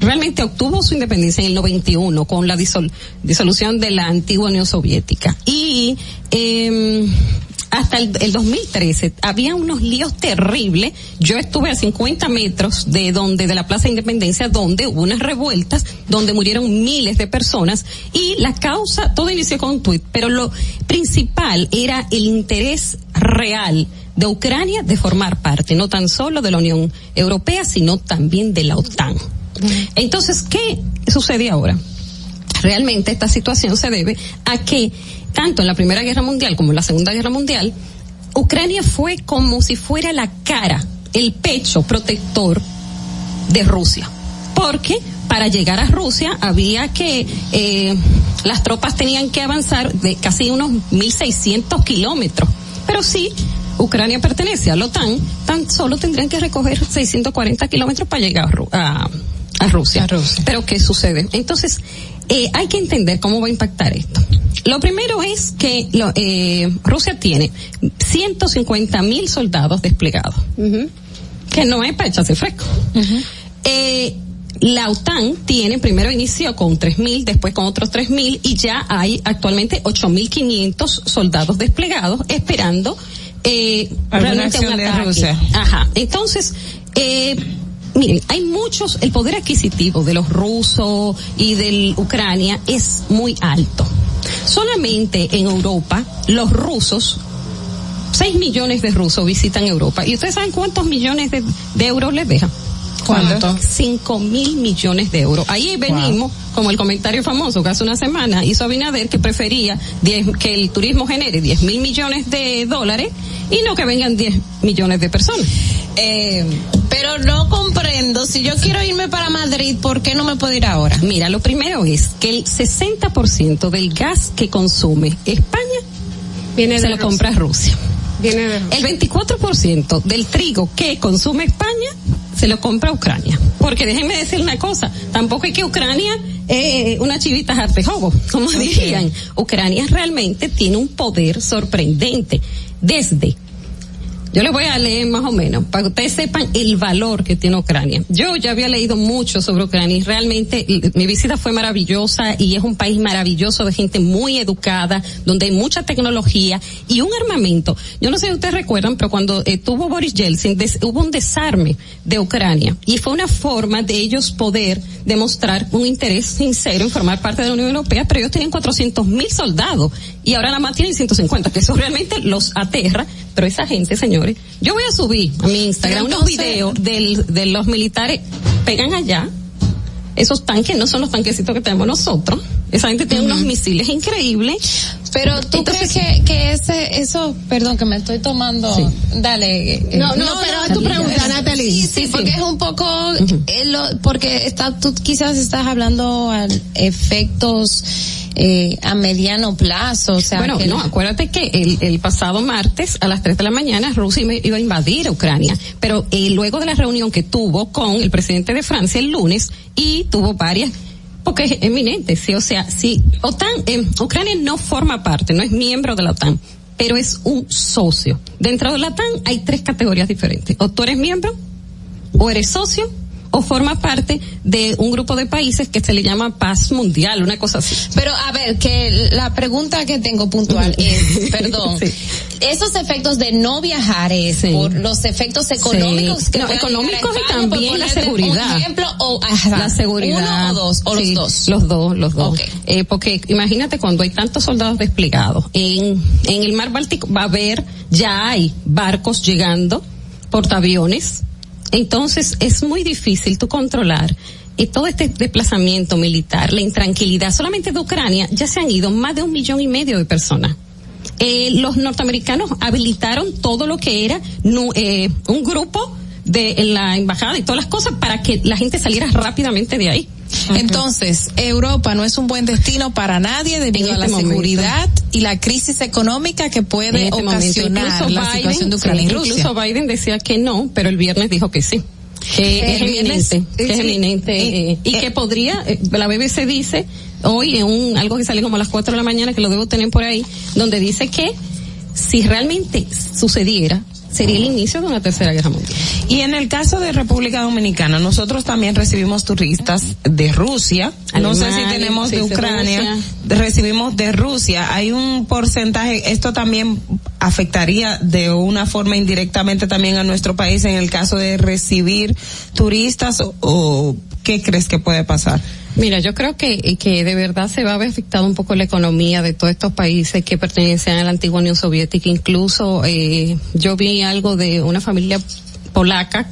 realmente obtuvo su independencia en el 91 con la disol- disolución de la antigua Unión Soviética. Y eh, hasta el, el 2013 había unos líos terribles. Yo estuve a 50 metros de donde, de la Plaza de Independencia, donde hubo unas revueltas, donde murieron miles de personas y la causa, todo inició con un tuit, pero lo principal era el interés real de Ucrania de formar parte, no tan solo de la Unión Europea, sino también de la OTAN. Entonces, ¿qué sucede ahora? Realmente esta situación se debe a que tanto en la Primera Guerra Mundial como en la Segunda Guerra Mundial, Ucrania fue como si fuera la cara, el pecho protector de Rusia. Porque para llegar a Rusia había que, eh, las tropas tenían que avanzar de casi unos 1.600 kilómetros. Pero sí, Ucrania pertenece a la OTAN, tan solo tendrían que recoger 640 kilómetros para llegar a, Ru- a- a Rusia. Pero ¿qué sucede? Entonces, eh, hay que entender cómo va a impactar esto. Lo primero es que lo- eh, Rusia tiene 150 mil soldados desplegados que no es para echarse fresco. Eh, la OTAN tiene, primero inició con 3.000, después con otros 3.000 y ya hay actualmente 8.500 soldados desplegados esperando eh, realmente un acción de ataque. Rusia. Ajá. Entonces, eh, miren, hay muchos, el poder adquisitivo de los rusos y de Ucrania es muy alto. Solamente en Europa, los rusos 6 millones de rusos visitan Europa. ¿Y ustedes saben cuántos millones de, de euros les dejan? ¿Cuánto? 5 mil millones de euros. Ahí venimos, como el comentario famoso que hace una semana hizo Abinader, que prefería 10, que el turismo genere 10 mil millones de dólares y no que vengan 10 millones de personas. Eh, pero no comprendo, si yo quiero irme para Madrid, ¿por qué no me puedo ir ahora? Mira, lo primero es que el 60% del gas que consume España Viene se de lo Rusia. compra Rusia. Viene de El 24% del trigo que consume España se lo compra Ucrania. Porque déjenme decir una cosa, tampoco es que Ucrania eh, una chivita jartejobo, como dirían. Ucrania realmente tiene un poder sorprendente. Desde yo les voy a leer más o menos para que ustedes sepan el valor que tiene Ucrania. Yo ya había leído mucho sobre Ucrania y realmente mi visita fue maravillosa y es un país maravilloso de gente muy educada, donde hay mucha tecnología y un armamento. Yo no sé si ustedes recuerdan, pero cuando eh, tuvo Boris Yeltsin hubo un desarme de Ucrania y fue una forma de ellos poder demostrar un interés sincero en formar parte de la Unión Europea, pero ellos tenían 400 mil soldados y ahora nada más tienen 150, que eso realmente los aterra, pero esa gente, señores, yo voy a subir a mi Instagram unos videos del, de los militares, pegan allá, esos tanques no son los tanquecitos que tenemos nosotros, esa gente tiene unos misiles increíbles. Pero tú crees que, que ese, eso, perdón que me estoy tomando, dale. eh, No, no, pero es tu pregunta, Natalie. Sí, sí, Sí, sí. porque es un poco, eh, lo- porque está, tú quizás estás hablando a efectos eh, a mediano plazo, o sea, bueno, que no, acuérdate que el, el pasado martes a las 3 de la mañana Rusia iba- iba a invadir Ucrania, pero eh, luego de la reunión que tuvo con el presidente de Francia el lunes y tuvo varias porque es eminente, sí, o sea, si OTAN, eh, Ucrania no forma parte, no es miembro de la OTAN, pero es un socio. Dentro de la OTAN hay tres categorías diferentes. O tú eres miembro, o eres socio, o forma parte de un grupo de países que se le llama paz mundial, una cosa así. Pero a ver, que la pregunta que tengo puntual es, perdón, esos efectos de no viajar es por los efectos económicos Sí. que No, económicos y también la seguridad. Un ejemplo, o ajá, la seguridad. uno o dos, o los dos. Los dos, los dos. Eh, porque imagínate cuando hay tantos soldados desplegados en, en el mar Báltico va a haber, ya hay barcos llegando, portaaviones. Entonces es muy difícil tú controlar y todo este desplazamiento militar, la intranquilidad, solamente de Ucrania ya se han ido más de un millón y medio de personas. Eh, los norteamericanos habilitaron todo lo que era nu- eh, un grupo de la embajada y todas las cosas para que la gente saliera rápidamente de ahí. Entonces, Europa no es un buen destino para nadie debido En a la este momento. seguridad y la crisis económica que puede este ocasionar la Biden, situación de Ucrania sí, y Rusia. Incluso Biden decía que no, pero el viernes dijo que sí. Que es eminente, que es eminente, eh, eh, y que podría, eh, la BBC dice, hoy en un, algo que sale como a las 4 de la mañana, que lo debo tener por ahí, donde dice que si realmente sucediera, sería el inicio de una tercera guerra mundial. Y en el caso de República Dominicana, nosotros también recibimos turistas de Rusia. no sé si tenemos de de Ucrania. Rusia. recibimos de Rusia. Hay un porcentaje, esto también afectaría de una forma indirectamente también a nuestro país en el caso de recibir turistas o, o ¿qué crees que puede pasar? Mira, yo creo que, que de verdad se va a ver afectada un poco la economía de todos estos países que pertenecen a la antigua Unión Soviética. Incluso eh, yo vi algo de una familia polaca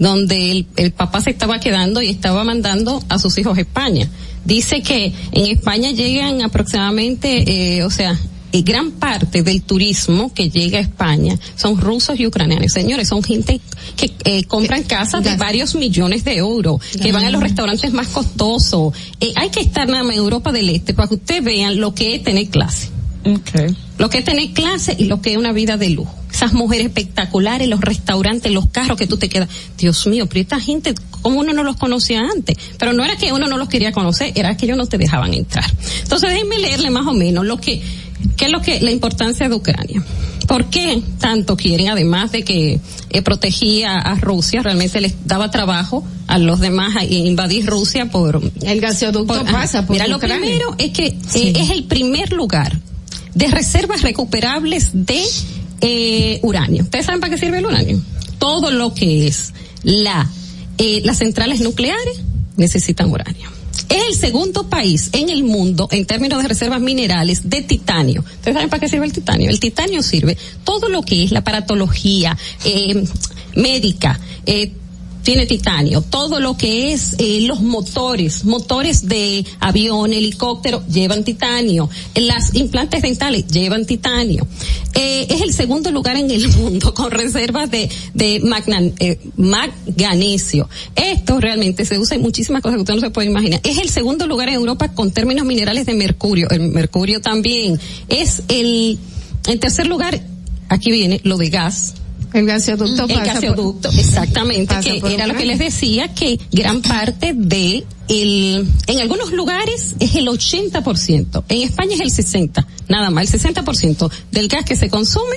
donde el, el papá se estaba quedando y estaba mandando a sus hijos a España. Dice que en España llegan aproximadamente, eh, o sea, y gran parte del turismo que llega a España son rusos y ucranianos. Señores, son gente que eh, compran casas de varios millones de euros, que van a los restaurantes más costosos. Eh, hay que estar nada más en Europa del Este para que ustedes vean lo que es tener clase. Lo que es tener clase y lo que es una vida de lujo. Esas mujeres espectaculares, los restaurantes, los carros que tú te quedas. Dios mío, pero esta gente, como uno no los conocía antes. Pero no era que uno no los quería conocer, era que ellos no te dejaban entrar. Entonces déjenme leerle más o menos lo que, qué es lo que, la importancia de Ucrania. ¿Por qué tanto quieren, además de que eh, protegía a Rusia, realmente les daba trabajo a los demás a invadir Rusia por... El gasoducto por- pasa por Mira, lo primero es que eh, es el primer lugar de reservas recuperables de eh, uranio. ¿Ustedes saben para qué sirve el uranio? Todo lo que es la eh, las centrales nucleares necesitan uranio. Es el segundo país en el mundo en términos de reservas minerales de titanio. ¿Ustedes saben para qué sirve el titanio? El titanio sirve todo lo que es la aparatología eh, médica, eh, tiene titanio. Todo lo que es eh, los motores, motores de avión, helicóptero, llevan titanio. Las implantes dentales llevan titanio. Eh, es el segundo lugar en el mundo con reservas de, de magnan, eh. Esto realmente se usa en muchísimas cosas que usted no se puede imaginar. Es el segundo lugar en Europa con términos minerales de mercurio. El mercurio también. Es el, en tercer lugar, aquí viene lo de gas el gaseoducto el gaseoducto, exactamente, que era lo que les decía, que gran parte de el, en algunos lugares es el 80%, en España es el 60%, nada más, el 60% del gas que se consume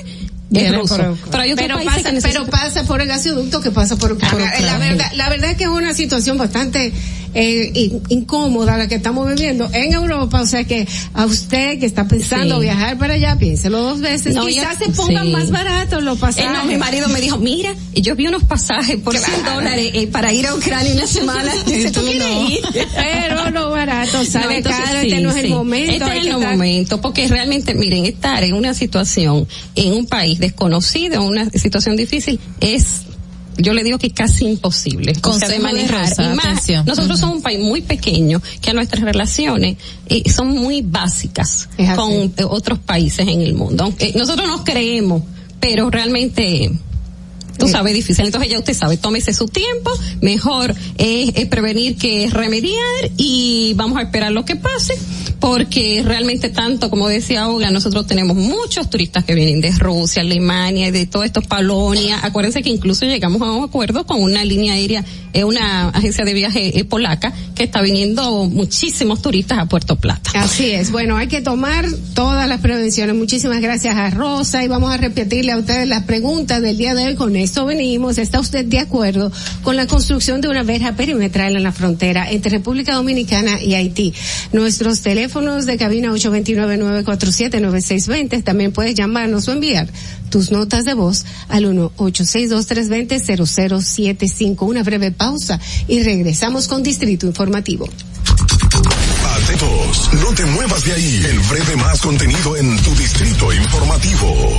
es ruso. Por, pero, hay pero, pasa, pero pasa por el gaseoducto que pasa por, por la verdad la verdad es que es una situación bastante eh, incómoda la que estamos viviendo en Europa, o sea que a usted que está pensando Sí. viajar para allá, piénselo dos veces, No, quizás ya- se pongan sí. más baratos los pasajes. Eh, no, mi marido me dijo, mira, yo vi unos pasajes por 100 dólares eh, para ir a Ucrania una semana. Dice, ¿tú Tú quieres no. ir? Pero lo barato sale No, caro, sí, este no es el momento. Este es el estar- momento, porque realmente, miren, estar en una situación, en un país desconocido, en una situación difícil, es yo le digo que casi imposible. Consejo manejar. Rosa, y más atención. nosotros somos un país muy pequeño que nuestras relaciones eh, son muy básicas Es con eh, otros países en el mundo. Aunque nosotros nos creemos pero realmente tú sabes difícil entonces ya usted sabe tómese su tiempo mejor es, prevenir que remediar y vamos a esperar lo que pase porque realmente tanto como decía Olga nosotros tenemos muchos turistas que vienen de Rusia Alemania de todo esto Polonia acuérdense que incluso llegamos a un acuerdo con una línea aérea eh, una agencia de viaje eh, polaca que está viniendo muchísimos turistas a Puerto Plata Así es. Bueno, hay que tomar todas las prevenciones. Muchísimas gracias a Rosa y vamos a repetirle a ustedes las preguntas del día de hoy. Con esto venimos. ¿Está usted de acuerdo con la construcción de una verja perimetral en la frontera entre República Dominicana y Haití? Nuestros teléfonos de cabina 829-947-9620. También puedes llamarnos o enviar tus notas de voz al 1-862-320-0075. Una breve pausa y regresamos con Distrito Informativo. Atentos, no te muevas de ahí. El breve más contenido en tu distrito informativo.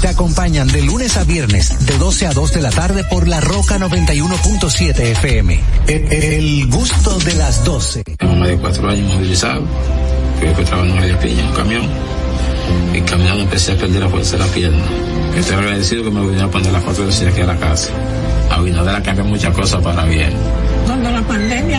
Te acompañan de lunes a viernes, de 12 a 2 de la tarde por La Roca 91.7 FM. El, el gusto de las 12. Tengo más de cuatro años movilizado, que después trabajando en María Piña, en un camión, y caminando empecé a perder la fuerza de la pierna. Estoy agradecido que me vinieron a poner la foto de aquí a la casa. Abinader cambiado muchas cosas para bien. Cuando la pandemia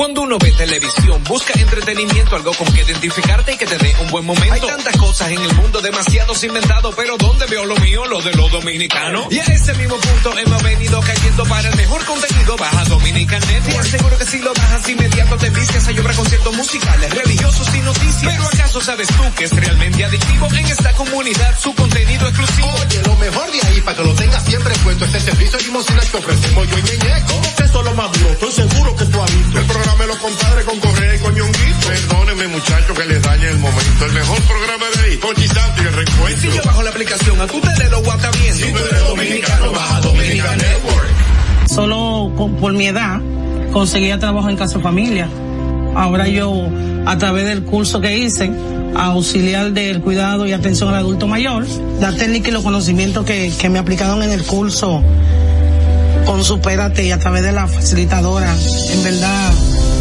Cuando uno ve televisión, busca entretenimiento, algo con que identificarte y que te dé un buen momento. Hay tantas cosas en el mundo, demasiados inventados, pero ¿dónde veo lo mío? Lo de los dominicanos. Y a ese mismo punto hemos venido cayendo para el mejor contenido. Baja Dominican Net y aseguro que si lo bajas inmediato te vistes a llover conciertos musicales, religiosos y noticias. Pero ¿acaso sabes tú que es realmente adictivo en esta comunidad su contenido exclusivo? Oye, lo mejor de ahí para que lo tengas siempre puesto este servicio de limosina que ofrecemos yo y Ñeñe. ¿Cómo que eso es lo más duro? Estoy seguro que tú has visto. El programa los compadres con Correa y con Ñonguito. Perdónenme muchachos que les dañe el momento. El mejor programa de ahí, con Chisanti y el reencuentro. Si yo bajo la aplicación, a tu tele lo guata. Si tú eres dominicano, baja Dominica Network. Solo con- por mi edad conseguía trabajo en casa de familia. Ahora yo, a través del curso que hice, auxiliar del cuidado y atención al adulto mayor, la técnica y los conocimientos que, que me aplicaron en el curso con Supérate y a través de la facilitadora, en verdad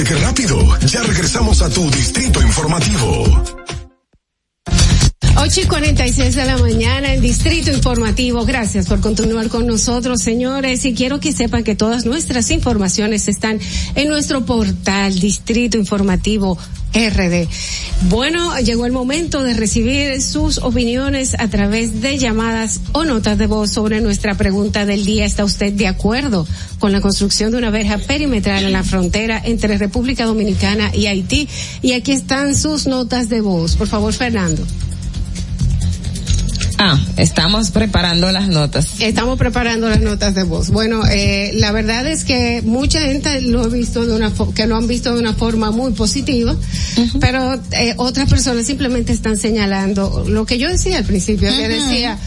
¿Viste qué rápido? Ya regresamos a tu Distrito Informativo. 8 y 46 de la mañana en Distrito Informativo. Gracias por continuar con nosotros, señores. Y quiero que sepan que todas nuestras informaciones están en nuestro portal Distrito Informativo RD. Bueno, llegó el momento de recibir sus opiniones a través de llamadas o notas de voz sobre nuestra pregunta del día. ¿Está usted de acuerdo con la construcción de una verja perimetral en la frontera entre República Dominicana y Haití? Y aquí están sus notas de voz. Por favor, Fernando. Ah, estamos preparando las notas. Estamos preparando las notas de voz. Bueno, eh, la verdad es que mucha gente lo ha visto de una que lo han visto de una forma muy positiva, pero eh, otras personas simplemente están señalando lo que yo decía al principio, que Ujú. decía,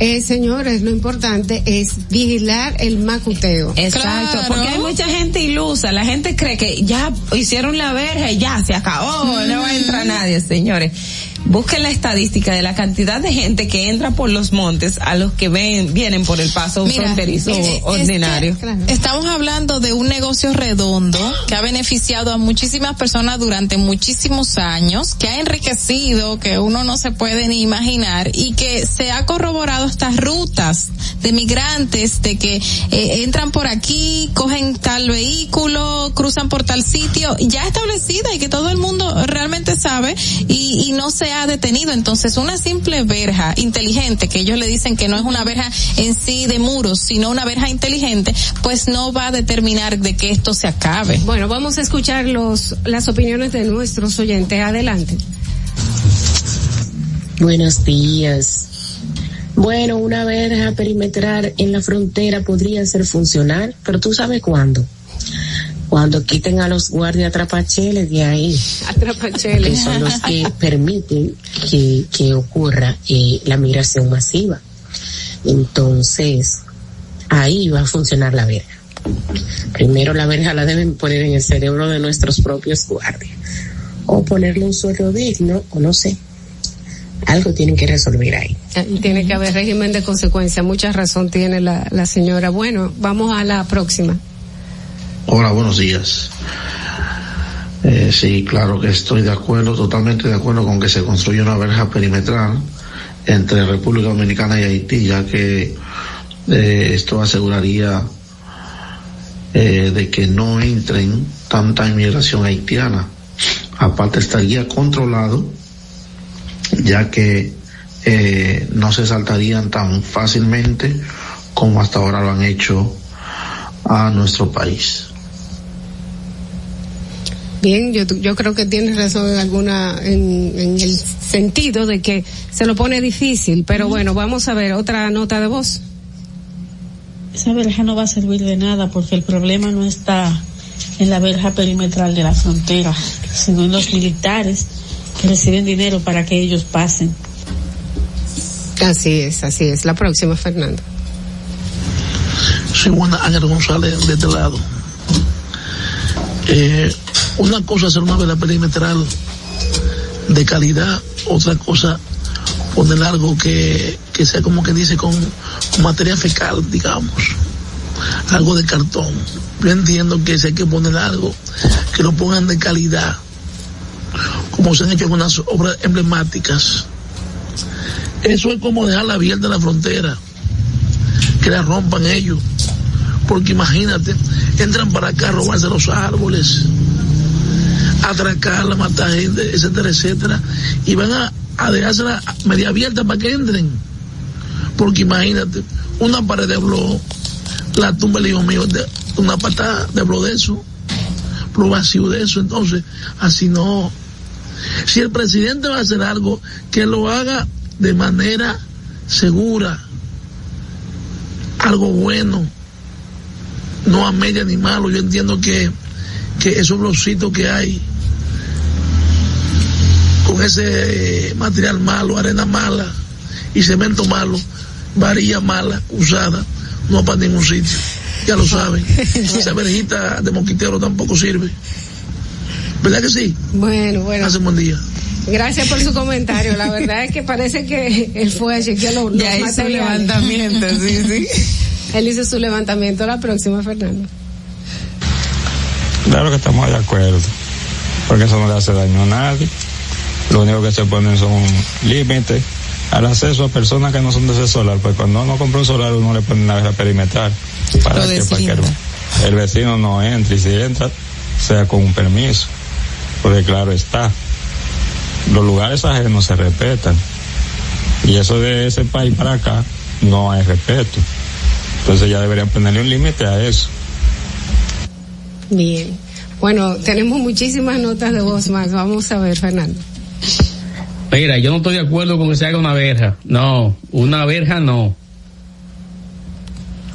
eh, señores, lo importante es vigilar el macuteo. Exacto, porque hay mucha gente ilusa. La gente cree que ya hicieron la verja y ya se acabó, no va a entrar nadie, señores. Busquen la estadística de la cantidad de gente que entra por los montes a los que ven, vienen por el paso Mira, fronterizo ordinario. Estamos hablando de un negocio redondo que ha beneficiado a muchísimas personas durante muchísimos años, que ha enriquecido, que uno no se puede ni imaginar y que se ha corroborado estas rutas de migrantes, de que eh, entran por aquí, cogen tal vehículo, cruzan por tal sitio, ya establecida y que todo el mundo realmente sabe y, y no se ha detenido. Entonces, una simple verja inteligente, que ellos le dicen que no es una verja en sí de muros, sino una verja inteligente, pues no va a determinar de que esto se acabe. Bueno, vamos a escuchar los, las opiniones de nuestros oyentes. Adelante. Buenos días. Bueno, una verja perimetral en la frontera podría ser funcional, pero tú sabes cuándo. Cuando quiten a los guardias atrapacheles de ahí, Atrapacheles. que son los que permiten que, que ocurra eh, la migración masiva. Entonces, ahí va a funcionar la verja. Primero la verja la deben poner en el cerebro de nuestros propios guardias. O ponerle un sueldo digno, o no sé. Algo tienen que resolver ahí. Y tiene que haber régimen de consecuencia. Mucha razón tiene la, la señora. Bueno, vamos a la próxima. Hola, buenos días. Eh, sí, claro que estoy de acuerdo, totalmente de acuerdo con que se construya una verja perimetral entre República Dominicana y Haití, ya que eh, esto aseguraría eh, de que no entren tanta inmigración haitiana. Aparte estaría controlado, ya que no se saltarían tan fácilmente como hasta ahora lo han hecho a nuestro país. Bien, yo, yo creo que tienes razón en alguna, en, en el sentido de que se lo pone difícil, pero bueno, vamos a ver otra nota de voz. Esa verja no va a servir de nada porque el problema no está en la verja perimetral de la frontera, sino en los militares que reciben dinero para que ellos pasen. Así es, así es. La próxima, Fernando. Soy buena Ángel González de este lado. Eh, una cosa es hacer una vela perimetral de calidad, otra cosa poner algo que, que sea como que dice con, material fecal, digamos, algo de cartón. Yo entiendo que si hay que poner algo, que lo pongan de calidad, como se han hecho algunas obras emblemáticas. Eso es como dejarla abierta la frontera, que la rompan ellos, porque imagínate, entran para acá a robarse los árboles, atracarla, matar gente, etcétera, etcétera, y van a, a dejársela media abierta para que entren. Porque imagínate, una pared de blog, la tumba del hijo mío, una patada de blog de eso, blog vacío de eso, entonces, así no. Si el presidente va a hacer algo, que lo haga de manera segura, algo bueno, no a media ni malo. Yo entiendo que, que esos blocitos que hay, con ese material malo, arena mala y cemento malo, varilla mala, usada, no va para ningún sitio. Ya lo saben. Esa verjita de mosquitero tampoco sirve. ¿Verdad que sí? Bueno, bueno. Hace un buen día. Gracias por su comentario. La verdad es que parece que él fue a chequear los, Ya los hizo materiales. levantamiento, sí, sí. él hizo su levantamiento. La próxima, Fernando. Claro que estamos de acuerdo, porque eso no le hace daño a nadie. Lo único que se ponen son límites al acceso a personas que no son de ese solar, pues cuando uno compra un solar uno le pone una verja perimetral para que, para que el, el vecino no entre y si entra sea con un permiso, porque claro está, los lugares ajenos se respetan y eso de ese país para acá no hay respeto. Entonces ya deberían ponerle un límite a eso. Bien. Bueno, tenemos muchísimas notas de voz más. Vamos a ver, Fernando. Mira, yo no estoy de acuerdo con que se haga una verja. No, una verja no.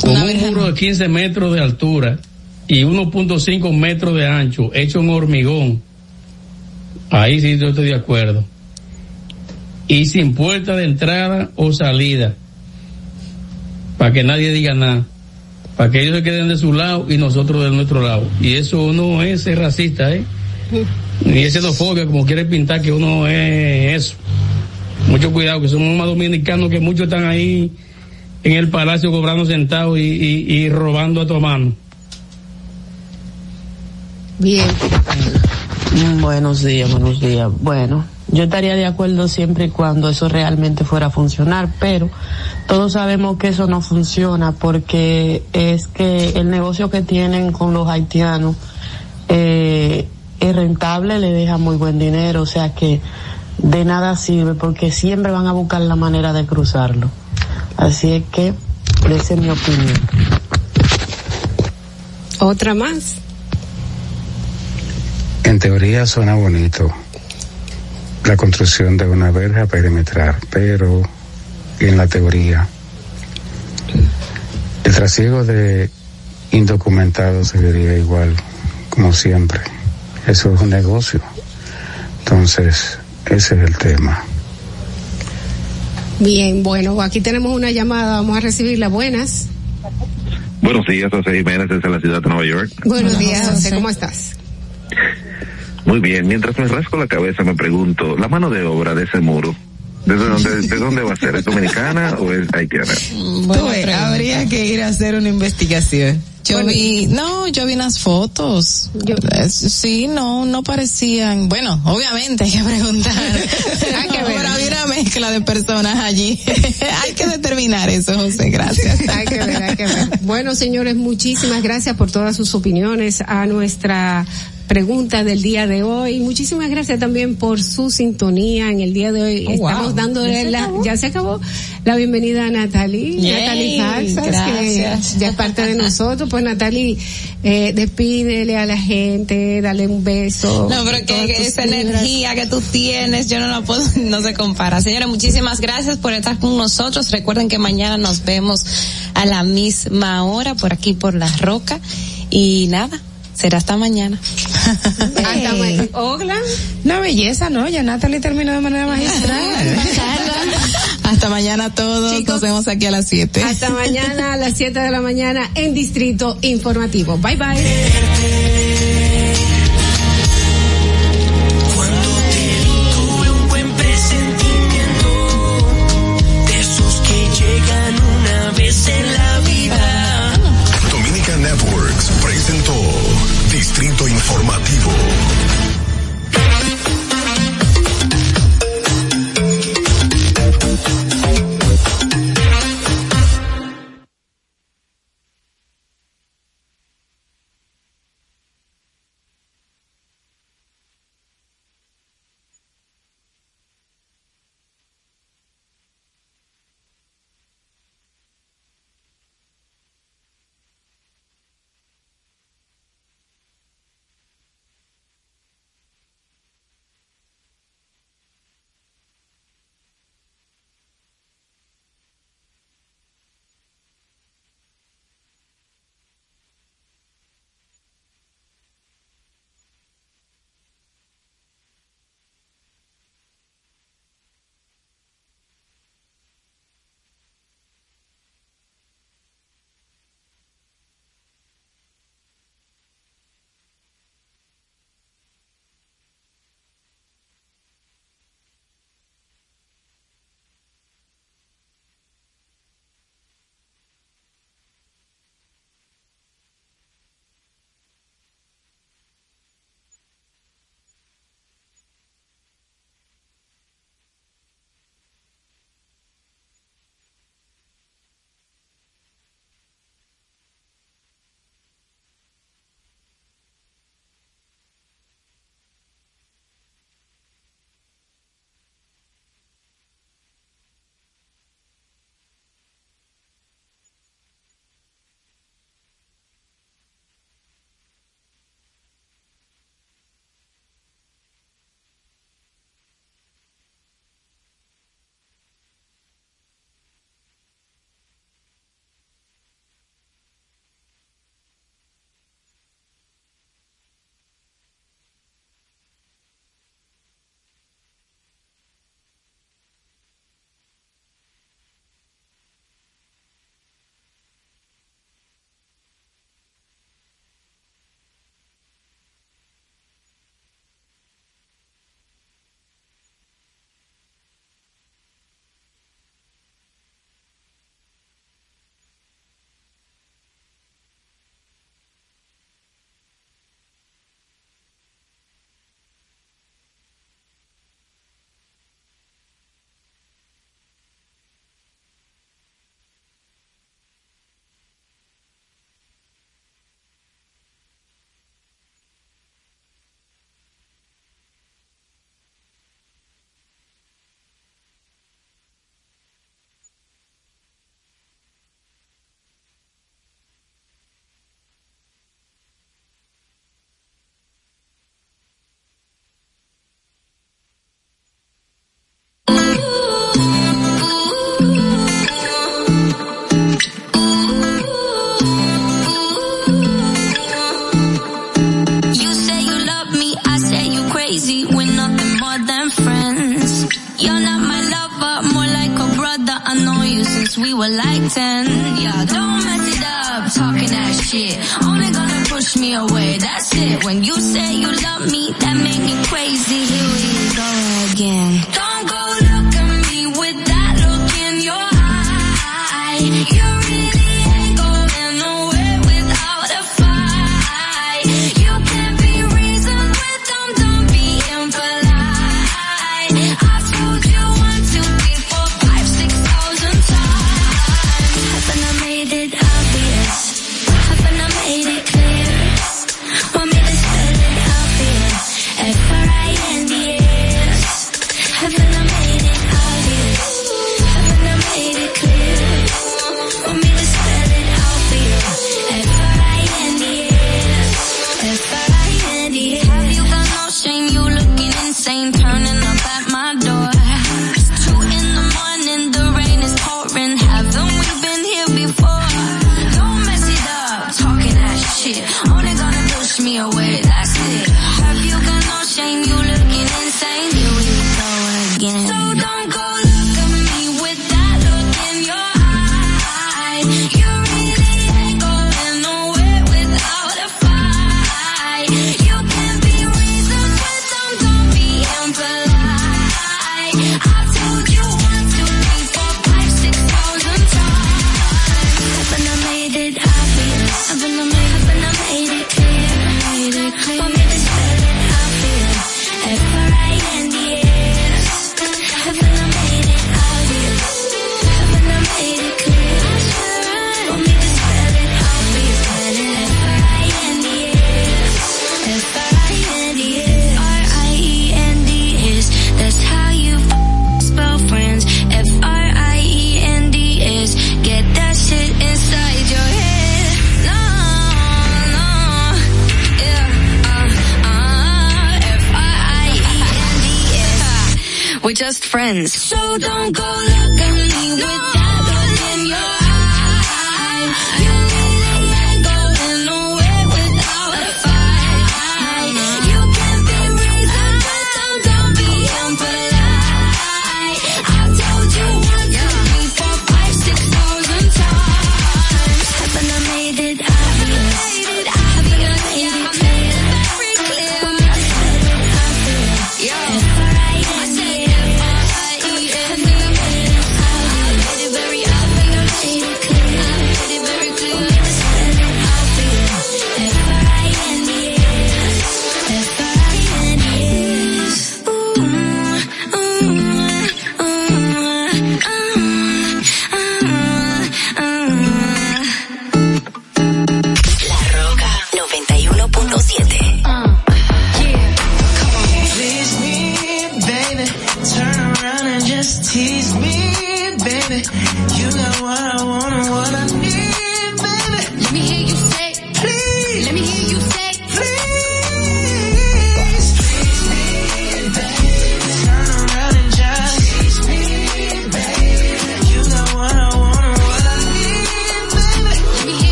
Con un muro de 15 metros de altura y 1.5 metros de ancho, hecho en hormigón. Ahí sí yo estoy de acuerdo. Y sin puerta de entrada o salida. Para que nadie diga nada. Para que ellos se queden de su lado y nosotros de nuestro lado. Y eso no es ser racista, ¿eh? Ni es xenofobia, como quiere pintar que uno es eso. Mucho cuidado, que somos más dominicanos que muchos están ahí en el palacio cobrando centavos y, y, y robando a tu mano. Bien. Mm, Buenos días, buenos días. Bueno, yo estaría de acuerdo siempre y cuando eso realmente fuera a funcionar, pero todos sabemos que eso no funciona porque es que el negocio que tienen con los haitianos eh, es rentable, le deja muy buen dinero, o sea que de nada sirve porque siempre van a buscar la manera de cruzarlo. Así es que esa es mi opinión. Otra más. En teoría suena bonito la construcción de una verja perimetral, pero en la teoría el trasiego de indocumentados seguiría igual, como siempre. Eso es un negocio. Entonces, ese es el tema. Bien, bueno, aquí tenemos una llamada. Vamos a recibirla. Buenas. Buenos días, José Jiménez desde la ciudad de Nueva York. Buenos días, José. ¿Cómo estás? Muy bien, mientras me rasco la cabeza me pregunto, la mano de obra de ese muro, ¿desde dónde, de dónde va a ser? ¿Es dominicana o es haitiana? Tú ves, habría que ir a hacer una investigación. Yo vi, no, yo vi unas fotos. Eh, Sí, no, no parecían. Bueno, obviamente hay que preguntar. hay que ver. Había una mezcla de personas allí. hay que determinar eso, José. Gracias. hay que ver, hay que ver. Bueno, señores, muchísimas gracias por todas sus opiniones a nuestra pregunta del día de hoy. Muchísimas gracias también por su sintonía en el día de hoy. Oh, wow. Estamos dándole ¿Ya la, acabó? ya se acabó la bienvenida a Natalie, Yay, Natalie Faxas, gracias. que ya es parte de nosotros. Pues Natalie, eh, despídele a la gente, dale un beso. No, pero que, esa energía que tú tienes, yo no la puedo, no se compara. Señores, muchísimas gracias por estar con nosotros. Recuerden que mañana nos vemos a la misma hora por aquí por La Roca. Y nada, será hasta mañana. Hasta mañana. Ogla. Una belleza, ¿no? Ya Natalie terminó de manera magistral. Hasta mañana a todos. Nos vemos aquí a las 7. Hasta mañana a las 7 de la mañana en Distrito Informativo. Bye bye.